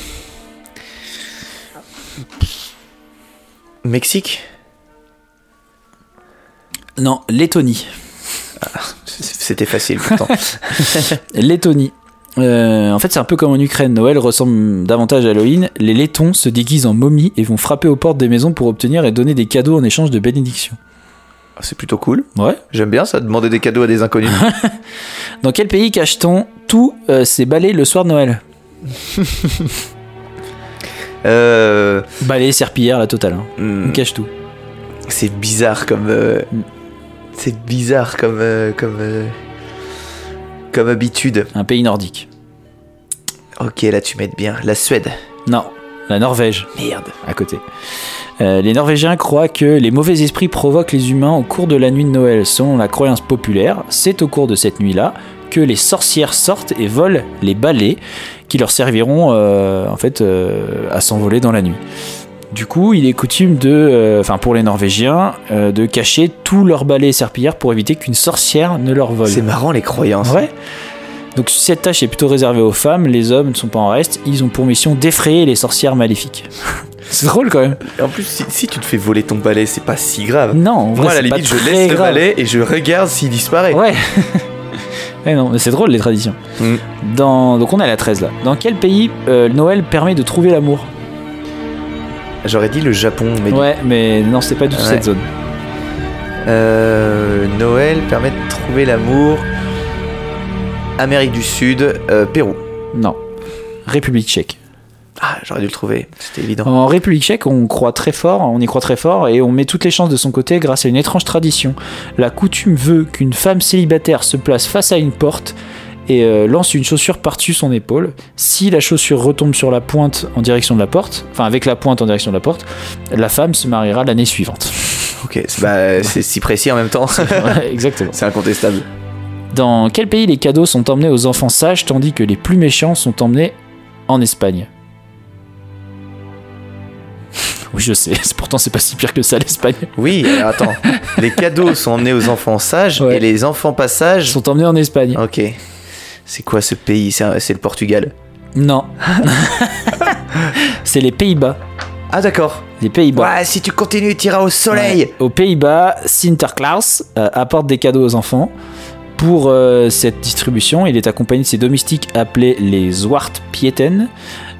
Mexique?
Non, Lettonie.
C'était facile pourtant.
Lettonie. Euh, en fait, c'est un peu comme en Ukraine. Noël ressemble davantage à Halloween. Les Lettons se déguisent en momies et vont frapper aux portes des maisons pour obtenir et donner des cadeaux en échange de bénédictions.
Ah, C'est plutôt cool.
Ouais.
J'aime bien ça, demander des cadeaux à des inconnus.
Dans quel pays cache-t-on tous euh, ces balais le soir de Noël?
Euh,
Balais, serpillière, la totale. Hein.
hmm,
On cache tout.
c'est bizarre comme. euh, c'est bizarre comme. comme. comme habitude.
Un pays nordique.
Ok, là tu m'aides bien. La Suède.
Non, la Norvège,
Merde.
à côté. Euh, les Norvégiens croient que les mauvais esprits provoquent les humains au cours de la nuit de Noël. Selon la croyance populaire, c'est au cours de cette nuit-là que les sorcières sortent et volent les balais qui leur serviront euh, en fait euh, à s'envoler dans la nuit. Du coup, il est coutume de, enfin pour les Norvégiens, de cacher tous leurs balais et serpillères pour éviter qu'une sorcière ne leur vole.
C'est marrant les croyances.
Ouais. Donc cette tâche est plutôt réservée aux femmes, les hommes ne sont pas en reste, ils ont pour mission d'effrayer les sorcières maléfiques. c'est drôle quand même.
Et en plus, si, si tu te fais voler ton balai, c'est pas si grave.
Non, en vrai,
Moi, à la limite, je laisse le balai et je regarde s'il disparaît.
Ouais. Ouais, non, mais c'est drôle les traditions.
Mm.
Dans, donc on est à la 13 là. Dans quel pays euh, Noël permet de trouver l'amour?
J'aurais dit le Japon, mais
Ouais, mais non, c'est pas du tout
Ouais.
cette zone.
Euh, Noël permet de trouver l'amour. Amérique du Sud, euh, Pérou.
Non. République tchèque.
Ah, j'aurais dû le trouver, c'était évident.
En République tchèque, on croit très fort, on y croit très fort et on met toutes les chances de son côté grâce à une étrange tradition. La coutume veut qu'une femme célibataire se place face à une porte et euh, lance une chaussure par-dessus son épaule. Si la chaussure retombe sur la pointe en direction de la porte, enfin avec la pointe en direction de la porte, la femme se mariera l'année suivante.
Ok, c'est bah, c'est si précis en même temps.
Exactement.
c'est incontestable.
Dans quel pays les cadeaux sont emmenés aux enfants sages tandis que les plus méchants sont emmenés en Espagne? Oui, je sais. Pourtant, c'est pas si pire que ça, l'Espagne.
Oui, attends. les cadeaux sont emmenés aux enfants sages
Ouais.
et les enfants pas sages.
sont emmenés en Espagne.
Ok. C'est quoi ce pays? C'est c'est le Portugal.
Non. c'est les Pays-Bas.
Ah, d'accord.
Les Pays-Bas.
Ouais, si tu continues, tu iras au soleil.
Ouais. Aux Pays-Bas, Sinterklaas euh, apporte des cadeaux aux enfants. Pour euh, cette distribution, il est accompagné de ses domestiques appelés les Zwartpieten.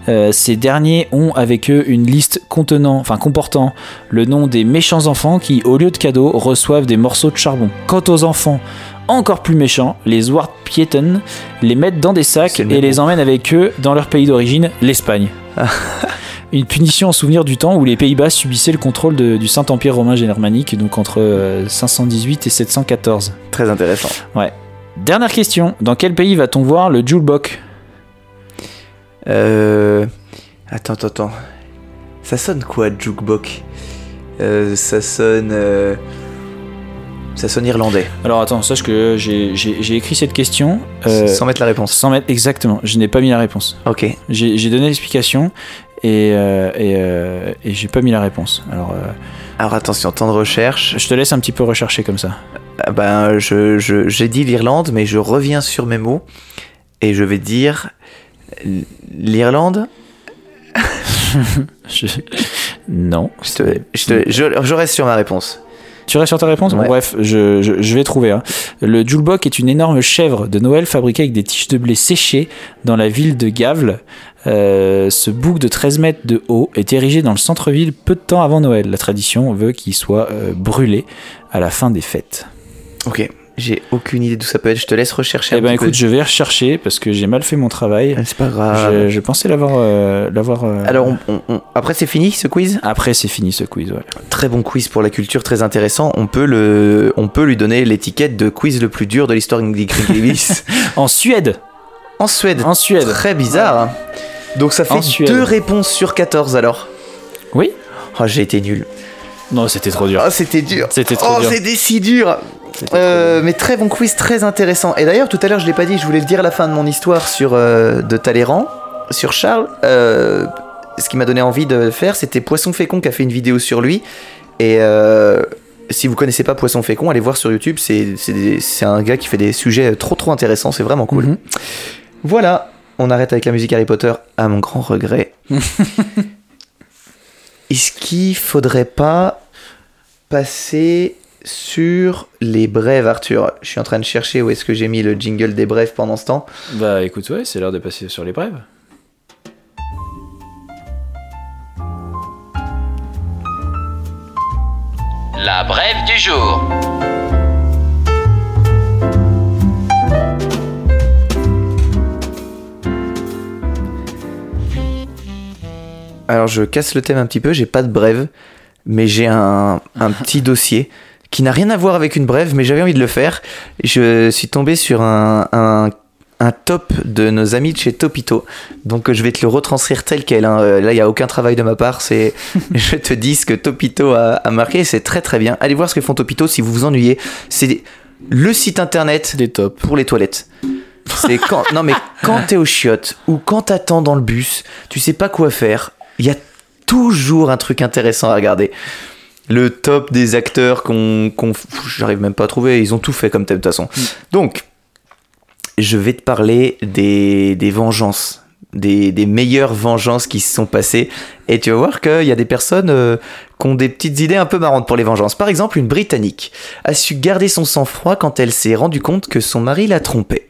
Euh, ces derniers ont avec eux une liste contenant, enfin comportant le nom des méchants enfants qui, au lieu de cadeaux, reçoivent des morceaux de charbon. Quant aux enfants encore plus méchants, les Zwartpieten les mettent dans des sacs et les emmènent avec eux dans leur pays d'origine, l'Espagne. Une punition en souvenir du temps où les Pays-Bas subissaient le contrôle de- du Saint-Empire romain germanique, donc entre euh, 518 et 714.
Très intéressant.
Dernière question, dans quel pays va-t-on voir le Julebok
Euh... Attends, attends, attends. Ça sonne quoi, jukebox euh, Ça sonne... euh, Ça sonne irlandais.
Alors attends, sache que j'ai- écrit cette question euh,
Sans mettre la réponse.
sans mettre exactement, je n'ai pas mis la réponse.
Ok.
J'ai donné l'explication et, euh, et, euh, et j'ai pas mis la réponse. Alors euh,
Alors attention, temps de recherche.
je te laisse un petit peu rechercher comme ça.
Ah ben, je, je- j'ai dit l'Irlande, mais je reviens sur mes mots. Et je vais dire... L'Irlande
Je- Non.
je, te- je, te- je- je reste sur ma réponse.
Tu restes sur ta réponse Bon. Bref, je, je- je vais trouver. hein. Le Julebok est une énorme chèvre de Noël fabriquée avec des tiges de blé séchées dans la ville de Gavle. Euh, ce bouc de 13 mètres de haut est érigé dans le centre-ville peu de temps avant Noël. La tradition veut qu'il soit euh, brûlé à la fin des fêtes.
Ok. J'ai aucune idée d'où ça peut être. Je te laisse rechercher
Eh
un
ben écoute,
peu.
je vais rechercher parce que j'ai mal fait mon travail.
Ah, C'est pas grave.
Je, je pensais l'avoir. euh, l'avoir euh,
Alors, on- on- on- après, c'est fini ce quiz?
Après, c'est fini ce quiz. ouais.
Très bon quiz pour la culture, très intéressant. On peut, le, on peut lui donner l'étiquette de quiz le plus dur de l'histoire des Davis.
En Suède
en Suède.
En Suède
Très bizarre. hein. Donc ça
En
fait
Suède.
deux réponses sur 14 alors.
Oui
Oh, j'ai été nul.
Non, c'était trop dur.
Oh, c'était dur.
C'était trop
Oh,
dur.
c'était si dur. Euh, mais très bon quiz, très intéressant. Et d'ailleurs, tout à l'heure, je l'ai pas dit, je voulais le dire à la fin de mon histoire sur euh, de Talleyrand, sur Charles. Euh, ce qui m'a donné envie de le faire, c'était Poisson Fécond qui a fait une vidéo sur lui. Et si vous connaissez pas Poisson Fécond, allez voir sur YouTube. C'est c'est des- c'est un gars qui fait des sujets trop trop intéressants. C'est vraiment cool.
Mhm.
Voilà, on arrête avec la musique Harry Potter à mon grand regret. Est-ce qu'il faudrait pas passer sur les brèves, Arthur. Je suis en train de chercher où est-ce que j'ai mis le jingle des brèves pendant ce temps.
Bah écoute, ouais, c'est l'heure de passer sur les brèves.
La brève du jour.
Alors je casse le thème un petit peu, j'ai pas de brève, mais j'ai un petit dossier qui n'a rien à voir avec une brève, mais j'avais envie de le faire. Je suis tombé sur un, un, un top de nos amis de chez Topito, donc je vais te le retranscrire tel quel. hein. Euh, Là, il n'y a aucun travail de ma part, c'est je te dis ce que Topito a, a marqué, c'est très très bien. Allez voir ce que font Topito si vous vous ennuyez. C'est le site internet
Des tops.
pour les toilettes. C'est quand non mais quand t'es aux chiottes ou quand t'attends dans le bus, tu sais pas quoi faire. Il y a toujours un truc intéressant à regarder. Le top des acteurs qu'on, qu'on j'arrive même pas à trouver. Ils ont tout fait comme thème de toute façon. Donc, je vais te parler des, des vengeances, des, des meilleures vengeances qui se sont passées. Et tu vas voir qu'il y a des personnes euh, qui ont des petites idées un peu marrantes pour les vengeances. Par exemple, une Britannique a su garder son sang-froid quand elle s'est rendue compte que son mari la trompait.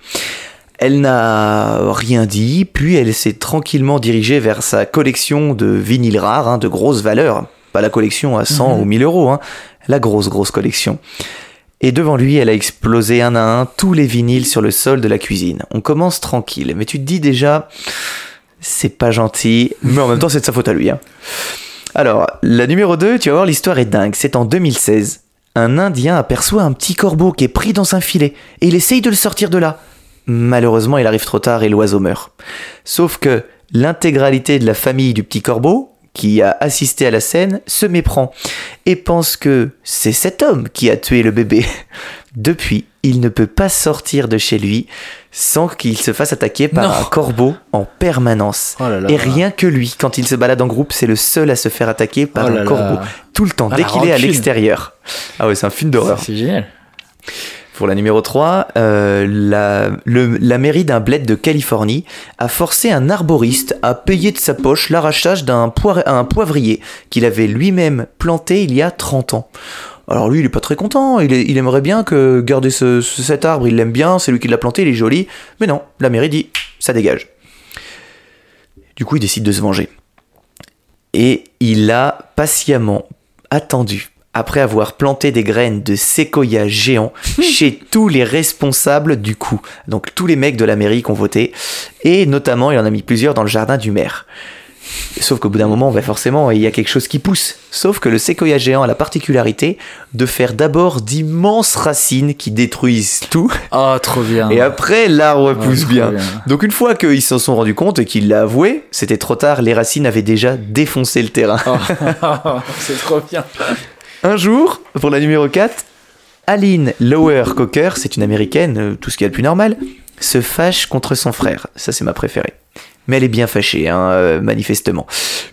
Elle n'a rien dit, puis elle s'est tranquillement dirigée vers sa collection de vinyles rares, hein, de grosse valeur. Pas la collection à 100
Mhm.
ou 1000 euros, hein, la grosse, grosse collection. Et devant lui, elle a explosé un à un tous les vinyles sur le sol de la cuisine. On commence tranquille, mais tu te dis déjà, c'est pas gentil, mais en même temps, c'est de sa faute à lui. hein. Alors, la numéro 2, tu vas voir, l'histoire est dingue. C'est en 2016. Un Indien aperçoit un petit corbeau qui est pris dans un filet et il essaye de le sortir de là. Malheureusement, il arrive trop tard et l'oiseau meurt. Sauf que l'intégralité de la famille du petit corbeau, qui a assisté à la scène, se méprend et pense que c'est cet homme qui a tué le bébé. Depuis, il ne peut pas sortir de chez lui sans qu'il se fasse attaquer par
Non.
un corbeau en permanence.
Oh là là.
Et rien que lui, quand il se balade en groupe, c'est le seul à se faire attaquer par
Oh là
un
là.
corbeau. Tout le temps,
Ah,
dès qu'il est à l'extérieur. Ah ouais, c'est un film d'horreur.
C'est génial.
Pour la numéro 3, euh, la, mairie d'un bled de Californie a forcé un arboriste à payer de sa poche l'arrachage d'un poivrier qu'il avait lui-même planté il y a 30 ans. Alors lui, il est pas très content, il, aimerait bien que garder ce- ce- cet arbre, il l'aime bien, c'est lui qui l'a planté, il est joli, mais non, la mairie dit, ça dégage. Du coup, il décide de se venger. Et il a patiemment attendu, après avoir planté des graines de séquoia géant chez tous les responsables du coup. Donc tous les mecs de la mairie qui ont voté. Et notamment, il en a mis plusieurs dans le jardin du maire. Sauf qu'au bout d'un moment, bah forcément, il y a quelque chose qui pousse. Sauf que le séquoia géant a la particularité de faire d'abord d'immenses racines qui détruisent tout.
Oh, trop bien.
Et après, l'arbre
Ouais,
pousse bien. Donc une fois qu'ils s'en sont rendus compte et qu'il l'a avoué, c'était trop tard, les racines avaient déjà défoncé le terrain.
Oh, c'est trop bien.
Un jour, pour la numéro 4, Aline Lower Cocker, c'est une américaine, euh, tout ce qu'il y a de plus normal, se fâche contre son frère. Ça, c'est ma préférée. Mais elle est bien fâchée, hein, euh, manifestement.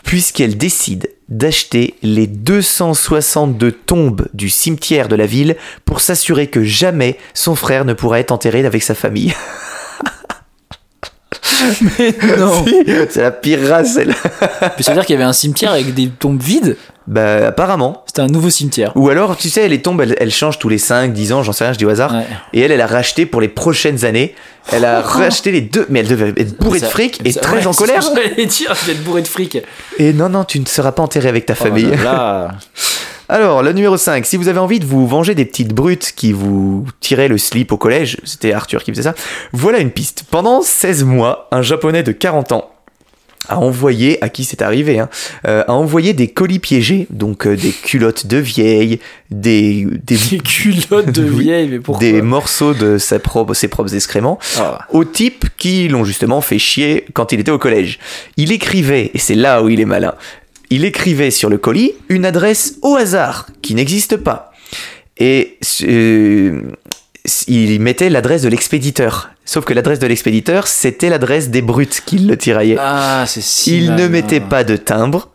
Puisqu'elle décide d'acheter les 262 tombes du cimetière de la ville pour s'assurer que jamais son frère ne pourra être enterré avec sa famille.
Mais non.
c'est la pire race, elle.
Mais ça veut dire qu'il y avait un cimetière avec des tombes vides.
Bah, apparemment.
C'était un nouveau cimetière.
Ou alors, tu sais, les tombes, elles, elles changent tous les 5, 10 ans, j'en sais rien, je dis au hasard.
Ouais.
Et elle, elle a racheté pour les prochaines années. Elle a racheté les deux, mais elle devait être bourrée de fric et
ça-
très
ouais,
en colère.
J'allais dire, je vais être bourré de fric.
Et non, non, tu ne seras pas enterré avec ta famille.
Oh là.
Alors, le numéro 5, si vous avez envie de vous venger des petites brutes qui vous tiraient le slip au collège, c'était Arthur qui faisait ça, voilà une piste. Pendant 16 mois, un japonais de 40 ans a envoyé, à qui c'est arrivé, hein, euh, a envoyé des colis piégés, donc euh, des culottes de vieilles, des, des,
Des culottes de vieille, mais pourquoi
des morceaux de sa propre, ses propres excréments,
Ah.
aux types qui l'ont justement fait chier quand il était au collège. Il écrivait, et c'est là où il est malin, il écrivait sur le colis une adresse au hasard qui n'existe pas. Et euh, il mettait l'adresse de l'expéditeur. Sauf que l'adresse de l'expéditeur, c'était l'adresse des brutes qui le tiraillaient.
Ah, c'est si.
il ne mettait pas de timbre.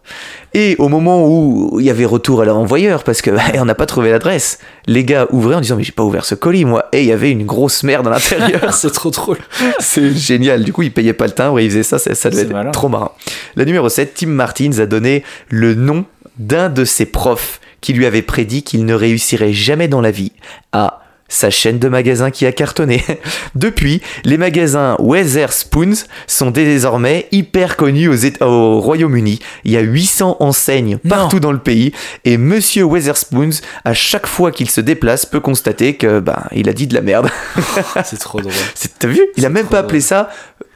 Et au moment où il y avait retour à leur envoyeur, parce que on n'a pas trouvé l'adresse, les gars ouvraient en disant mais j'ai pas ouvert ce colis moi. Et il y avait une grosse merde à l'intérieur.
c'est trop drôle.
C'est génial. Du coup, il payait pas le timbre et il faisait ça. Ça, ça devait être
malin.
trop marrant. La numéro 7, Tim Martins a donné le nom d'un de ses profs qui lui avait prédit qu'il ne réussirait jamais dans la vie à sa chaîne de magasins qui a cartonné. Depuis, les magasins Wetherspoons sont désormais hyper connus aux au Royaume-Uni. Il y a 800 enseignes
Non.
partout dans le pays et Monsieur Wetherspoons, à chaque fois qu'il se déplace, peut constater que bah il a dit de la merde.
C'est trop drôle.
T'as vu? Il a même pas appelé ça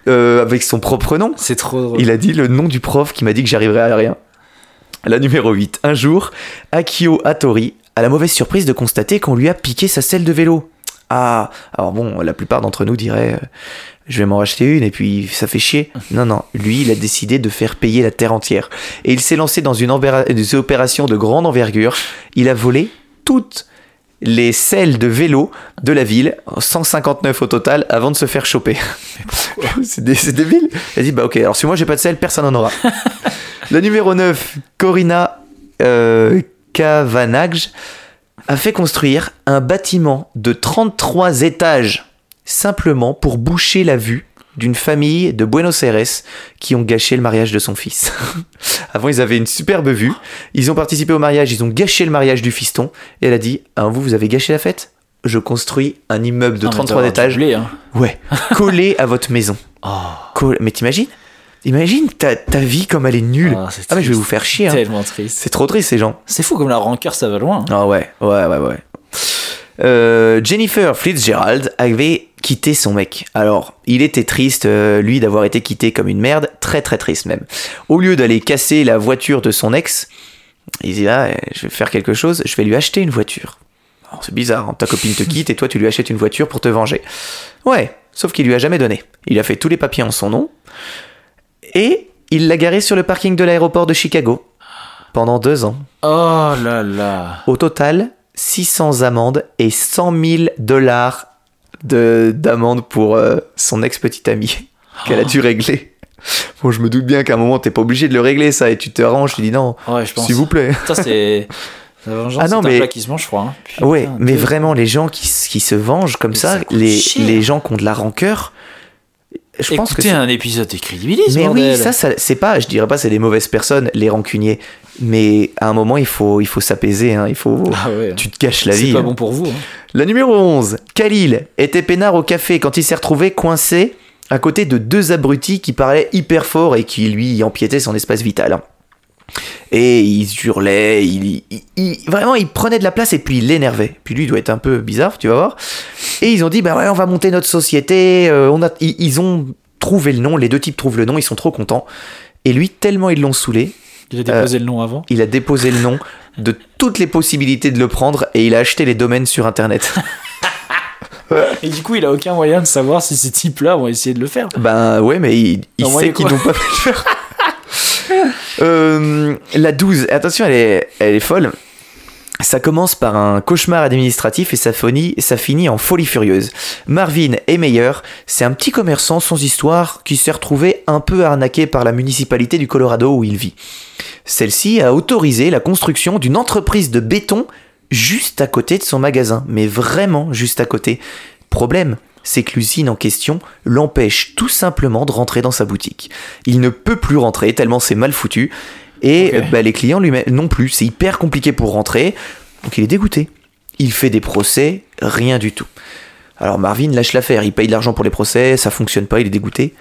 euh, avec son propre nom.
C'est trop drôle.
Il a dit le nom du prof qui m'a dit que j'arriverais à rien. La numéro 8. Un jour, Akio Hattori a la mauvaise surprise de constater qu'on lui a piqué sa selle de vélo. Ah, alors bon, la plupart d'entre nous diraient euh, je vais m'en racheter une et puis ça fait chier. Non, non, lui, il a décidé de faire payer la terre entière. Et il s'est lancé dans une, opérations de grande envergure. Il a volé toutes les selles de vélo de la ville, 159 au total, avant de se faire choper. c'est dé- débile. Il a dit, bah ok, alors si moi j'ai pas de selle, personne n'en aura. La numéro 9, Corina euh, Kavanagh, a fait construire un bâtiment de 33 étages simplement pour boucher la vue d'une famille de Buenos Aires qui ont gâché le mariage de son fils. Avant, ils avaient une superbe vue. Ils ont participé au mariage, ils ont gâché le mariage du fiston. Et elle a dit Ah, vous, vous avez gâché la fête? Je construis un immeuble de
Ah, mais
33
t'auras
étages.
hein.
Ouais, collé à votre maison.
Oh,
Coll- Mais t'imagines? Imagine ta, ta vie comme elle est nulle.
Ah,
Ah, mais je vais vous faire chier. hein.
tellement triste.
C'est trop triste, ces gens.
C'est fou comme la rancœur, ça va loin.
Ah ouais, ouais, ouais, ouais. Euh, Jennifer Fitzgerald avait quitté son mec. Alors, il était triste, euh, lui, d'avoir été quitté comme une merde, très très triste même. Au lieu d'aller casser la voiture de son ex, il dit là, je vais faire quelque chose, je vais lui acheter une voiture. Alors, C'est bizarre, hein, ta copine te quitte et toi tu lui achètes une voiture pour te venger. Ouais, sauf qu'il lui a jamais donné. Il a fait tous les papiers en son nom et il l'a garé sur le parking de l'aéroport de Chicago pendant deux ans.
Oh là là.
Au total, 600 amendes et 100 000 dollars de- d'amende pour euh, son ex-petite amie qu'elle a dû régler. Bon, je me doute bien qu'à un moment, t'es pas obligé de le régler, ça, et tu te ranges, tu dis non,
Ouais, je pense.
s'il vous plaît.
Ça, c'est. La vengeance,
Ah non, mais-
un plat qui se mange froid. hein. Putain,
Ouais, mais vraiment, les gens qui, se vengent comme
Mais
ça,
ça coûte
les,
cher.
les gens qui ont de la rancœur, je pense que
Écoutez
c'est-
un épisode décrédibilise,
Mais
bordel.
oui, ça, ça c'est pas, je dirais pas c'est des mauvaises personnes, les rancuniers. Mais à un moment, il faut, il faut s'apaiser, hein, il faut...
Ah ouais.
Tu te gâches la
C'est
vie.
pas
hein.
bon pour vous. hein.
La numéro 11, Khalil était peinard au café quand il s'est retrouvé coincé à côté de deux abrutis qui parlaient hyper fort et qui lui empiétaient son espace vital. Et il hurlait, il, il- il- vraiment il prenait de la place et puis il l'énervait. Puis lui il doit être un peu bizarre, tu vas voir. Et ils ont dit bah ouais on va monter notre société. euh, on a, ils, ils ont trouvé le nom, les deux types trouvent le nom, ils sont trop contents. Et lui tellement ils l'ont saoulé,
Il a déposé le nom avant.
il a déposé le nom de toutes les possibilités de le prendre et il a acheté les domaines sur internet.
Et du coup, il a aucun moyen de savoir si ces types-là vont essayer de le faire.
Ben ouais, mais il, il
Non,
sait qu'ils n'ont pas fait le faire. Euh, la 12, attention, elle est, elle est folle. Ça commence par un cauchemar administratif et ça finit, ça finit en folie furieuse. Marvin Meyer, c'est un petit commerçant sans histoire qui s'est retrouvé un peu arnaqué par la municipalité du Colorado où il vit. Celle-ci a autorisé la construction d'une entreprise de béton juste à côté de son magasin, mais vraiment juste à côté. Problème, c'est que l'usine en question l'empêche tout simplement de rentrer dans sa boutique. Il ne peut plus rentrer tellement c'est mal foutu. Et euh, bah, les clients lui non plus, c'est hyper compliqué pour rentrer. Donc il est dégoûté. Il fait des procès, rien du tout. Alors Marvin lâche l'affaire, il paye de l'argent pour les procès, ça fonctionne pas, il est dégoûté.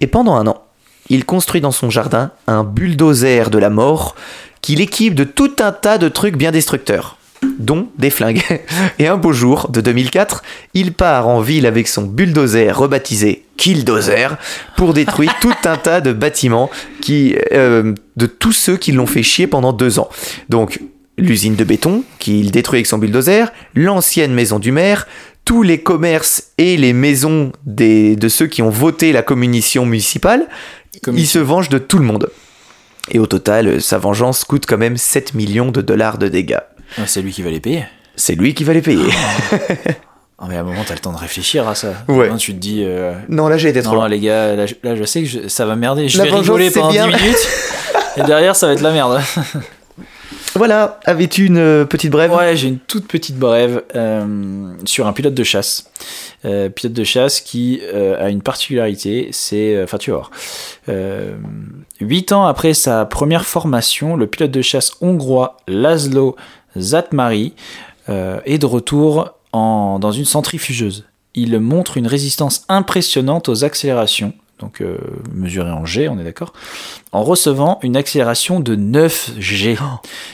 Et pendant un an, il construit dans son jardin un bulldozer de la mort qu'il équipe de tout un tas de trucs bien destructeurs, dont des flingues. Et un beau jour de 2004, il part en ville avec son bulldozer rebaptisé Killdozer pour détruire tout un tas de bâtiments qui, euh, de tous ceux qui l'ont fait chier pendant deux ans. Donc l'usine de béton qu'il détruit avec son bulldozer, l'ancienne maison du maire, tous les commerces et les maisons des, de ceux qui ont voté la communition municipale, il se venge de tout le monde. Et au total, euh, sa vengeance coûte quand même 7 millions de dollars de dégâts.
Ah, C'est lui qui va les payer.
C'est lui qui va les payer.
Ah, mais à un moment, t'as le temps de réfléchir à ça.
Ouais.
Hein, tu te dis. euh,
Non, là j'ai été trop
Non,
loin.
les gars, là, je- là, je sais que je- ça va merder. Je
La
vais rigoler pendant
bien.
10 minutes. et derrière, ça va être la merde.
Voilà, avais-tu une euh, petite brève?
Ouais, j'ai une toute petite brève euh, sur un pilote de chasse. Euh, pilote de chasse qui a une particularité, c'est... Enfin, tu vas voir. Euh, Huit ans après sa première formation, le pilote de chasse hongrois Laszlo Zatmari euh, est de retour en, dans une centrifugeuse. Il montre une résistance impressionnante aux accélérations, donc euh, mesurée en G, on est d'accord, en recevant une accélération de 9 G.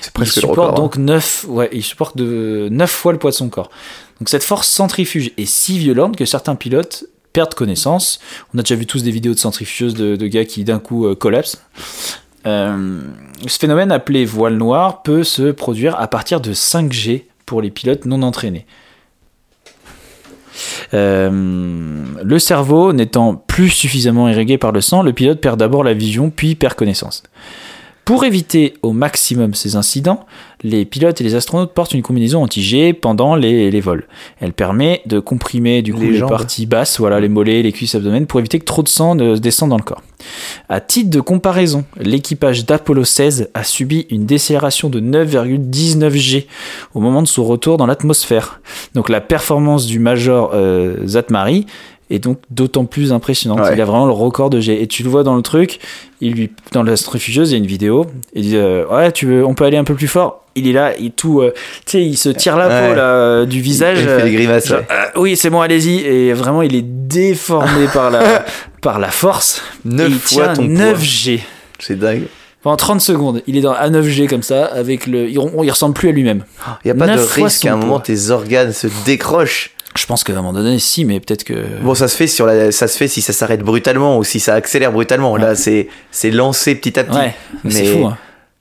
C'est
Il
presque le
supporte
record. hein.
donc 9, ouais, il supporte de 9 fois le poids de son corps. Donc cette force centrifuge est si violente que certains pilotes perdent connaissance. On a déjà vu tous des vidéos de centrifugeuses de, de gars qui d'un coup euh, collapsent. Euh, ce phénomène appelé voile noire peut se produire à partir de 5G pour les pilotes non entraînés. Euh, le cerveau n'étant plus suffisamment irrigué par le sang, le pilote perd d'abord la vision puis perd connaissance. Pour éviter au maximum ces incidents, les pilotes et les astronautes portent une combinaison anti-G pendant les, les vols. Elle permet de comprimer du coup
Les
parties basses, voilà les mollets, les cuisses, abdomen, pour éviter que trop de sang ne descende dans le corps. À titre de comparaison, l'équipage d'Apollo 16 a subi une décélération de 9,19 G au moment de son retour dans l'atmosphère. Donc la performance du Major euh, Zatmari est donc d'autant plus impressionnante.
Ouais.
Il a vraiment le record de G. Et tu le vois dans le truc, il lui, dans la centrifugeuse, il y a une vidéo. Il dit euh, Ouais, tu veux, on peut aller un peu plus fort? Il est là, il tout. euh, tu sais, il se tire la
Ouais.
peau là, euh, du visage.
Il fait des grimaces,
genre,
ouais.
Oui, c'est bon, allez-y. Et vraiment, il est déformé par, la, par la force.
Neuf
Et il
fois
tient
ton
9
poids.
G.
C'est dingue.
Pendant 30 secondes, il est dans à 9G comme ça, avec le, il, il ressemble plus à lui-même.
Il n'y a pas de risque qu'à un moment
poids.
tes organes se décrochent.
Je pense qu'à un moment donné, si, mais peut-être que.
Bon, ça se fait sur la, ça se fait si ça s'arrête brutalement ou si ça accélère brutalement. Là, c'est, c'est lancé petit à petit.
Ouais, mais c'est fou. hein.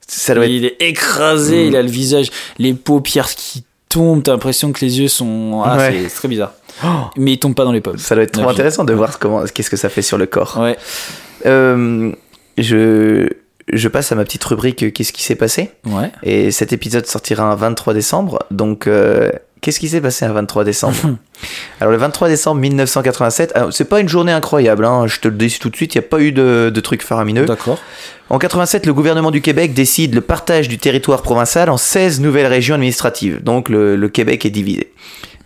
Ça doit être.
Il est écrasé,
Mm.
il a le visage, les paupières qui tombent, t'as l'impression que les yeux sont. Ah,
Ouais.
c'est- très bizarre. Mais il tombe pas dans les pommes.
Ça doit être trop intéressant de voir comment, qu'est-ce que ça fait sur le corps.
Ouais.
Euh, je, je passe à ma petite rubrique Qu'est-ce qui s'est passé?
Ouais.
Et cet épisode sortira un 23 décembre. Donc, euh, qu'est-ce qui s'est passé un 23 décembre? Alors, le 23 décembre 1987, alors, c'est pas une journée incroyable, hein, je te le dis tout de suite, il n'y a pas eu de, de trucs faramineux.
D'accord.
En 87, le gouvernement du Québec décide le partage du territoire provincial en 16 nouvelles régions administratives. Donc, le, le Québec est divisé.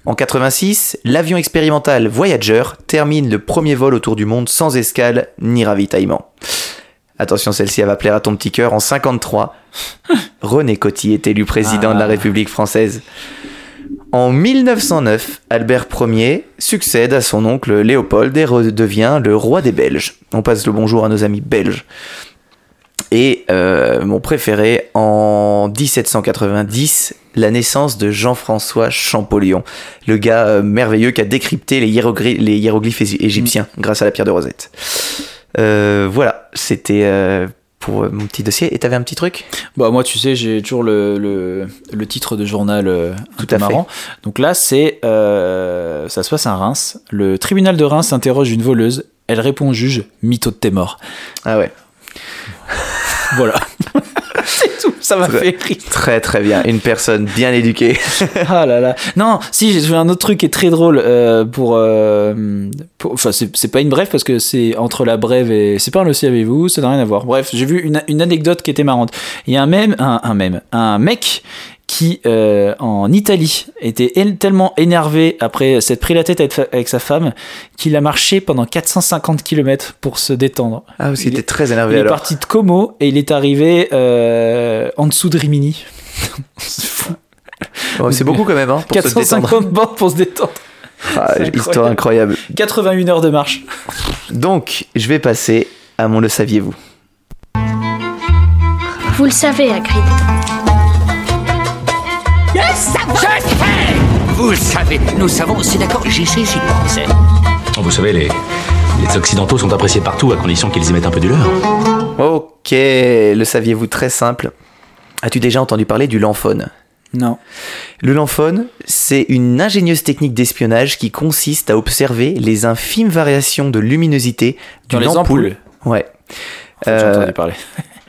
En 86, l'avion expérimental Voyager termine le premier vol autour du monde sans escale ni ravitaillement. Attention, celle-ci elle va plaire à ton petit cœur. En 53, René Coty est élu président de la
Ah.
République française. En 1909, Albert Ier succède à son oncle Léopold et redevient le roi des Belges. On passe le bonjour à nos amis belges. Et euh, mon préféré, en 1790, la naissance de Jean-François Champollion, le gars euh, merveilleux qui a décrypté les, hiéroglyphes égy- égyptiens grâce à la pierre de Rosette. Euh, voilà, c'était euh, pour euh, mon petit dossier. Et t'avais un petit truc?
Bah, moi, tu sais, j'ai toujours le, le, le titre de journal euh,
Tout à fait.
marrant. Donc là, c'est. euh, ça se passe à Reims. Le tribunal de Reims interroge une voleuse. Elle répond au juge Mytho de tes morts.
Ah ouais,
Voilà. Ça m'a fait rire.
très très bien. Une personne bien éduquée.
Ah là là. Non, si, j'ai trouvé un autre truc qui est très drôle euh, pour. euh, pour- Enfin, c'est pas une brève parce que c'est entre la brève et. C'est pas un aussi avez-vous, ça n'a rien à voir. Bref, j'ai vu une, une anecdote qui était marrante. Il y a un même, un, un même, un mec qui, euh, en Italie, était el- tellement énervé après s'être pris la tête avec, avec sa femme qu'il a marché pendant 450 km pour se détendre.
Ah, parce qu'il
Il
était très énervé
Il est
alors.
parti de Como et il est arrivé euh, en dessous de Rimini. c'est fou.
Oh, c'est beaucoup quand même, hein, pour se détendre.
450 bornes pour se détendre.
Ah, histoire incroyable.
81 heures de marche.
Donc, je vais passer à mon le saviez-vous?
Vous le savez, Hagrid.
Vous le savez, nous savons, c'est d'accord, j'y sais, j'y pensais.
Vous savez, les, les Occidentaux sont appréciés partout à condition qu'ils y mettent un peu du leur.
Ok, le saviez-vous très simple? As-tu déjà entendu parler du lamphone
Non.
Le lamphone, c'est une ingénieuse technique d'espionnage qui consiste à observer les infimes variations de luminosité
Dans
d'une
les
ampoule.
ampoules.
Ouais.
J'ai
Euh,
entendu parler.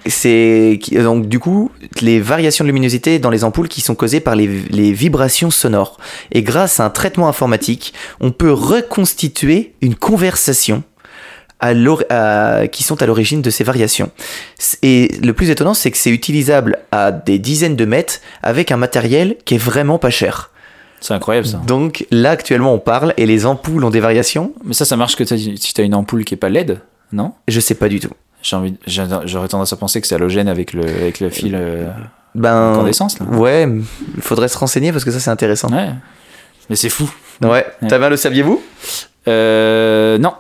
C'est qui- donc du coup les variations de luminosité dans les ampoules qui sont causées par les, les vibrations sonores. Et grâce à un traitement informatique, on peut reconstituer une conversation à l'or- à- qui sont à l'origine de ces variations. Et le plus étonnant, c'est que c'est utilisable à des dizaines de mètres avec un matériel qui est vraiment pas cher.
C'est incroyable ça.
Donc là actuellement on parle et les ampoules ont des variations.
Mais ça, ça marche que t'as- si t'as une ampoule qui est pas LED, non?
Je sais pas du tout.
J'ai envie, j'ai- j'aurais tendance à penser que c'est halogène avec le, avec le fil euh,
Ben
incandescence là.
ouais, il faudrait se renseigner parce que ça c'est intéressant.
Ouais. Mais c'est fou.
Ouais.
Ouais.
T'avais un le saviez-vous?
Euh, non.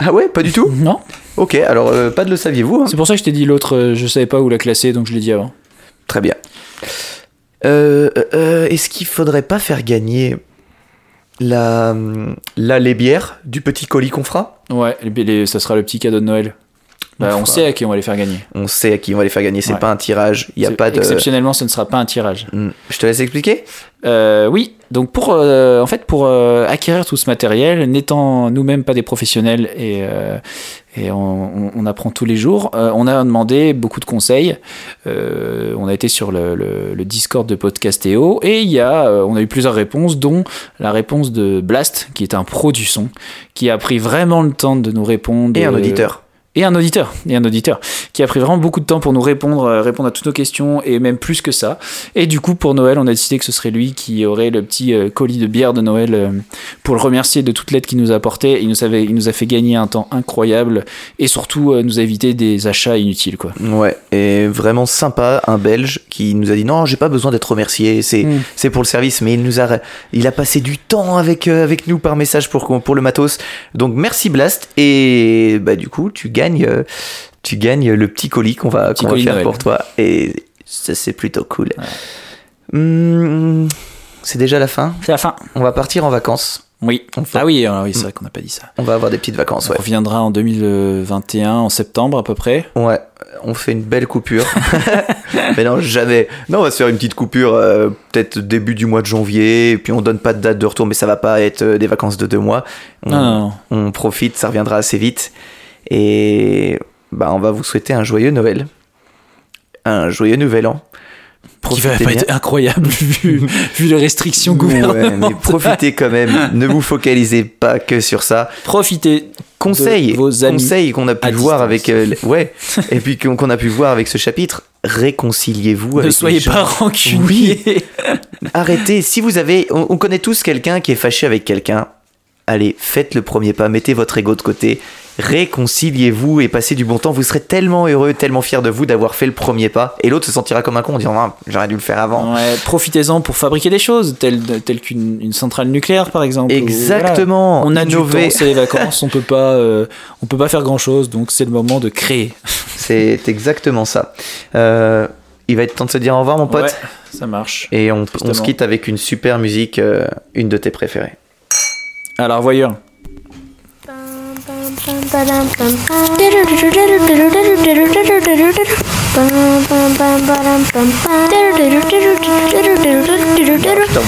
Ah ouais, pas du tout?
Non.
Ok, alors euh, pas de le saviez-vous hein
C'est pour ça que je t'ai dit l'autre, euh, je savais pas où la classer, donc je l'ai dit avant.
Très bien. Euh, Est-ce qu'il faudrait pas faire gagner la, la les bières du petit colis qu'on fera?
Ouais, les- les- ça sera le petit cadeau de Noël. Bah, on sait à qui on va les faire gagner.
On sait à qui on va les faire gagner. C'est
Ouais.
pas un tirage. Il y a pas de.
Exceptionnellement, ce ne sera pas un tirage.
Hmm. Je te laisse expliquer.
Euh, oui, donc pour euh, en fait pour euh, acquérir tout ce matériel, n'étant nous-mêmes pas des professionnels et, euh, et on, on- on apprend tous les jours, euh, on a demandé beaucoup de conseils. Euh, on a été sur le, le- le Discord de Podcastéo et il y a, euh, on a eu plusieurs réponses, dont la réponse de Blast, qui est un pro du son, qui a pris vraiment le temps de nous répondre.
Et un auditeur.
Et un auditeur, et un auditeur, qui a pris vraiment beaucoup de temps pour nous répondre, euh, répondre à toutes nos questions, et même plus que ça. Et du coup, pour Noël, on a décidé que ce serait lui qui aurait le petit euh, colis de bière de Noël euh, pour le remercier de toute l'aide qu'il nous a apporté. Il nous, avait, il nous a fait gagner un temps incroyable, et surtout nous a évité des achats inutiles, quoi.
Ouais, et vraiment sympa, un Belge qui nous a dit non, j'ai pas besoin d'être remercié, c'est
Mm.
c'est pour le service, mais il nous a il a passé du temps avec avec nous par message pour pour le matos. Donc merci Blast et bah du coup tu gagnes euh, tu gagnes le petit colis qu'on va
colis de
faire
Noël.
pour toi et ça c'est plutôt cool. Hmm, c'est déjà la fin?
C'est la fin.
On va partir en vacances.
Oui. Ah oui, ah oui c'est vrai qu'on n'a pas dit ça.
On va avoir des petites vacances.
On
Ouais.
reviendra en 2021, en septembre à peu près.
Ouais, on fait une belle coupure. Mais non, jamais. Non, on va se faire une petite coupure, euh, peut-être début du mois de janvier, et puis on donne pas de date de retour, mais ça va pas être euh, des vacances de deux mois. On,
Non, non, non.
on profite, ça reviendra assez vite. Et bah, on va vous souhaiter un joyeux Noël. Un joyeux nouvel an.
Qui va
Profitez
pas
bien.
être incroyable vu, vu les restrictions
Ouais,
gouvernementales.
mais profitez quand même. ne vous focalisez pas que sur ça.
Profitez
Conseil,
de vos amis
conseil qu'on a pu voir
distance.
avec euh, ouais, et puis qu'on a pu voir avec ce chapitre. Réconciliez-vous.
Ne soyez pas rancuniers.
Arrêtez. Si vous avez, on, on connaît tous quelqu'un qui est fâché avec quelqu'un. Allez, faites le premier pas, mettez votre ego de côté, réconciliez-vous et passez du bon temps. Vous serez tellement heureux, tellement fier de vous d'avoir fait le premier pas. Et l'autre se sentira comme un con en disant Ah, j'aurais dû le faire avant.
Ouais, Profitez-en pour fabriquer des choses, telles, telles qu'une une centrale nucléaire par exemple.
Exactement.
voilà. On a
Innover.
du temps, c'est les vacances, on peut pas, euh, on peut pas faire grand chose, donc c'est le moment de créer.
C'est exactement ça. Euh, il va être temps de se dire au revoir, mon pote.
Ouais, ça marche.
Et on, on se quitte avec une super musique, euh, une de tes préférées.
Alors voyons.
Je t'en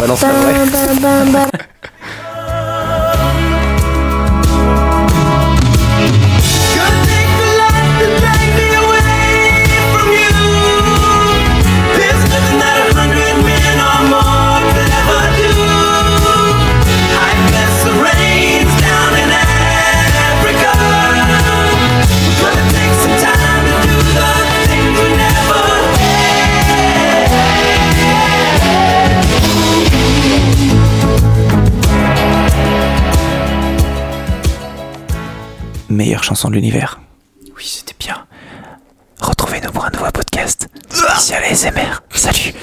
Meilleure chanson de l'univers.
Oui, c'était bien. Retrouvez-nous pour un nouveau podcast spécial ASMR. Salut.